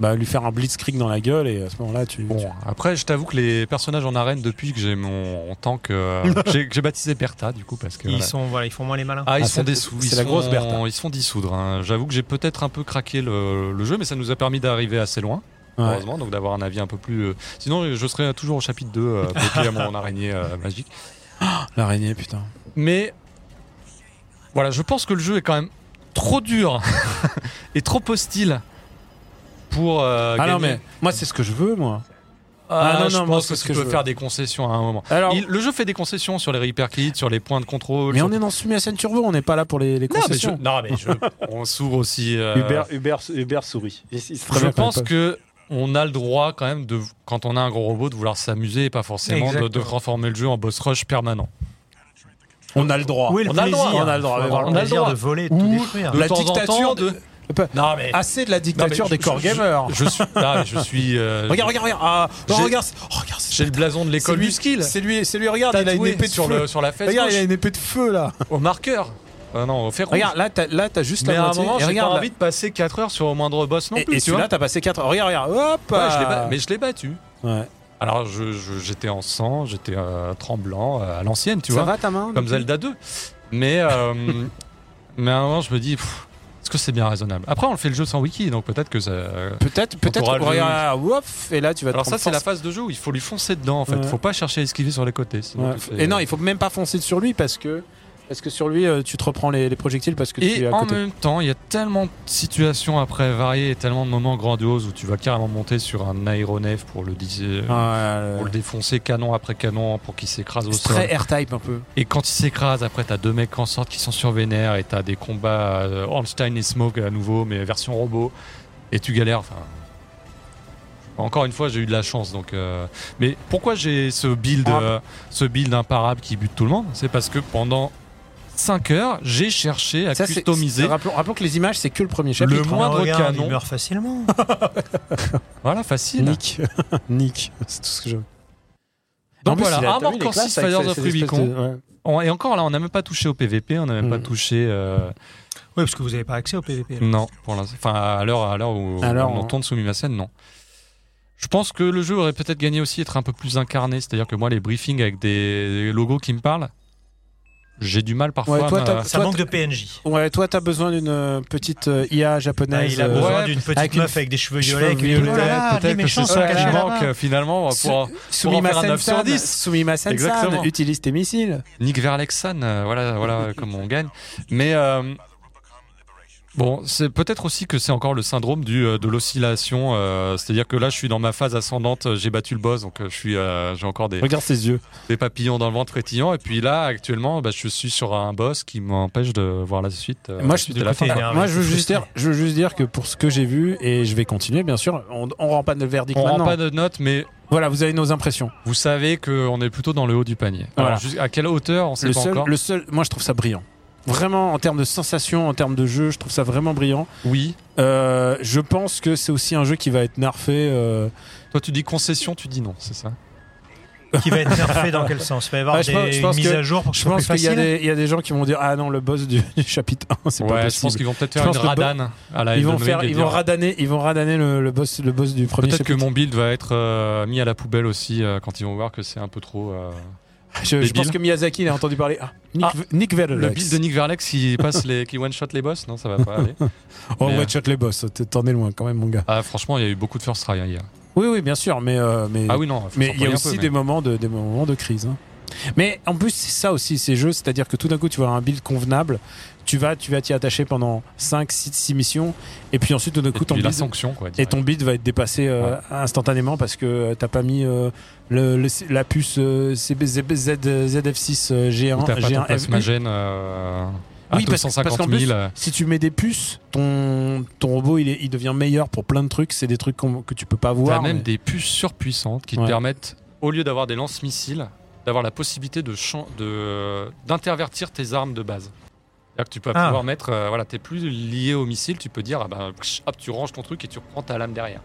bah, lui faire un blitzkrieg dans la gueule et à ce moment-là, tu. Bon, tu- après, je t'avoue que les personnages en arène, depuis que j'ai mon tank, euh, j'ai que j'ai baptisé Bertha, du coup, parce que. Ils voilà. sont, voilà, ils font moins les malins. Ah, ils Ah, sont c'est ils la sont- grosse Bertha. Ils se font dissoudre. hein. J'avoue que j'ai peut-être un peu craqué le, le jeu, mais ça nous a permis d'arriver assez loin, Ouais. heureusement, donc d'avoir un avis un peu plus. euh, Sinon, je serais toujours au chapitre 2, euh, bloqué à mon araignée euh, magique. L'araignée, putain. Mais voilà, je pense que le jeu est quand même trop dur et trop hostile pour. euh, Ah non, mais moi, c'est ce que je veux, moi. Ah, Ah, non, je non, pense que tu que peux je faire des concessions à un moment. Alors, Il- le jeu fait des concessions sur les repair kits, sur les points de contrôle. mais sur- on est dans Sumiasen Turbo, on n'est pas là pour les, les Non, mais, je, concessions. non, mais je- on s'ouvre aussi. euh, Uber, Uber, Uber sourit. Il- il se je pense que on a le droit quand même de, quand on a un gros robot, de vouloir s'amuser et pas forcément de, de transformer le jeu en boss rush permanent. on a le droit. Le On a le droit, on a le droit, Faut mais avoir on le a le plaisir droit. de voler, de Ou tout détruire. De La temps en dictature temps, de- Non mais Assez de la dictature Non, mais des je- core gamers. je suis, mais je suis. euh, Regarde, regarde, regarde. Ah, non, J'ai- regarde, oh, regarde. J'ai le blason de l'école c'est lui- du skill. C'est lui, c'est lui. Regarde, il a une épée de sur feu. le sur la fesse Regarde, il a une épée de feu là. au marqueur. Ah non, au fer rouge. Regarde, là, t'as, là, t'as juste mais la à un moment, j'ai pas envie de passer 4 heures sur le moindre boss non et, plus. et tu vois. celui-là, t'as passé 4 Regarde, regarde. Hop. Ouais, je l'ai ba- ah. mais je l'ai battu. Ouais. Alors j'étais en sang, j'étais euh, tremblant euh, à l'ancienne, tu Ça vois, va ta main comme Zelda 2. Mais euh, mais à un moment, je me dis, est-ce que c'est bien raisonnable Après, on le fait le jeu sans wiki, donc peut-être que ça. Peut-être, peut-être. aura le- Regarde, ouf, et là, tu vas te Alors ça, c'est la phase de jeu où il faut lui foncer dedans. En fait, Ouais. faut pas chercher à esquiver sur les côtés. sinon Ouais. tu fais- Et non, il faut même pas foncer sur lui parce que parce que sur lui, euh, tu te reprends les, les projectiles parce que tu es à en côté. même temps, il y a tellement de situations après variées et tellement de moments grandioses où tu vas carrément monter sur un aéronef pour le, dis- Ah, pour le défoncer canon après canon pour qu'il s'écrase au c'est sol. très R-Type un peu. Et quand il s'écrase, après, t'as deux mecs en sortent qui sont sur Vénère et t'as des combats euh, Ornstein et Smoke à nouveau, mais version robot. Et tu galères. Enfin, encore une fois, j'ai eu de la chance. Donc, euh, mais pourquoi j'ai ce build, Ah. euh, ce build imparable qui bute tout le monde? C'est parce que pendant 5 heures, j'ai cherché à Ça, customiser. c'est- Rappelons, rappelons que les images, c'est que le premier chapitre. Le moindre Regarde, canon. Il meurt facilement. Voilà, facile. Nick. Nick. C'est tout ce que je. Donc En plus, voilà, il a- Armor t'as vu, il est Core classe 6 avec Fires of Rubicon. de- ouais. On- Et encore là, on n'a même pas touché au PVP, on n'a même Mm. pas touché. euh, Oui, parce que vous n'avez pas accès au PVP. là. Non, pour l'instant. Enfin, à l'heure, à l'heure où Alors, on hein. entend Sumimasen, non. Je pense que le jeu aurait peut-être gagné aussi être un peu plus incarné. C'est-à-dire que moi, les briefings avec des logos qui me parlent, j'ai du mal parfois. Ouais, toi, à t'as- Ça Toi, manque de PNJ. Ouais, toi, t'as besoin d'une euh, petite euh, IA Ah, japonaise. il a euh, besoin ouais, d'une petite avec une- meuf avec des cheveux cheveux violets. qui Oh là, peut-être peut-être que c'est ça qui cachés manque euh, finalement Su- pour, Sumimasen-san, 9 sur 10. Sumimasen-san, Exactement. utilise tes missiles. Nick Verlexan, euh, voilà, voilà comment on gagne. Mais euh, bon, c'est peut-être aussi que c'est encore le syndrome du, euh, de l'oscillation. euh, C'est-à-dire que là, je suis dans ma phase ascendante, euh, j'ai battu le boss, donc je suis, euh, j'ai encore des, Regarde ses yeux. des papillons dans le ventre frétillant. Et puis là, actuellement, bah, je suis sur un boss qui m'empêche de voir la suite. euh, Moi, je- et la fin. Moi, je veux, juste dire, je veux juste dire que pour ce que j'ai vu, et je vais continuer, bien sûr, on, on rend pas de verdict On rend maintenant. pas de notes, mais Voilà, vous avez nos impressions. vous savez qu'on est plutôt dans le haut du panier. Voilà. Alors, à quelle hauteur, on sait Le pas seul, encore. le seul, moi, je trouve ça brillant. Vraiment, en termes de sensation, en termes de jeu, je trouve ça vraiment brillant. Oui. Euh, je pense que c'est aussi un jeu qui va être nerfé. euh, Toi, tu dis concession, tu dis non, c'est ça? Qui va être nerfé dans quel sens? Il va y avoir Ouais, je des pense- je pense mises que- à jour pour que ce Je pense qu'il y, a facile. des- il y a des gens qui vont dire Ah non, le boss du, du chapitre 1, c'est pas Ouais, je possible. pense qu'ils vont peut-être Je faire pense une que le bo- radane à la Ils vont, Elden faire, Ring et ils vont dire- radaner, ils vont radaner le, le boss, le boss du premier Peut-être que chapitre. mon build va être euh, mis à la poubelle aussi euh, quand ils vont voir que c'est un peu trop. euh, Je, pense que Miyazaki il a entendu parler. Ah, Nick, Ah, Nick Verlex. Le build de Nick Verlex qui passe les, qui one shot les boss, non, ça va pas aller. Oh, Mais, ouais, shot les boss, t'en es loin quand même, mon gars. Ah, franchement, il y a eu beaucoup de first try hein, hier. Oui, oui, bien sûr, mais. euh, mais Ah oui, non. Mais il y a aussi peu, des, moments de, des moments de crise. hein. Mais en plus, c'est ça aussi, ces jeux, c'est-à-dire que tout d'un coup, tu vas avoir un build convenable, tu vas tu vas t'y attacher pendant 5, 6, 6 missions, et puis ensuite, tout coup, ton build, sanction, quoi. et ton build va être dépassé euh, instantanément parce que euh, t'as pas mis euh, le, le- la puce euh, CBZ, ZF6 euh, Ou G1, t'as pas ton G1 FU. plasmagène euh, à Oui, parce que- 250 parce 000. qu'en plus, Si tu mets des puces, ton, ton robot il, est- il devient meilleur pour plein de trucs. C'est des trucs que tu peux pas T'as voir. même mais- des puces surpuissantes qui te permettent, au lieu d'avoir des lance-missiles, d'avoir la possibilité de- d'intervertir tes armes de base. C'est-à-dire que tu peux Ah. pouvoir mettre, euh, voilà, t'es plus lié au missile, tu peux dire, ah ben, psh, hop, tu ranges ton truc et tu reprends ta lame derrière.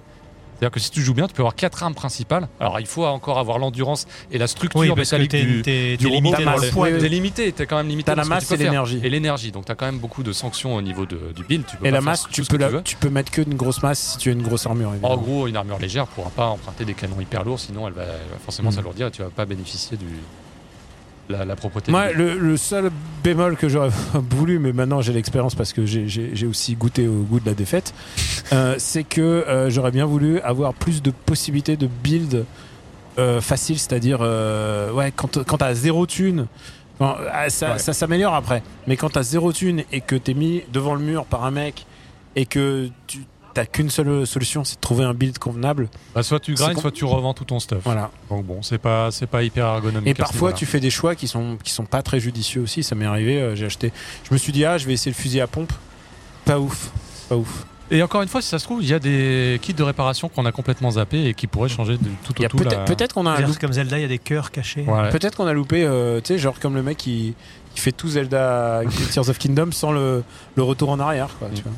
C'est-à-dire que si tu joues bien, tu peux avoir quatre armes principales. Alors il faut encore avoir l'endurance et la structure Oui, parce que métallique t'es du, du t'es robot. le. T'es limité, t'es quand même limité. T'as la masse tu peux et l'énergie. Et l'énergie, donc t'as quand même beaucoup de sanctions au niveau de- du build. Tu peux Et la masse, tu peux, la, tu peux mettre que une grosse masse si tu as une grosse armure. Évidemment. En gros, une armure légère pourra pas emprunter des canons hyper lourds, sinon elle va, elle va forcément Mm. s'alourdir et tu vas pas bénéficier du la, la propreté. Moi, le, le seul bémol que j'aurais voulu, mais maintenant j'ai l'expérience parce que j'ai- aussi goûté au goût de la défaite, euh, c'est que euh, j'aurais bien voulu avoir plus de possibilités de build euh, facile, c'est-à-dire euh, ouais, quand, quand t'as zéro thune. bon, ah, ça, Ouais. ça s'améliore après, mais quand t'as zéro thune et que t'es mis devant le mur par un mec et que tu t'as qu'une seule solution, c'est de trouver un build convenable. Bah, soit tu grindes, soit tu revends tout ton stuff. Voilà. Donc bon, c'est pas, c'est pas hyper ergonomique. Et parfois, tu fais des choix qui sont, qui sont pas très judicieux aussi. Ça m'est arrivé. euh, j'ai acheté. Je me suis dit, ah, je vais essayer le fusil à pompe. Pas ouf. Pas ouf. Et encore une fois, si ça se trouve, il y a des kits de réparation qu'on a complètement zappés et qui pourraient changer de tout au a tout. peut-être la- peut-être qu'on a loupé. comme Zelda, il y a des cœurs cachés. Ouais. Peut-être qu'on a loupé, euh, tu sais, genre comme le mec qui, qui fait tout Zelda Tears of Kingdom sans le, le retour en arrière, quoi, tu Mm. vois.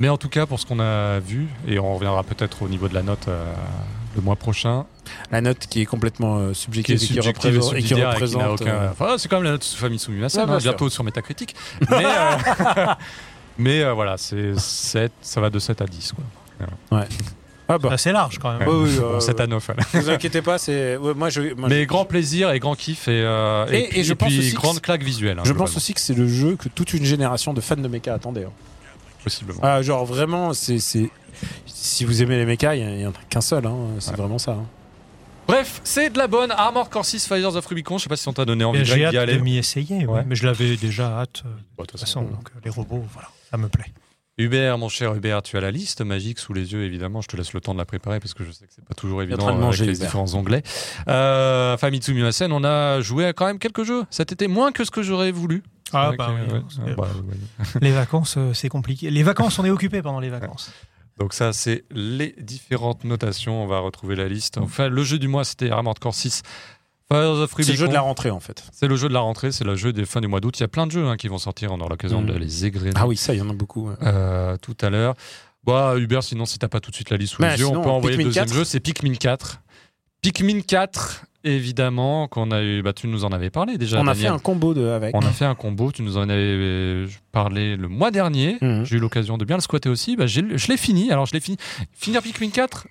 Mais en tout cas, pour ce qu'on a vu, et on reviendra peut-être au niveau de la note euh, le mois prochain, La note qui est complètement euh, qui subjective, est et qui subjective et qui et qui représente, aucun. euh, Enfin, c'est quand même la note sous famille Ouais, bien hein, bientôt sur Metacritic. Mais, euh, mais euh, voilà, c'est 7, ça va de 7 à 10. Quoi. Ah bah. C'est assez large quand même. Ouais, oui, Bon, euh, 7 à 9. voilà. vous inquiétez pas, c'est. ouais, moi, je, moi, Mais je- grand plaisir et grand kiff et, euh, Et- puis, et je pense puis aussi que grande claque visuelle. hein, je pense aussi que c'est le jeu que toute une génération de fans de mecha attendait. hein. Possiblement. Ah, genre vraiment, c'est. c'est- Si vous aimez les mechas, il n'y en a qu'un seul, hein, c'est Ouais. vraiment ça. hein. Bref, c'est de la bonne Armored Core 6 Fires of Rubicon. Je sais pas si on t'a donné envie Et J'ai Greg, hâte d'y aller. de m'y essayer, Ouais. mais je l'avais déjà hâte euh, de Bon, de toute façon. Donc euh, les robots, voilà, ça me plaît. Hubert, mon cher Hubert, tu as la liste magique sous les yeux, évidemment. Je te laisse le temps de la préparer parce que je sais que c'est pas toujours en évident de avec manger, les Hubert. différents onglets. Euh, Famitsu Mimasen, on a joué à quand même quelques jeux cet été, moins que ce que j'aurais voulu. Ah, bah euh, oui, ouais, euh, bah. Les vacances, euh, c'est compliqué. Les vacances, on est occupé pendant les vacances. Donc ça, c'est les différentes notations. On va retrouver la liste. Enfin, le jeu du mois, c'était Armored Core 6. Fires of C'est le jeu de la rentrée en fait. C'est le jeu de la rentrée, c'est le jeu des fins du mois d'août. Il y a plein de jeux hein, qui vont sortir, on aura l'occasion Mm. de les égrener Ah oui, ça, il y en a beaucoup. ouais. euh, tout à l'heure. Bah, Hubert, sinon, si t'as pas tout de suite la liste sous Bah, les yeux, on peut envoyer Pikmin le deuxième 4. jeu, c'est Pikmin 4. Pikmin 4, évidemment, qu'on a eu, bah, tu nous en avais parlé déjà. On a fait un combo de, avec. On a fait un combo, tu nous en avais euh, parlé le mois dernier. Mhm. J'ai eu l'occasion de bien le squatter aussi. Bah, je l'ai fini. Alors, je l'ai fini. Finir Pikmin 4,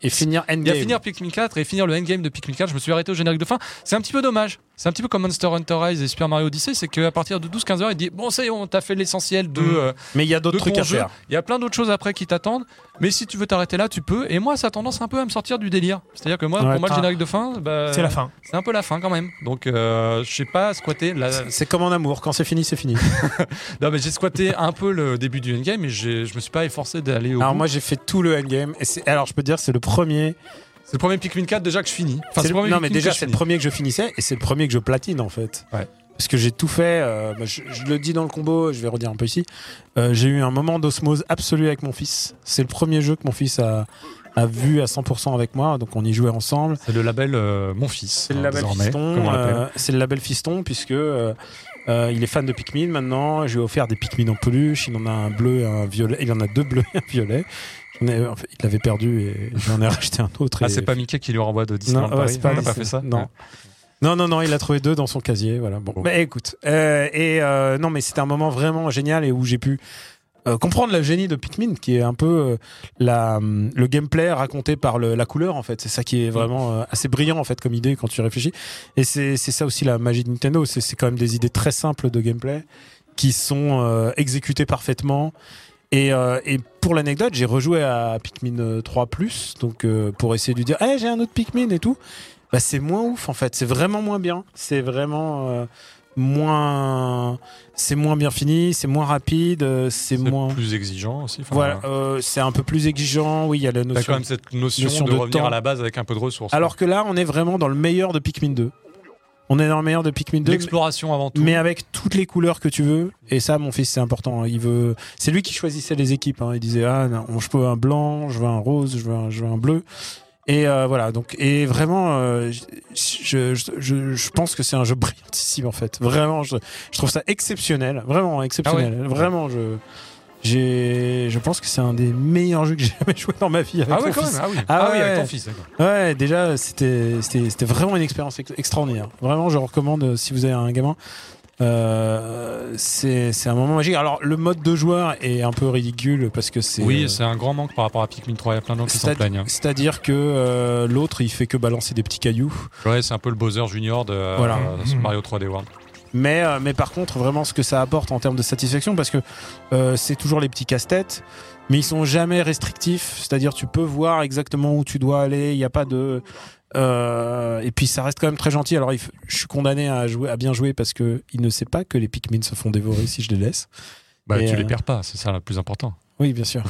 Et, finir il y a Endgame. finir Pikmin 4 et finir le endgame de Pikmin 4. Je me suis arrêté au générique de fin. C'est un petit peu dommage. C'est un petit peu comme Monster Hunter Rise et Super Mario Odyssey. C'est qu'à partir de 12-15 heures, il dit Bon, ça y est, on t'a fait l'essentiel de. Mhm. euh, Mais il y a d'autres trucs à jeu. faire. Il y a plein d'autres choses après qui t'attendent, mais si tu veux t'arrêter là, tu peux. Et moi, ça a tendance un peu à me sortir du délire. C'est-à-dire que moi, Ouais. pour moi, le générique de fin, bah, C'est la fin. C'est un peu la fin quand même. Donc, euh, je sais pas squatter. La... C'est- comme en amour, quand c'est fini, c'est fini. Non, mais j'ai squatté un peu le début du endgame, mais j'ai- je me suis pas efforcé d'aller au Alors bout. moi j'ai fait tout le endgame. Et alors je peux te dire c'est le premier. C'est le premier Pikmin 4 déjà que je finis. Enfin, c'est le- premier non mais déjà que je c'est le finis. premier que je finissais et c'est le premier que je platine en fait. Ouais. Parce que j'ai tout fait. euh, bah, je, je le dis dans le combo, je vais redire un peu ici. Euh, j'ai eu un moment d'osmose absolue avec mon fils. C'est le premier jeu que mon fils a, a vu à 100% avec moi, donc on y jouait ensemble. C'est le label euh, Mon Fils. C'est le hein, label désormais, Fiston. comme on l'appelle. euh, c'est le label Fiston puisque euh, euh, il est fan de Pikmin maintenant. Je lui ai offert des Pikmin en peluche. Il en a un bleu et un violet. Il en a deux bleus et un violet. En fait, il l'avait perdu et j'en ai racheté un autre. Ah, c'est pas Mickey qui lui renvoie de Disneyland non, Paris pas, On n'a pas fait ça Non. Ouais. Non, non, non, il a trouvé deux dans son casier. Voilà. Bon, Bon. bah, écoute, euh, et euh, non, mais c'était un moment vraiment génial et où j'ai pu euh, comprendre le génie de Pikmin, qui est un peu euh, la, hum, le gameplay raconté par le- la couleur en fait. C'est ça qui est vraiment euh, assez brillant en fait comme idée quand tu y réfléchis. Et c'est c'est ça aussi la magie de Nintendo. C'est c'est quand même des idées très simples de gameplay qui sont exécutées parfaitement. Et, euh, et pour l'anecdote, j'ai rejoué à Pikmin euh, 3 donc euh, pour essayer de lui dire, hey, j'ai un autre Pikmin et tout. Bah, c'est moins ouf en fait. C'est vraiment moins bien. C'est vraiment euh, moins. C'est moins bien fini. C'est moins rapide. euh, C'est moins. plus exigeant aussi. Enfin, Voilà, euh, c'est un peu plus exigeant. Oui, il y a la T'as quand notion. même cette notion, notion de, de revenir temps. à la base avec un peu de ressources. Alors que là, on est vraiment dans le meilleur de Pikmin 2. On est dans le meilleur de Pikmin 2. l'exploration avant tout. Mais avec toutes les couleurs que tu veux. Et ça, mon fils, c'est important. Il veut. C'est lui qui choisissait les équipes. hein. Il disait ah, non, je veux un blanc, je veux un rose, je veux un, je veux un bleu. Et euh, voilà. Donc et vraiment, euh, je, je, je, je pense que c'est un jeu brillantissime en fait. Vraiment, je, je trouve ça exceptionnel. Vraiment exceptionnel. Ah Vraiment, je. J'ai, je pense que c'est un des meilleurs jeux que j'ai jamais joué dans ma vie. Avec ah ouais, mon quand fils. même. Ah oui, Ah Ah oui, avec ton fils. Ouais, déjà, c'était c'était c'était vraiment une expérience ex- extraordinaire. Vraiment, je recommande euh, si vous avez un gamin. Euh, c'est c'est un moment magique. Alors, le mode de joueur est un peu ridicule parce que c'est. Oui, euh, c'est un grand manque par rapport à Pikmin 3. Il y a plein de gens qui s'en plaignent. hein. C'est-à-dire que euh, l'autre, il fait que balancer des petits cailloux. Ouais, c'est un peu le Bowser Junior de Voilà. Super Mario 3D World. Mais, euh, mais par contre, vraiment, ce que ça apporte en termes de satisfaction, parce que euh, c'est toujours les petits casse-têtes, mais ils sont jamais restrictifs. C'est-à-dire, tu peux voir exactement où tu dois aller. Il n'y a pas de. euh, et puis, ça reste quand même très gentil. Alors, il f- je suis condamné à jouer, à bien jouer parce que il ne sait pas que les Pikmin se font dévorer si je les laisse. Bah, Et, tu les perds pas, c'est ça le plus important. Oui, bien sûr.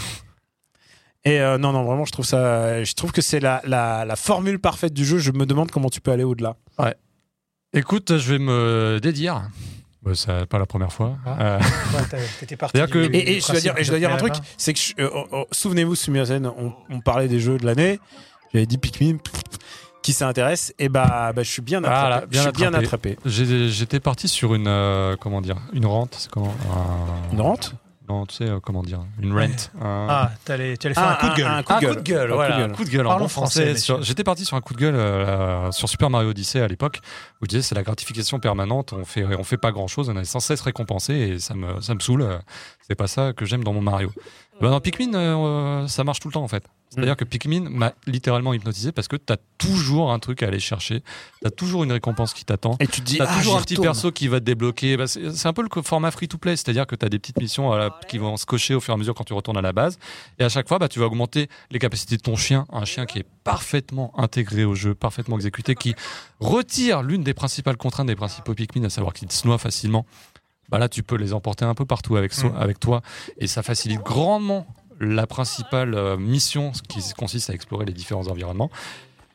Et euh, non, non, vraiment, je trouve ça. Je trouve que c'est la, la, la formule parfaite du jeu. Je me demande comment tu peux aller au-delà. Écoute, je vais me dédire. Bah, c'est pas la première fois. Ah. Euh, Ouais, t'as- T'étais parti. C'est-à-dire que- du- Et, je dois dire, et je dois dire un truc, c'est que euh, oh, oh, souvenez-vous, Sumiasen, on, on parlait des jeux de l'année. J'avais dit Pikmin. Qui s'intéresse Et bah, bah, je suis bien attrapé. Voilà, bien je suis bien attrapé. J'étais parti sur une. euh, comment dire Une rente. C'est comment un- Une rente? Non, tu sais, euh, comment dire Une rent. un- Ah, t'allais t'allais faire un coup de gueule. un coup de Un gueule. coup de gueule, Un voilà. coup de gueule. Un coup de gueule en Parlons bon français, français. messieurs. sur- J'étais parti sur un coup de gueule euh, sur Super Mario Odyssey à l'époque, où je disais c'est la gratification permanente, on fait, on fait pas grand chose, on est sans cesse récompensé et ça me, ça me saoule. euh, C'est pas ça que j'aime dans mon Mario. Ben, dans Pikmin, euh, ça marche tout le temps en fait. C'est-à-dire que Pikmin m'a littéralement hypnotisé parce que t'as toujours un truc à aller chercher, t'as toujours une récompense qui t'attend. Et tu te dis, T'as ah, toujours un petit retourne. perso qui va te débloquer. Bah, c'est c'est un peu le format free-to-play, c'est-à-dire que tu as des petites missions euh, qui vont se cocher au fur et à mesure quand tu retournes à la base. Et à chaque fois, bah, tu vas augmenter les capacités de ton chien. Un chien qui est parfaitement intégré au jeu, parfaitement exécuté, qui retire l'une des principales contraintes des principaux Pikmin, à savoir qu'ils se noient facilement. Bah là, tu peux les emporter un peu partout avec, so- Mm. avec toi. Et ça facilite grandement la principale euh, mission qui consiste à explorer les différents environnements.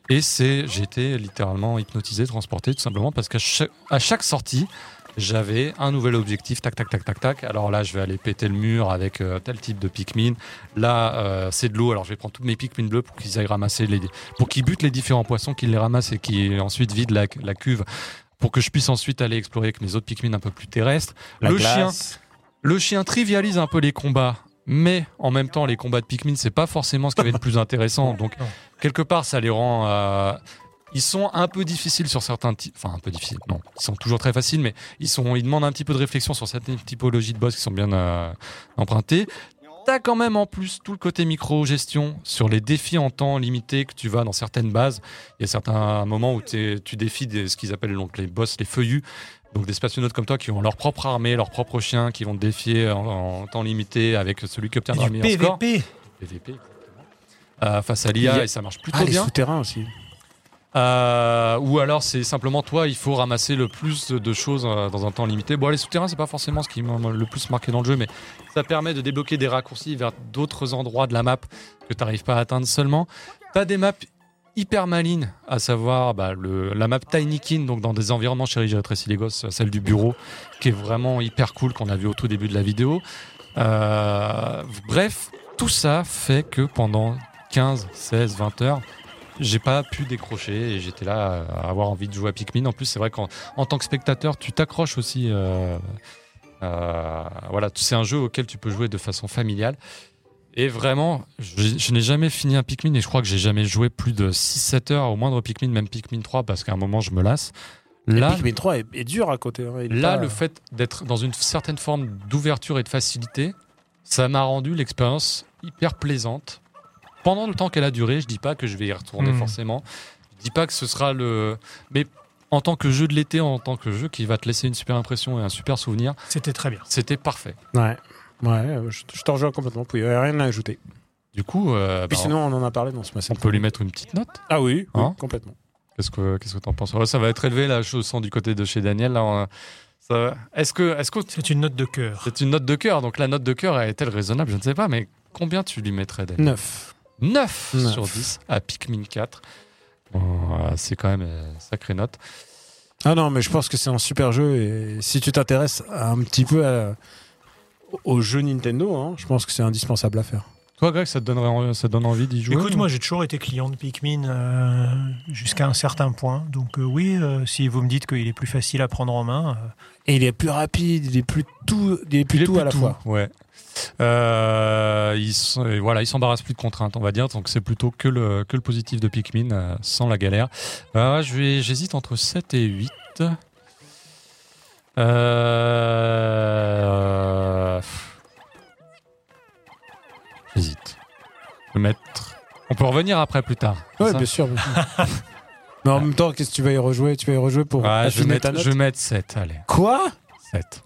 Et c'est, été littéralement hypnotisé, transporté, tout simplement parce qu'à chaque, à chaque sortie, j'avais un nouvel objectif, tac, tac, tac, tac, tac. Alors là, je vais aller péter le mur avec euh, tel type de Pikmin. Là, euh, c'est de l'eau. Alors je vais prendre tous mes Pikmin bleus pour qu'ils aillent ramasser les, pour qu'ils butent les différents poissons, qu'ils les ramassent et qu'ils ensuite vident la, la cuve pour que je puisse ensuite aller explorer avec mes autres Pikmin un peu plus terrestres. La le glace. chien, le chien trivialise un peu les combats, mais en même temps, les combats de Pikmin, c'est pas forcément ce qui va être le plus intéressant. Donc, quelque part, ça les rend. euh, ils sont un peu difficiles sur certains types. Enfin, un peu difficiles. Non, ils sont toujours très faciles, mais ils, sont, ils demandent un petit peu de réflexion sur certaines typologies de boss qui sont bien euh, empruntées. T'as quand même en plus tout le côté micro-gestion sur les défis en temps limité que tu vas dans certaines bases. Il y a certains moments où tu défies des- ce qu'ils appellent donc les boss, les feuillus. Donc des spationautes comme toi qui ont leur propre armée, leur propre chien, qui vont te défier en, en temps limité avec celui qui obtiendra le meilleur score. PVP. PVP. Euh, face à a- l'IA et ça marche plutôt Ah, les bien. souterrains aussi. Euh, ou alors c'est simplement toi, il faut ramasser le plus de choses euh, dans un temps limité. Bon, les souterrains, c'est pas forcément ce qui m'a le plus marqué dans le jeu, mais ça permet de débloquer des raccourcis vers d'autres endroits de la map que tu n'arrives pas à atteindre seulement. Tu as des maps hyper malines, à savoir bah, la map Tinykin, donc dans des environnements chéris, j'ai rétréci les gosses, celle du bureau, qui est vraiment hyper cool, qu'on a vu au tout début de la vidéo. Euh, bref, tout ça fait que pendant 15, 16, 20 heures, j'ai pas pu décrocher et j'étais là à avoir envie de jouer à Pikmin. En plus, c'est vrai qu'en en tant que spectateur, tu t'accroches aussi. euh, euh, voilà, c'est un jeu auquel tu peux jouer de façon familiale. Et vraiment, je, je n'ai jamais fini un Pikmin et je crois que j'ai jamais joué plus de 6-7 heures au moindre Pikmin, même Pikmin 3, parce qu'à un moment, je me lasse. Là, Pikmin 3 est, est dur à côté. hein. Là, pas- le fait d'être dans une certaine forme d'ouverture et de facilité, ça m'a rendu l'expérience hyper plaisante. Pendant le temps qu'elle a duré, je dis pas que je vais y retourner Hmm. forcément. Je dis pas que ce sera le. Mais en tant que jeu de l'été, en tant que jeu qui va te laisser une super impression et un super souvenir, C'était très bien. c'était parfait. Ouais. Ouais, euh, je, je t'en rejoins complètement. Il n'y a rien à ajouter. Du coup, euh, Puis bah, sinon, on en a parlé dans ce on massacre. peut lui mettre une petite note. Ah oui, oui, Hein complètement. Qu'est-ce que qu'est-ce que t'en penses? Ouais, Ça va être élevé là, je sens du côté de chez Daniel. Là, on- ça- Est-ce que est-ce que C'est une note de cœur. c'est une note de cœur Donc la note de cœur est-elle raisonnable? Je ne sais pas, mais combien tu lui mettrais Daniel? 9. 9 Neuf. sur 10 à Pikmin 4. Bon, euh, c'est quand même euh, sacrée note. Ah non, mais je pense que c'est un super jeu et si tu t'intéresses un petit peu à- au jeu Nintendo, hein, je pense que c'est indispensable à faire. Toi, Greg, ça te, donnerait, ça te donne envie d'y jouer Écoute, ou- moi j'ai toujours été client de Pikmin euh, jusqu'à un certain point. Donc euh, oui, euh, si vous me dites qu'il est plus facile à prendre en main, euh, Et il est plus rapide, il est plus tout, il est plus Il est tout plus à la tout, fois. Ouais. Euh, il s- et voilà, il s'embarrasse plus de contraintes, on va dire. Donc c'est plutôt que le, que le positif de Pikmin, euh, sans la galère. Euh, je vais- J'hésite entre 7 et 8. Euh... J'hésite. Je mettre. On peut revenir après plus tard. ça bien sûr. bien sûr. mais en même temps, qu'est-ce que tu vas y rejouer? Tu vas y rejouer pour Ouais, je, vais mettre, je vais mettre 7, allez. Quoi? 7.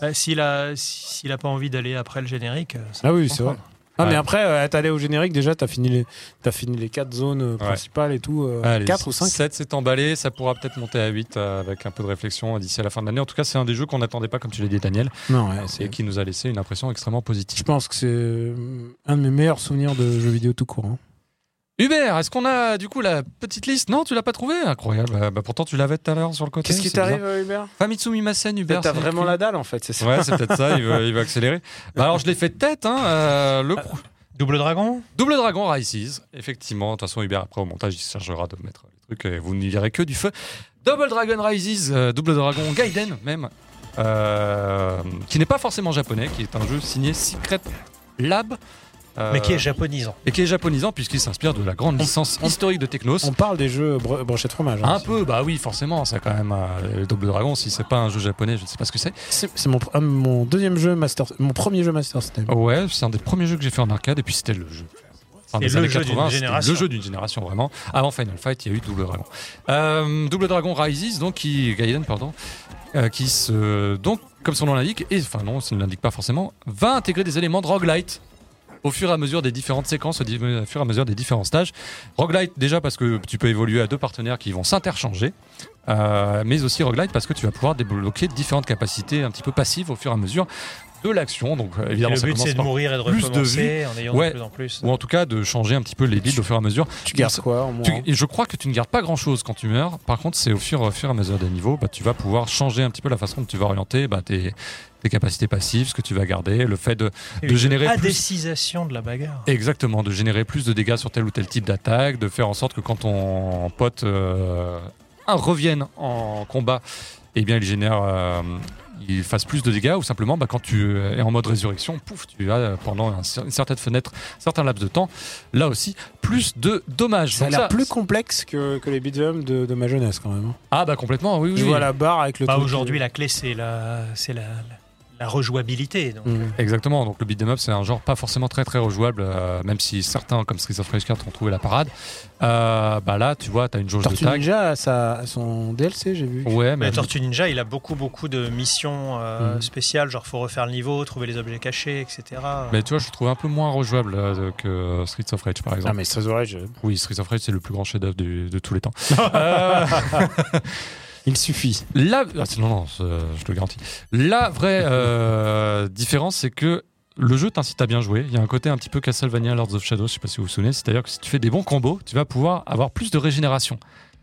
Bah, s'il a s'il a pas envie d'aller après le générique, euh, ça Ah oui, c'est vrai. Ah, mais après, euh, t'es allé au générique, déjà, t'as fini les, t'as fini les quatre zones euh, Ouais. principales et tout. euh, Allez, 4 ou 5 7 c'est emballé, ça pourra peut-être monter à 8 euh, avec un peu de réflexion euh, d'ici à la fin de l'année. En tout cas, c'est un des jeux qu'on n'attendait pas, comme tu l'as dit, Daniel, Non, ouais, et c'est. qui nous a laissé une impression extrêmement Je positive. pense que c'est euh, un de mes meilleurs souvenirs de jeux vidéo tout court. hein. Hubert, est-ce qu'on a du coup la petite liste? Non, tu l'as pas trouvé Incroyable. Bah, bah, pourtant, tu l'avais tout à l'heure sur le côté. Qu'est-ce qui t'arrive, euh, Hubert? Famitsu Mimasen, Hubert. T'as vraiment la dalle, en fait, c'est ça Ouais, c'est peut-être ça, il veut accélérer. Bah, alors, je l'ai fait de tête. Hein, euh, le pro- Double Dragon? Double Dragon Rises, effectivement. De toute façon, Hubert, après au montage, il se chargera de mettre les trucs et vous n'y verrez que du feu. Double Dragon Rises, euh, Double Dragon Gaiden même, euh, qui n'est pas forcément japonais, qui est un jeu signé Secret Lab. Euh, Mais qui est japonisant. et qui est japonisant puisqu'il s'inspire de la grande licence historique de Technos. On parle des jeux bre- brochettes fromage. hein. Un peu, bah oui, forcément, c'est quand même euh, Double Dragon. Si c'est pas un jeu japonais, je ne sais pas ce que c'est. C'est c'est mon, deuxième jeu Master, mon premier jeu Master System. Ouais, c'est un des premiers jeux que j'ai fait en arcade, et puis c'était le jeu. Enfin, des le années jeu d'une 80, c'était génération. Le jeu d'une génération, vraiment. Avant Final Fight, il y a eu Double Dragon. Euh, Double Dragon Rises, donc, qui, Gaiden, pardon, euh, qui se. Donc, comme son nom l'indique, et enfin non, ça ne l'indique pas forcément, va intégrer des éléments de roguelite au fur et à mesure des différentes séquences, au fur et à mesure des différents stages. Roguelite, déjà parce que tu peux évoluer à deux partenaires qui vont s'interchanger, euh, mais aussi roguelite parce que tu vas pouvoir débloquer différentes capacités un petit peu passives au fur et à mesure de l'action. Donc, euh, Et évidemment, le but, c'est de mourir et de plus de en ayant Ouais. de plus en plus. ou en tout cas de changer un petit peu les builds au fur et à mesure. Tu gardes quoi au moins Tu- et je crois que tu ne gardes pas grand chose quand tu meurs. Par contre, c'est au fur, au fur et à mesure des niveaux, bah, tu vas pouvoir changer un petit peu la façon dont tu vas orienter bah, tes, tes capacités passives, ce que tu vas garder, le fait de de générer plus- Adécisation de la bagarre. exactement de générer plus de dégâts sur tel ou tel type d'attaque, de faire en sorte que quand ton pote euh, revienne en combat, eh bien il génère euh, il fasse plus de dégâts ou simplement bah, quand tu es en mode résurrection, pouf, tu as euh, pendant un une certaine fenêtre, un certain laps de temps, là aussi plus de dommages. Ça a l'air plus complexe que, que les beat'em de, de ma jeunesse quand même. hein. Ah bah complètement, oui, oui. Je oui. vois la barre avec le. Bah, Aujourd'hui, euh, la clé, c'est la, c'est la, la, la rejouabilité. donc. mm. Exactement, donc le beat'em up c'est un genre pas forcément très très rejouable, euh, même si certains comme Streets of Rage 4 ont trouvé la parade. Euh, bah là tu vois, t'as une jauge Tortue de tag. Ninja a, sa- a son DLC, j'ai vu. Ouais, mais Mais Tortue Ninja, il a beaucoup, beaucoup de missions euh, Mhm. spéciales, genre faut refaire le niveau, trouver les objets cachés, etc. Mais tu vois, je le trouve un peu moins rejouable euh, que Streets of Rage par exemple. Ah, mais Streets of Rage, Oui, Streets of Rage c'est le plus grand chef-d'œuvre de tous les temps. Euh, il suffit. la... ah, non, non, c'est- je te le garantis. La vraie euh, différence, c'est que le jeu t'incite à bien jouer. Il y a un côté un petit peu Castlevania Lords of Shadow, je sais pas si vous vous souvenez. C'est-à-dire que si tu fais des bons combos, tu vas pouvoir avoir plus de régénération.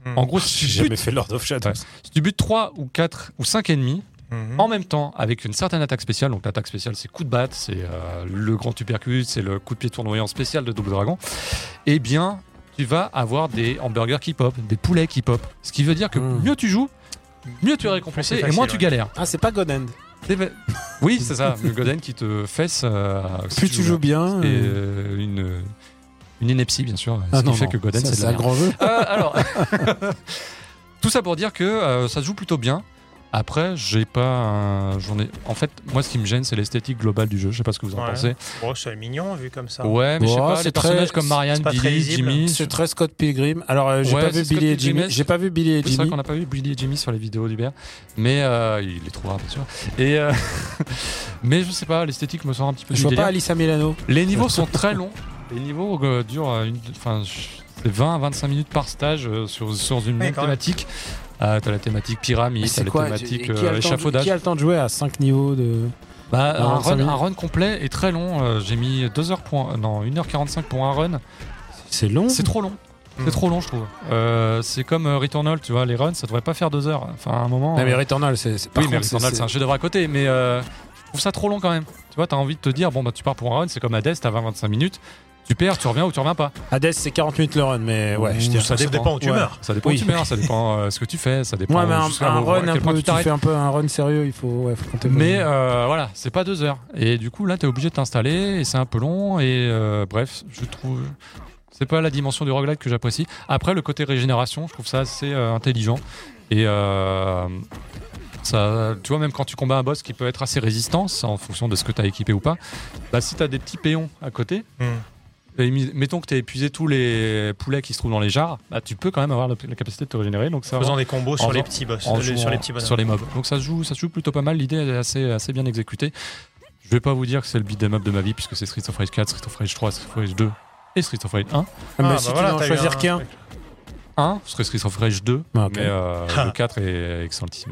Mhm. En gros, si tu, jamais butes, fait Lord of Shadows. Ouais. si tu butes 3 ou 4 ou 5 ennemis, Mhm. en même temps avec une certaine attaque spéciale. Donc l'attaque spéciale c'est coup de batte, c'est euh, le grand tubercule, c'est le coup de pied tournoyant spécial de Double Dragon. Eh bien, tu vas avoir des hamburgers qui pop, des poulets qui pop. Ce qui veut dire que Mm. mieux tu joues, mieux tu es récompensé et moins tu galères. Ah, c'est pas God End. Oui, c'est ça, le Goden qui te fesse. euh, si Plus tu joues bien. Et euh, euh, une, une ineptie, bien sûr. ah ce qui non, fait que Goden, c'est de c'est la un grand jeu. Euh, alors, tout ça pour dire que euh, ça se joue plutôt bien. Après, j'ai pas un... j'en ai... En fait, moi, ce qui me gêne, c'est l'esthétique globale du jeu. Je sais pas ce que vous en Ouais. pensez. Bon, c'est mignon vu comme ça. Ouais, mais je sais pas, les personnages très- comme Marianne, très Billy. Jimmy... C'est très Scott Pilgrim. Alors, euh, j'ai Ouais, pas vu Billy et. Jimmy. J'ai pas vu Billy et C'est vrai qu'on n'a pas vu Billy et Jimmy sur les vidéos d'Hubert, mais euh, il les trouvera bien sûr. Et euh, mais je sais pas, l'esthétique me sort un petit peu Je du vois délire. pas Alissa Milano. Les niveaux sont très longs. Les niveaux euh, durent une, enfin, c'est 20 à 25 minutes par stage euh, sur, sur une même. thématique. Euh, t'as la thématique pyramide, t'as la quoi thématique euh, échafaudage. qui a le temps de jouer à 5 niveaux de. Bah, Ah, un, 25 run, minutes. un run complet est très long. Euh, J'ai mis 2 heures pour un- non 1h45 pour un run. C'est long. C'est trop long. C'est Mm. trop long, je trouve. Euh, c'est comme euh, Returnal, tu vois, les runs, ça devrait pas faire 2 heures. Enfin, à un moment. Non, mais euh, Returnal, c'est. oui, mais Returnal, c'est un chef-d'œuvre à côté, mais euh, je trouve ça trop long quand même. Tu vois, t'as envie de te dire, bon, bah, tu pars pour un run, c'est comme Hades, t'as 20-25 minutes, tu perds, tu reviens ou tu reviens pas. Hades, c'est 40 minutes le run, mais ouais, je dirais. Ça dépend où tu Ouais. meurs. Ça dépend Oui. où tu meurs, ça dépend euh, ce que tu fais, ça dépend Ouais, mais un, un run un peu, tu tu fais un peu un run sérieux, il faut, ouais, faut compter. Mais euh, voilà, c'est pas deux heures. Et du coup, là, t'es obligé de t'installer et c'est un peu long. Et euh, bref, je trouve. C'est pas la dimension du roguelike que j'apprécie. Après, le côté régénération, je trouve ça assez euh, intelligent. Et euh, ça, tu vois, même quand tu combats un boss qui peut être assez résistant, ça, en fonction de ce que tu as équipé ou pas, bah, si tu as des petits péons à côté, Hmm. Mettons que tu as épuisé tous les poulets qui se trouvent dans les jars, bah, tu peux quand même avoir la, la capacité de te régénérer. Donc ça, Faisant des combos sur En les petits boss, en sur les petits bonhommes. sur les mobs. Donc ça se joue, ça se joue plutôt pas mal. L'idée est assez, assez bien exécutée. Je vais pas vous dire que c'est le beat'em up de ma vie puisque c'est Street of Rage 4, Street of Rage 3, Street of Rage 2 et Street of Rage 1. Ah, mais bah si voilà, tu dois en choisir un- qu'un. 1, ce serait Street of Rage 2, Ah, mais euh, le 4 est excellentissime.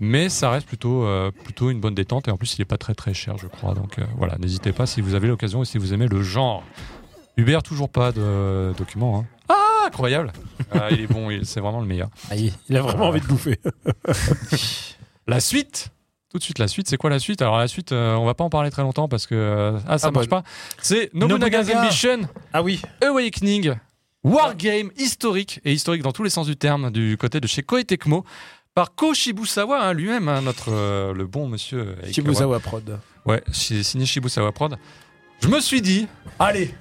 Mais ça reste plutôt, euh, plutôt une bonne détente et en plus il est pas très très cher je crois. Donc euh, voilà, n'hésitez pas si vous avez l'occasion et si vous aimez le genre. Hubert, toujours pas de document. Hein. Ah, incroyable Ah, Il est bon, c'est vraiment le meilleur. Ah, il a vraiment envie de bouffer. La suite tout de suite, la suite, c'est quoi la suite? Alors la suite, euh, on va pas en parler très longtemps parce que euh, ah ça Ah, marche pas. C'est Nobunaga's Nobunaga. Ambition Ah oui. Awakening, wargame historique et historique dans tous les sens du terme du côté de chez Koei Tecmo par Ko Shibusawa hein, lui-même, hein, notre euh, le bon monsieur. Shibusawa Prod. Ouais, signé Shibusawa Prod. Je me suis dit, Allez.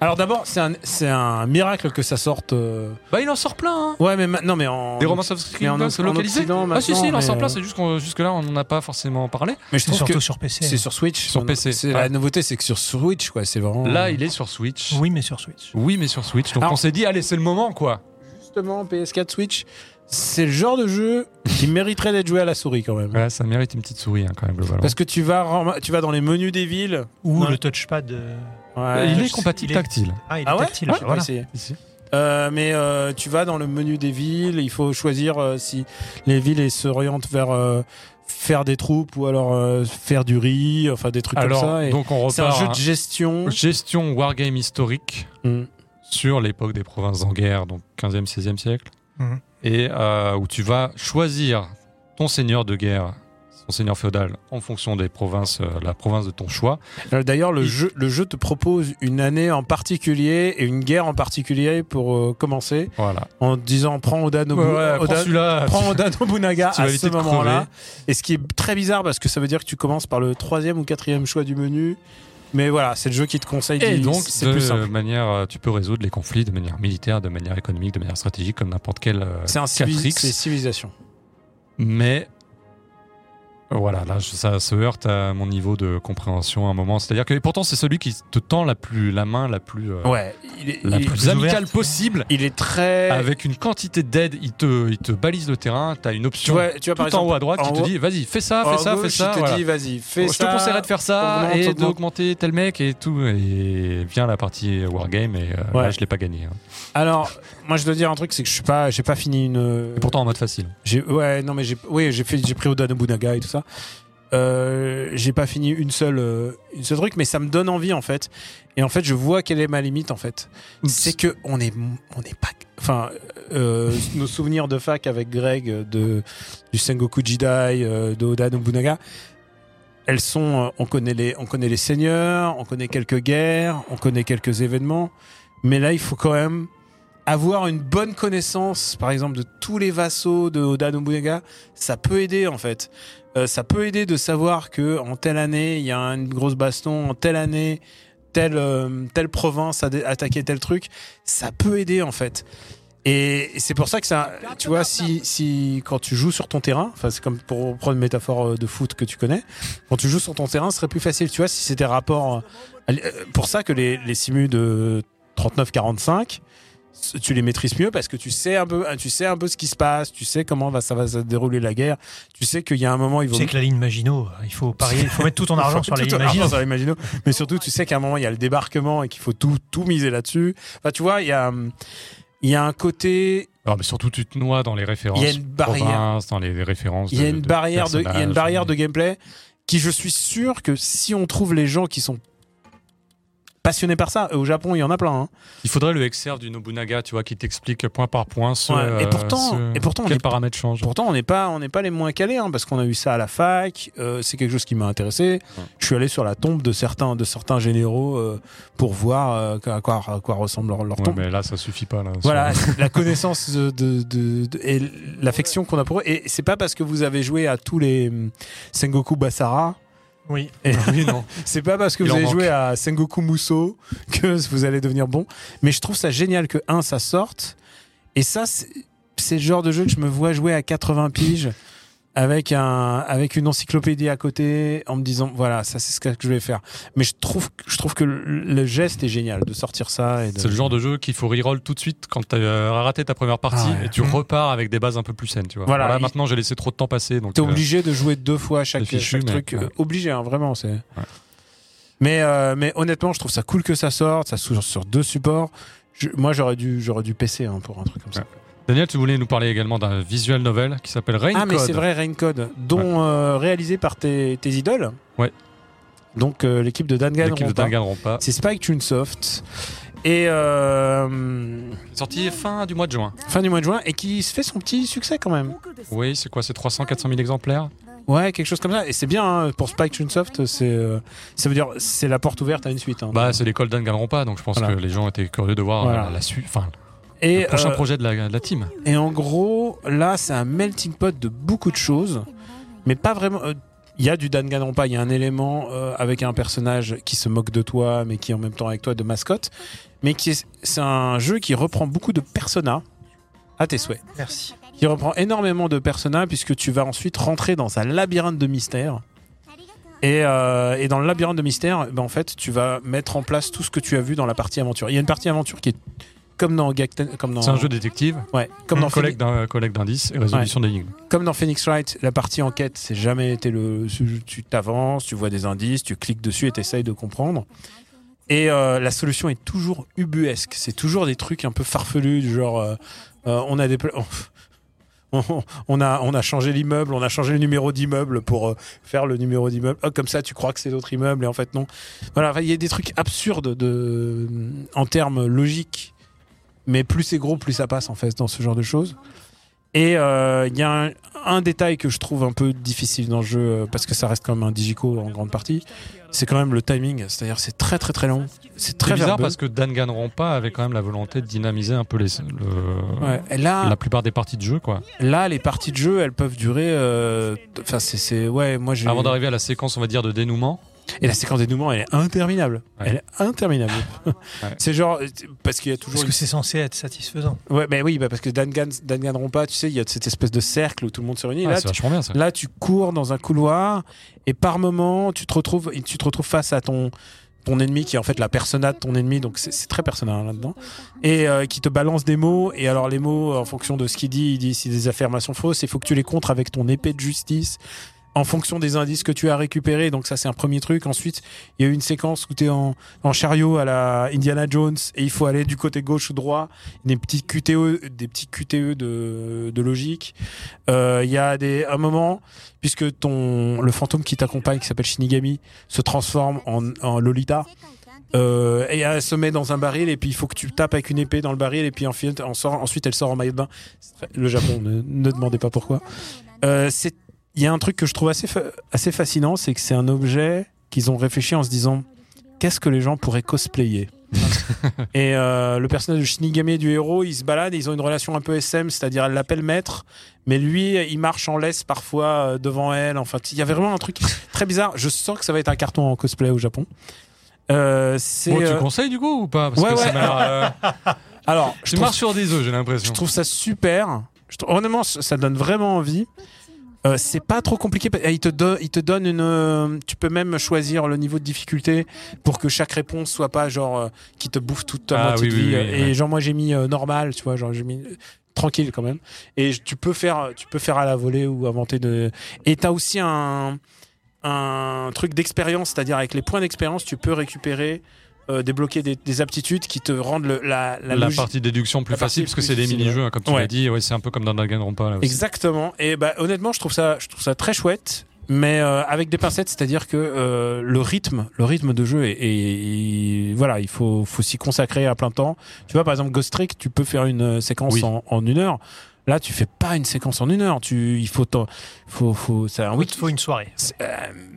Alors d'abord, c'est un, c'est un miracle que ça sorte. euh, bah il en sort plein. Hein. Ouais, mais ma- non, mais en. Des Romance of mais en Kingdoms Oc- en localisés. Occident, Ah si si, il en sort plein. euh, C'est juste qu'on jusque là on n'en a pas forcément parlé. Mais je C'est trouve surtout que sur PC. c'est sur Switch. Sur PC. C'est Ouais. la nouveauté, c'est que sur Switch, quoi. C'est vraiment. Là il est sur Switch. Oui, mais sur Switch. Oui mais sur Switch. Donc Alors- on s'est dit allez c'est le moment quoi. Justement, PS4 Switch, c'est le genre de jeu qui mériterait d'être joué à la souris quand même. Ouais, ça mérite une petite souris hein, quand même globalement. Parce que tu vas, tu vas dans les menus des villes. Ou le touchpad. euh, Ouais. il est sais- compatible il est- tactile. Ah, il est Ah ouais tactile. Ouais, voilà. Euh, mais euh, tu vas dans le menu des villes, il faut choisir euh, si les villes s'orientent vers euh, faire des troupes ou alors euh, faire du riz, enfin des trucs Alors comme ça. et donc on C'est un jeu de gestion. gestion wargame historique Mm. sur l'époque des provinces en guerre, donc 15e, 16e siècle, Mhm. et euh, où tu vas choisir ton seigneur de guerre, ton seigneur féodal, en fonction des provinces, euh, la province de ton choix. Euh, D'ailleurs, le Il- jeu, le jeu te propose une année en particulier et une guerre en particulier pour euh, commencer, Voilà. en disant prends Oda, Nobu- prends Oda- celui-là. prends Oda Nobunaga à ce moment-là. Et ce qui est très bizarre parce que ça veut dire que tu commences par le troisième ou quatrième choix du menu. Mais voilà, c'est le jeu qui te conseille. Et donc, c'est de plus simple. manière, tu peux résoudre les conflits de manière militaire, de manière économique, de manière stratégique, comme n'importe quel C'est un civil- 4X. c'est civilisation. Mais voilà, là, ça se heurte à mon niveau de compréhension à un moment. C'est-à-dire que et pourtant, c'est celui qui te tend la plus la main la plus euh, Ouais, il est, la il plus amicale ouverte. possible. il est très. Avec une quantité d'aide, il te, il te balise le terrain. Tu as une tu option vois, tu vois, tout exemple, en haut à droite qui te dit vas-y, fais ça, fais ça, gauche, fais ça. Il te voilà. dit, vas-y, fais je ça. te conseillerais de faire ça augmente, et augmente. d'augmenter tel mec et tout. Et vient la partie Wargame et euh, Ouais. là, je l'ai pas gagné. hein. Alors, moi, je dois dire un truc, c'est que je suis pas, j'ai pas fini une. Et pourtant en mode facile. J'ai, ouais, non, mais j'ai, oui, j'ai fait, j'ai pris Oda Nobunaga et tout ça. Euh, j'ai pas fini une seule, euh, une seule truc, mais ça me donne envie en fait. Et en fait, je vois quelle est ma limite en fait. C'est que on est, on n'est pas, enfin, euh, nos souvenirs de fac avec Greg euh, de du Sengoku Jidai, de Oda Nobunaga. Elles sont, on connaît les, on connaît les seigneurs, on connaît quelques guerres, on connaît quelques événements, mais là, il faut quand même avoir une bonne connaissance, par exemple, de tous les vassaux de Oda Nobunaga, ça peut aider en fait. Euh, ça peut aider de savoir que en telle année il y a une grosse baston, en telle année telle euh, telle province a attaqué tel truc. Ça peut aider en fait. Et c'est pour ça que ça, tu vois, si, si quand tu joues sur ton terrain, enfin c'est comme pour prendre une métaphore euh, de foot que tu connais, quand tu joues sur ton terrain, ce serait plus facile, tu vois, si c'était rapport. Pour ça que les, les simus de 39-45, tu les maîtrises mieux parce que tu sais un peu, tu sais un peu ce qui se passe, tu sais comment va, ça va se dérouler la guerre, tu sais qu'il y a un moment il Tu vaut sais que la ligne Maginot, il faut parier, il faut mettre tout ton argent sur la ligne Maginot. sur Maginot. mais surtout tu sais qu'à un moment il y a le débarquement et qu'il faut tout tout miser là-dessus. Enfin tu vois il y a hum, il y a un côté, Alors, mais surtout, tu te noies dans les références. Il y a une barrière. dans les références. il y a de- une de barrière de, il y a une barrière de gameplay qui je suis sûr que si on trouve les gens qui sont passionnés par ça, au Japon il y en a plein. hein. Il faudrait le XR du Nobunaga, tu vois, qui t'explique point par point ce, Ouais, et euh, pourtant- ce- et pourtant, on quels est- paramètres changent. Pourtant, on n'est pas, on n'est pas les moins calés, hein, parce qu'on a eu ça à la fac. euh, c'est quelque chose qui m'a intéressé. Je suis allé sur la tombe de certains, de certains généraux euh, pour voir euh, à quoi, à quoi ressemble leur, leur Ouais, tombe. mais là, ça suffit pas. Là, Voilà, la connaissance de, de- de- de- et l'affection qu'on a pour eux. Et c'est pas parce que vous avez joué à tous les hum, Sengoku Basara. Oui. Et Oui, non. c'est pas parce que Il vous avez manque. joué à Sengoku Muso que vous allez devenir bon. Mais je trouve ça génial que, un, ça sorte. Et ça, c'est c'est le genre de jeu que je me vois jouer à 80 piges avec un avec une encyclopédie à côté en me disant voilà ça c'est ce que je vais faire mais je trouve je trouve que le, le geste est génial de sortir ça de... C'est le genre de jeu qu'il faut reroll tout de suite quand tu as raté ta première partie Ah ouais. et tu Mhm. repars avec des bases un peu plus saines, tu vois. Voilà, Voilà, il- maintenant j'ai laissé trop de temps passer donc T'es euh, obligé de jouer deux fois chaque, fichu, chaque mais- truc. ouais. euh, obligé, hein, vraiment. C'est. Mais, euh, mais honnêtement, je trouve ça cool que ça sorte. Ça sort sur deux supports. Je- moi, j'aurais dû, j'aurais dû PC hein, pour un truc comme ça. Daniel, tu voulais nous parler également d'un visual novel qui s'appelle Rain ah, mais Code. c'est vrai, Raincode, dont euh, réalisé par tes, tes idoles. Ouais. Donc euh, l'équipe de Dangan. L'équipe de Danganronpa. C'est Spike Chunsoft. Et euh, Sorti fin du mois de juin. fin du mois de juin et qui se fait son petit succès quand même. Oui, c'est quoi C'est 300, 400 000 exemplaires? Ouais, quelque chose comme ça. Et c'est bien hein, pour Spike Chunsoft. C'est, euh, ça veut dire c'est la porte ouverte à une suite. hein. Bah, c'est l'école Danganronpa, donc je pense Voilà. que les gens étaient curieux de voir Voilà. la suite. Enfin, et le prochain euh, projet de la, de la team. Et en gros, là, c'est un melting pot de beaucoup de choses, mais pas vraiment. euh, Il y a du Danganronpa, il y a un élément euh, avec un personnage qui se moque de toi, mais qui est en même temps avec toi de mascotte, mais qui est, c'est un jeu qui reprend beaucoup de personas à tes souhaits. Merci. Qui reprend énormément de personas puisque tu vas ensuite rentrer dans un labyrinthe de mystères. Et, euh, et dans le labyrinthe de mystères, ben en fait, tu vas mettre en place tout ce que tu as vu dans la partie aventure. Il y a une partie aventure qui est comme dans comme dans C'est un jeu détective, ouais, comme dans collecte d'indices et résolution d'énigmes. comme dans Phoenix Wright, la partie enquête, c'est jamais été le. Tu t'avances, tu vois des indices, tu cliques dessus et t'essayes de comprendre. Et euh, la solution est toujours ubuesque. C'est toujours des trucs un peu farfelus, du genre euh, euh, on a des. On, a, on a changé l'immeuble, on a changé le numéro d'immeuble pour faire le numéro d'immeuble. Oh, comme ça, tu crois que c'est l'autre immeuble et en fait non. Voilà, il y a des trucs absurdes de, en termes logiques, mais plus c'est gros, plus ça passe en fait dans ce genre de choses. Et euh, il y a un, un détail que je trouve un peu difficile dans le jeu, euh, parce que ça reste quand même un digico en grande partie, c'est quand même le timing. C'est-à-dire c'est très très très long. C'est très bizarre verbeux. parce que Danganronpa avait quand même la volonté de dynamiser un peu les, le- Ouais. Et là, la plupart des parties de jeu, quoi. là, les parties de jeu, elles peuvent durer. euh, Enfin, c'est, ouais, moi j'ai. Avant d'arriver à la séquence, on va dire, de dénouement. Et la séquence dénouement, elle est interminable. Ouais. Elle est interminable. C'est genre parce qu'il y a toujours. Parce que c'est censé être satisfaisant. Ouais, mais oui, bah parce que Dangan, Danganronpa, tu sais, il y a cette espèce de cercle où tout le monde se réunit. Ah, là, c'est vachement bien ça. Là, tu cours dans un couloir et par moment, tu te retrouves, tu te retrouves face à ton ton ennemi qui est en fait la persona de ton ennemi, donc c'est c'est très personnel là-dedans, et euh, qui te balance des mots. Et alors les mots, en fonction de ce qu'il dit, il dit si des affirmations fausses, il faut que tu les contres avec ton épée de justice. En fonction des indices que tu as récupérés, donc ça c'est un premier truc. Ensuite, il y a eu une séquence où tu es en, en chariot à la Indiana Jones et il faut aller du côté gauche ou droit, des petits QTE, des petits QTE de, de logique. Euh, Il y a des, un moment, puisque ton, le fantôme qui t'accompagne, qui s'appelle Shinigami, se transforme en, en Lolita. Euh, et elle se met dans un baril et puis il faut que tu tapes avec une épée dans le baril et puis ensuite, en sort, ensuite elle sort en maillot de bain. Le Japon, ne, ne demandez pas pourquoi. Euh, c'est- Il y a un truc que je trouve assez, fa- assez fascinant, c'est que c'est un objet qu'ils ont réfléchi en se disant qu'est-ce que les gens pourraient cosplayer? Et euh, le personnage de Shinigami et du héros, ils se baladent, ils ont une relation un peu SM, c'est-à-dire elle l'appelle maître, mais lui, il marche en laisse parfois euh, devant elle. Enfin, il y avait vraiment un truc très bizarre. Je sens que ça va être un carton en cosplay au Japon. Euh, Bon, tu euh, conseilles du coup ou pas? Parce ouais, que ouais. euh, alors, je Tu trouve, marches sur des œufs, j'ai l'impression. je trouve ça super. Je trouve- honnêtement, ça donne vraiment envie. Euh, c'est pas trop compliqué. Et Il te, do- il te donne une. euh, Tu peux même choisir le niveau de difficulté pour que chaque réponse soit pas genre euh, qui te bouffe toute ta Ah, moitié oui, de oui, vie. oui, et ouais. genre moi j'ai mis euh, normal, tu vois, genre j'ai mis tranquille quand même. Et tu peux faire, tu peux faire à la volée ou inventer de. Et t'as aussi un un truc d'expérience, c'est-à-dire avec les points d'expérience, tu peux récupérer. Euh, débloquer des, des aptitudes qui te rendent le- la, la, La, logique- partie déduction plus facile parce que c'est des mini-jeux, hein, comme tu Ouais. l'as dit. Ouais, c'est un peu comme dans Danganronpa là aussi. Exactement. Et bah, honnêtement, je trouve ça, je trouve ça très chouette, mais euh, avec des pincettes, c'est-à-dire que euh, le rythme, le rythme de jeu est, est- est- voilà, il faut, faut s'y consacrer à plein temps. Tu vois, par exemple, Ghost Trick, tu peux faire une euh, séquence Oui. en, en une heure. Là, tu fais pas une séquence en une heure. Tu, il faut, faut, faut, c'est un Il week faut une soirée. euh,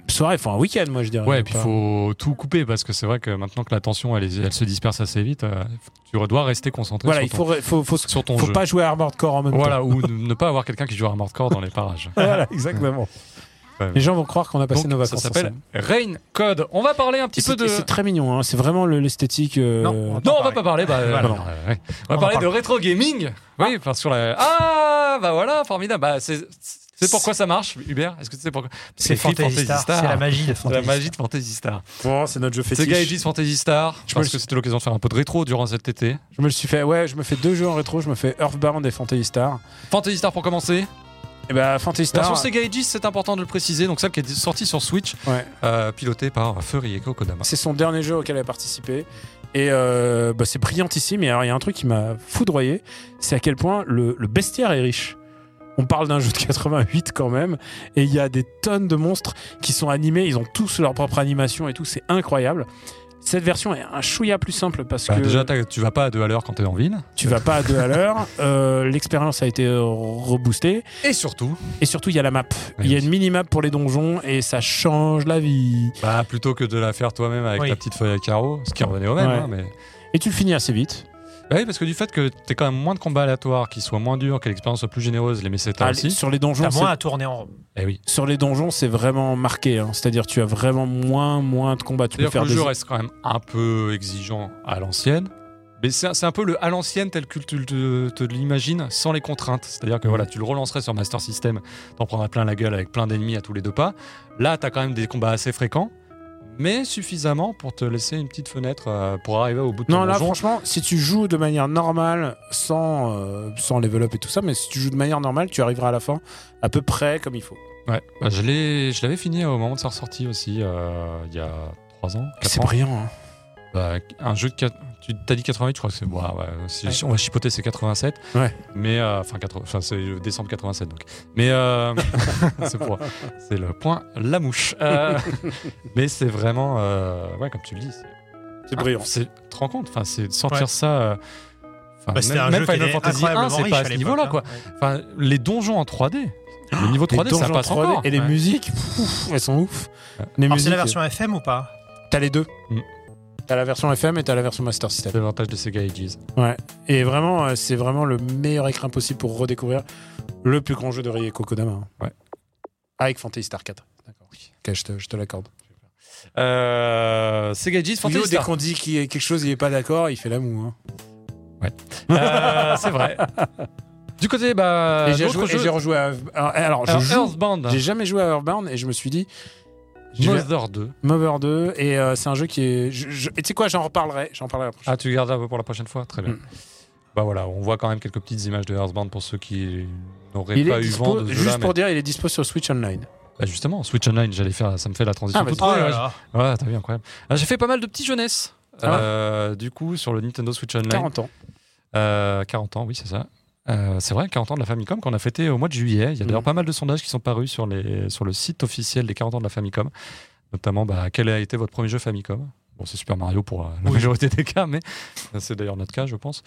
soirée, il faut un week-end, moi, je dirais. Ouais, et puis il faut tout couper parce que c'est vrai que maintenant que elle, est- elle se disperse assez vite, euh, tu dois rester concentré Voilà, sur, il ton, faut, faut, faut, sur ton faut jeu. pas jouer à Armored Core en même temps. Voilà, ou ne ne pas avoir quelqu'un qui joue à Armored Core dans les parages. voilà, exactement. Les gens vont croire qu'on a passé Donc, nos ça vacances. s'appelle ensemble. Rain Code. On va parler un petit Et peu c'est de. c'est très mignon, hein. c'est vraiment le- l'esthétique. euh, Non, Non, on parler. va pas parler. Bah, Voilà. non, ouais. On va On parler de rétro gaming. Oui, enfin sur la. Ah, bah voilà, formidable. Bah, c'est C'est pourquoi ça marche, Hubert? Est-ce que tu sais pourquoi C'est Fantasy Star. C'est la magie de C'est Fantasy la magie de Fantasy Star. Bon, c'est notre jeu C'est fétiche. Gaijis Fantasy Star. Je pense que c'était l'occasion de faire un peu de rétro durant cet été. Je me le suis fait. Ouais, je me fais deux jeux en rétro. Je me fais Earthbound et Fantasy Star. Fantasy Star pour commencer. Et bah Fantasy Star. Version Sega Aegis, c'est important de le préciser. Donc celle qui est sortie sur Switch, Ouais. euh, pilotée par et Kodama. C'est son dernier jeu auquel elle a participé. Et euh, bah, c'est brillantissime. Et alors, il y a un truc qui m'a foudroyé c'est à quel point le, le bestiaire est riche. On parle d'un jeu de 88 quand même. Et il y a des tonnes de monstres qui sont animés. Ils ont tous leur propre animation et tout. C'est incroyable. Cette version est un chouïa plus simple parce Bah, que Déjà, tu vas pas à deux à l'heure quand t'es en ville. tu vas pas à deux à l'heure. Euh, L'expérience a été reboostée. Et surtout, Et surtout, il y a la map. Oui, Il y a une mini-map pour les donjons et ça change la vie. bah, plutôt que de la faire toi-même avec Oui. ta petite feuille à carreaux, ce qui revenait au même. Ouais. hein, mais... Et tu le finis assez vite. Bah oui, parce que du fait que t'es quand même moins de combats aléatoires, qu'ils soient moins durs, que l'expérience soit plus généreuse, les messetas Allez, aussi. sur les donjons, T'as moins à tourner en rond. Eh oui. sur les donjons, c'est vraiment marqué. hein. C'est-à-dire, tu as vraiment moins, moins de combats. Tu peux C'est-à-dire que faire le des... jeu reste quand même un peu exigeant à l'ancienne. Mais c'est c'est un peu le à l'ancienne tel que tu te, te l'imagines, sans les contraintes. C'est-à-dire que voilà, tu le relancerais sur Master System, t'en prendrais plein la gueule avec plein d'ennemis à tous les deux pas. Là, t'as quand même des combats assez fréquents, mais suffisamment pour te laisser une petite fenêtre euh, pour arriver au bout de ton Non, là, donjon. franchement, si tu joues de manière normale, sans, euh, sans level up et tout ça, mais si tu joues de manière normale, tu arriveras à la fin à peu près comme il faut. Ouais, bah, je l'ai- je l'avais fini au moment de sa ressortie aussi, euh, il y a 3 ans. quatre C'est ans. brillant. hein. Bah, un jeu de. quat- Tu t'as dit 88, je crois que c'est. Ouais, si- Ouais. On va chipoter, c'est 87. Ouais. Mais. euh, Enfin, 80 enfin, c'est décembre 87, donc. Mais. euh, c'est pour. C'est le point la mouche. Euh, mais c'est vraiment. euh, ouais, comme tu le dis. c'est- brillant. Ah, c'est- Tu te rends compte? Enfin, c'est de sortir Ouais. ça. euh, Bah, c'était même un même Final Fantasy 1, incroyablement c'est pas à ce niveau-là, hein. quoi. Enfin, les donjons en 3D. Le niveau 3D, Les ça passe 3D encore. Et les Ouais. musiques, elles sont ouf. C'est la version FM ou pas? T'as les deux. Mm. T'as la version FM et t'as la version Master System. C'est l'avantage de Sega Ages. Ouais. Et vraiment, euh, c'est vraiment le meilleur écrin possible pour redécouvrir le plus grand jeu de Rieko Kodama. hein. Ouais. Avec Fantasy Star 4. D'accord. Ok, je te, je te l'accorde. Euh, Sega Ages, Yo, Fantasy dès Star. qu'on dit qu'il y a quelque chose, il est pas d'accord, il fait la moue. hein. Euh, c'est vrai. Du côté, bah, et j'ai rejoué à. Alors, alors, je Alors, joue. Earthbound, J'ai jamais joué à Earthbound et je me suis dit. Mother 2. Mother 2 et euh, c'est un jeu qui est. je- je- et tu sais quoi, j'en reparlerai. J'en parlerai la prochaine. Ah, tu gardes un peu pour la prochaine fois Très bien. Mm. Bah voilà, on voit quand même quelques petites images de Earthbound pour ceux qui n'auraient pas eu vent de juste pour mais- dire, il est dispo sur Switch Online. Bah justement, Switch Online, j'allais faire, ça me fait la transition. Ah, vas-y. Oh là ouais. là. Ouais, t'as vu, incroyable. Ah, j'ai fait pas mal de petits jeunesse. Ah ouais Euh, du coup, sur le Nintendo Switch Online. 40 ans. Euh, 40 ans, oui, c'est ça. Euh, c'est vrai, 40 ans de la Famicom qu'on a fêté au mois de juillet. Il y a d'ailleurs Mhm. pas mal de sondages qui sont parus sur, les, sur le site officiel des 40 ans de la Famicom. Notamment, bah, quel a été votre premier jeu Famicom? Bon, c'est Super Mario pour euh, la Oui. majorité des cas, mais c'est d'ailleurs notre cas, je pense.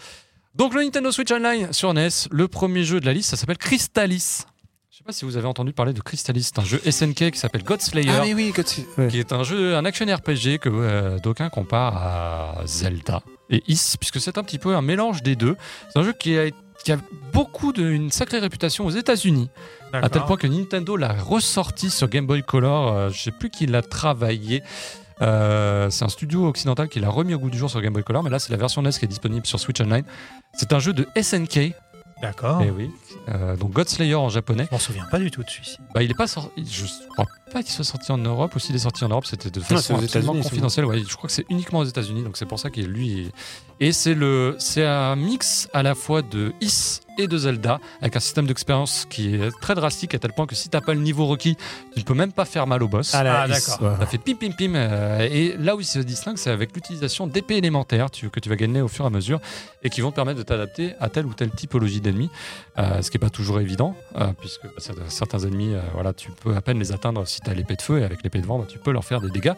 Donc, le Nintendo Switch Online sur NES, le premier jeu de la liste, ça s'appelle Crystalis. Je sais pas si vous avez entendu parler de Crystalis. C'est un jeu SNK qui s'appelle God Slayer Ah, mais oui, tu- ouais. qui est un jeu, un action RPG que euh, d'aucuns comparent à Zelda et Is, puisque c'est un petit peu un mélange des deux. C'est un jeu qui a, qui a beaucoup de, une sacrée réputation aux États-Unis, à tel point que Nintendo l'a ressorti sur Game Boy Color. euh, je sais plus qui l'a travaillé. Euh, c'est un studio occidental qui l'a remis au goût du jour sur Game Boy Color, mais là c'est la version NES qui est disponible sur Switch Online. C'est un jeu de SNK, D'accord. eh oui, Euh, donc God Slayer en japonais. Je m'en souviens pas du tout de celui-ci. Bah, il est pas sorti. Je crois pas qu'il soit sorti en Europe. Aussi, il est sorti en Europe. C'était de façon États-Unis, confidentielle. Ouais, je crois que c'est uniquement aux États-Unis. Donc c'est pour ça qu'il lui. est- Et c'est le, c'est un mix à la fois de Is et de Zelda avec un système d'expérience qui est très drastique à tel point que si t'as pas le niveau requis, tu ne peux même pas faire mal au boss. Ah, Is, d'accord. ouais. Ça fait pim pim pim. euh, et là où il se distingue, c'est avec l'utilisation d'épées élémentaires tu- que tu vas gagner au fur et à mesure et qui vont te permettre de t'adapter à telle ou telle typologie d'ennemis. Euh, ce qui n'est pas toujours évident, euh, puisque cer- certains ennemis, voilà, tu peux à peine les atteindre si tu as l'épée de feu et avec l'épée de vent, bah, tu peux leur faire des dégâts.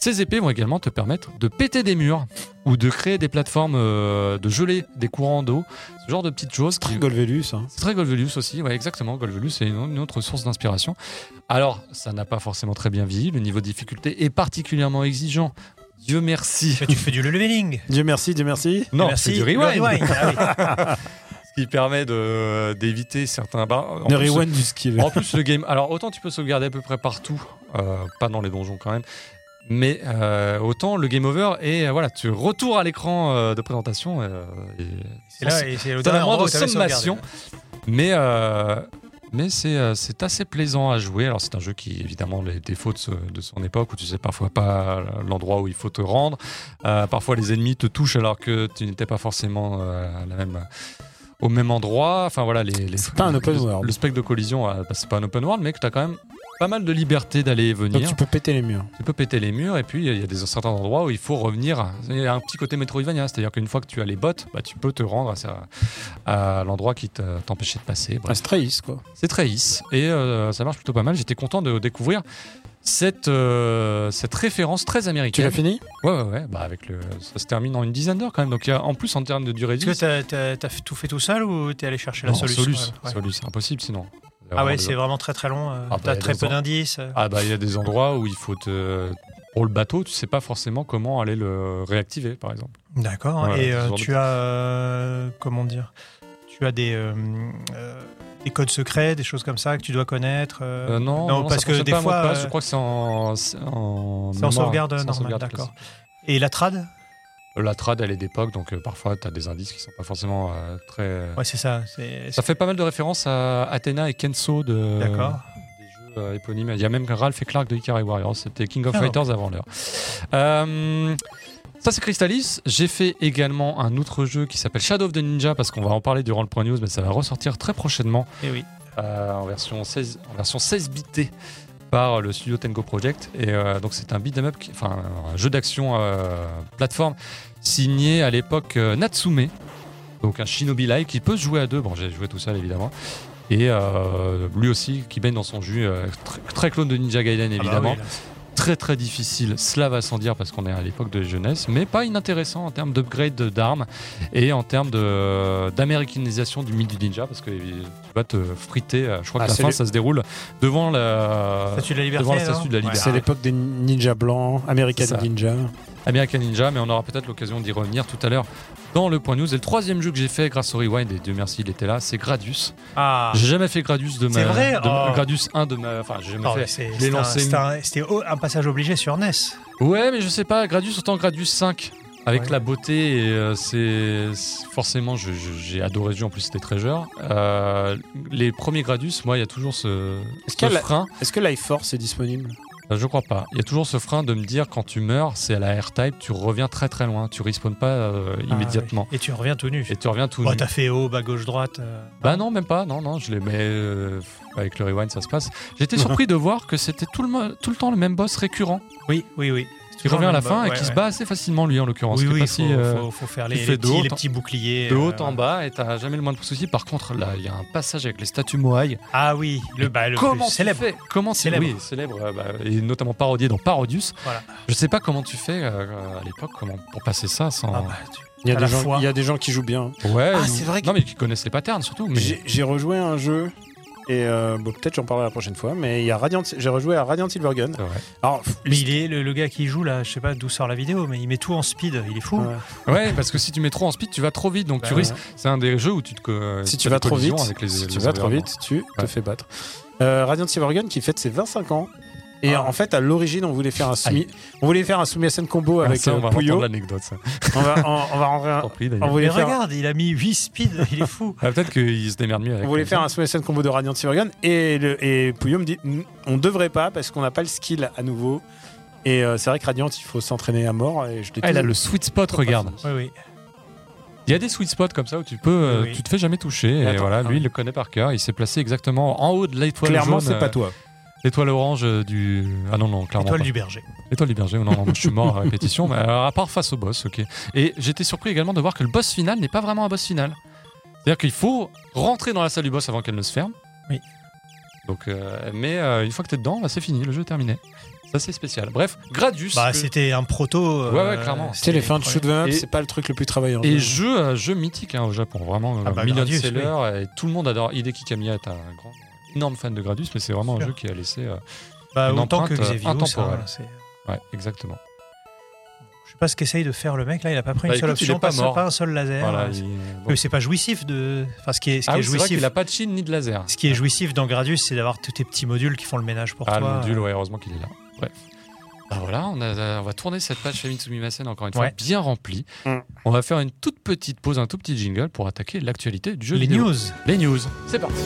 Ces épées vont également te permettre de péter des murs ou de créer des plateformes, euh, de geler des courants d'eau, ce genre de petites choses. qui- Très Golvelus. hein. c'est très Golvelus aussi, ouais, exactement. Golvelus, c'est une, une autre source d'inspiration. Alors, ça n'a pas forcément très bien vieilli. Le niveau de difficulté est particulièrement exigeant. Dieu merci. Mais tu fais du leveling. Dieu merci, Dieu merci. Non, Merci. c'est du Le rewind. Ah oui. Qui permet de- d'éviter certains bars. En Le plus, rewind du skill. En plus, le game. Alors, autant tu peux sauvegarder à peu près partout, euh, pas dans les donjons quand même. Mais euh, autant le game over et euh, voilà, tu retours à l'écran euh, de présentation. euh, et C'est là, et c'est le t'avais sommation. Mais, euh, mais c'est euh, c'est assez plaisant à jouer. Alors c'est un jeu qui évidemment les défauts de, ce- de son époque où tu sais parfois pas l'endroit où il faut te rendre. Euh, parfois les ennemis te touchent alors que tu n'étais pas forcément euh, à la même au même endroit. Enfin voilà les, les- C'est pas un open le, world. Le spectre de collision, euh, bah, c'est pas un open world, mais que tu as quand même pas mal de liberté d'aller et venir. Donc tu peux péter les murs. Tu peux péter les murs et puis il y a des certains endroits où il faut revenir. Il y a un petit côté Metroidvania, c'est-à-dire qu'une fois que tu as les bottes, bah, tu peux te rendre à, l'endroit qui te- t'empêchait de passer. Bref, Ah, c'est trahisse, quoi. c'est lisse et euh, ça marche plutôt pas mal. J'étais content de découvrir cette, euh, cette référence très Tu américaine. l'as fini? Ouais, ouais, ouais. Bah, avec le, ça se termine en une dizaine d'heures quand même. Donc il y a, en plus, en termes de durée de Est-ce que vie, t'as as, tout fait tout seul ou t'es allé chercher la solution Solus, Ouais. Solus, c'est impossible sinon. Ah ouais, c'est vraiment très très long. euh, Ah bah, t'as très peu d'indices. euh. Ah bah il y a des endroits où il faut te pour le bateau, tu sais pas forcément comment aller le réactiver par exemple. D'accord. Voilà, Et euh, tu as euh, comment dire? Tu as des euh, euh, des codes secrets, des choses comme ça que tu dois connaître. euh, Euh, non, non, parce ça que des pas fois, passe, euh, je crois que c'est en en, en sauvegarde normale, d'accord. Et la trad? La trad elle est d'époque donc euh, parfois tu as des indices qui sont pas forcément euh, très Ouais, c'est ça. Ça fait pas mal de références à Athena et Kenso de D'accord. des jeux euh, éponymes. Il y a même Ralph et Clark de Ikari Warriors, c'était King of Ah, Fighters avant l'heure. Euh, ça c'est Crystalis. J'ai fait également un autre jeu qui s'appelle Shadow of the Ninja parce qu'on va en parler durant le point news, mais ça va ressortir très prochainement. Et oui. euh, en version 16 en version 16 bitée par le studio Tengo Project. Et euh, donc c'est un beat'em up enfin un jeu d'action euh, plateforme signé à l'époque euh, Natsume. Donc un shinobi like qui peut se jouer à deux. Bon j'ai joué tout seul évidemment. Et euh, lui aussi qui baigne dans son jus euh, très, très clone de Ninja Gaiden Ah bah évidemment. oui, très très difficile, cela va sans dire parce qu'on est à l'époque de jeunesse, mais pas inintéressant en termes d'upgrade d'armes et en termes de- d'américanisation du mythe du ninja parce que tu vas te friter. euh, Je crois Ah, que la fin le- ça se déroule devant la Statue de la liberté. C'est l'époque des ninjas blancs, ça. Ninja. American Ninja, mais on aura peut-être l'occasion d'y revenir tout à l'heure dans le point news. Et le troisième jeu que j'ai fait grâce au Rewind, et Dieu merci il était là, c'est Gradius. Ah. J'ai jamais fait Gradius de ma. C'est vrai de- Oh. Gradius 1 de ma. Enfin, j'ai jamais Non, fait. c'était un- lancé c'était un, c'était au- un passage obligé sur NES. Ouais, mais je sais pas, Gradius autant Gradius 5. Avec Ouais. la beauté, et euh, c'est c'est- forcément, je- je- j'ai adoré ce jeu. En plus, c'était très jeune. Euh, les premiers Gradius, moi, il y a toujours ce, Est-ce ce qu'il y a la- frein. Est-ce que Life Force est disponible? Je crois pas. Il y a toujours ce frein de me dire quand tu meurs, c'est à la R-Type, tu reviens très très loin. Tu respawns pas euh, Ah, immédiatement. Et tu reviens tout nu. Et tu reviens tout Ouais, nu. t'as fait haut, bas, gauche, droite. euh. Bah non, même pas. Non, non, je les mets euh, avec le rewind, ça se passe. J'étais surpris de voir que c'était tout le, tout le temps le même boss récurrent. Oui, oui, oui. Qui revient à la fin et qui ouais, se bat assez facilement, lui, en l'occurrence. Oui, il faut, euh, faut- faut faire les, petits, haut les en- petits boucliers. de haut euh, en bas et t'as jamais le moindre souci. Par contre, là, il y a un passage avec les statues Moai. Ah oui, le, bah, le comment plus célèbre. fais Comment Célèbre. Oui, célèbre, euh, bah, et notamment parodié dans Parodius. Voilà. Je sais pas comment tu fais euh, à l'époque comment pour passer ça sans. Ah bah, tu- il y, a des gens, fois. il y a des gens qui jouent bien. Ouais. Ah, c'est vrai que- Non, mais qui connaissent les patterns surtout. Mais J'ai rejoué un jeu. Et euh, bon, peut-être j'en parlerai la prochaine fois, mais il y a Radiant, j'ai rejoué à Radiant Silvergun. Alors, pff, Mais il est le, le gars qui joue là, je sais pas d'où sort la vidéo, mais il met tout en speed, il est fou. ouais. Ouais, parce que si tu mets trop en speed, tu vas trop vite, donc Bah, tu ouais. risques. C'est un des jeux où tu te. si tu vas trop vite, avec les- si les tu vas trop vite, tu te fais battre. Euh, Radiant Silvergun qui fête ses 25 ans. Et Ah. en fait, à l'origine, on voulait faire un sumi, on voulait faire un Sumiasen combo Ah, avec ça, on euh, va Puyo. entendre l'anecdote. ça. On va, on, on va rentrer un- T'en prie, on voulait faire, regarde, il a mis 8 speed, il est fou. Ah, Peut-être qu'il se démerde mieux avec. on voulait faire un Sumiasen combo de Radiant Silvergun et, le, et Puyo me dit, on devrait pas parce qu'on n'a pas le skill à nouveau. Et euh, c'est vrai que Radiant, il faut s'entraîner à mort. Et je l'ai Ah, il a le sweet spot, regarde. Oui, oui. Il y a des sweet spots comme ça où tu peux, euh, Oui, oui. tu te fais jamais toucher. Et Attends, voilà, ah lui, il le connaît par cœur. Il s'est placé exactement en haut de l'étoile Clairement, jaune, c'est pas euh, toi. L'étoile orange euh, du. Ah non, non, clairement. Étoile pas. du berger. L'étoile du berger. Non, non, moi, je suis mort à répétition. Mais alors, à part face au boss, ok. Et j'étais surpris également de voir que le boss final n'est pas vraiment un boss final. C'est-à-dire qu'il faut rentrer dans la salle du boss avant qu'elle ne se ferme. Oui. Donc, euh, mais euh, une fois que t'es dedans, bah, c'est fini, le jeu est terminé. Ça, c'est spécial. Bref, Gradius. Bah, que- c'était un proto. Ouais, ouais, clairement. Tu sais, les fins de shoot 'em up, c'est pas le truc le plus travaillé. en Et jeu. jeu, euh, jeu mythique hein, au Japon, vraiment Ah euh, bah, million Gradius, seller et tout le monde adore. Hideki Kamiya est un grand, énorme fan de Gradius, mais c'est vraiment un jeu qui a laissé. euh, Bah, une autant que empreinte, euh, Xavier intemporelle. c'est- Ouais, exactement. Je sais pas ce qu'essaye de faire le mec là, il a pas pris Bah, une seule écoute, il option, est pas pas, pas un seul laser. Voilà, Euh, il- bon. C'est pas jouissif de. Enfin, ce qui est, ce qui Ah est vrai jouissif. qu'il a pas de Chine ni de laser. Ce qui est jouissif dans Gradius, c'est d'avoir tous tes petits modules qui font le ménage pour Ah, toi. le module, ouais, heureusement qu'il est là. Bref. Bah voilà, on, a- on va tourner cette page Famitsu Mimasen encore une fois Ouais. bien remplie. Mm. On va faire une toute petite pause, un tout petit jingle pour attaquer l'actualité du jeu Les vidéo. news. Les news. C'est parti.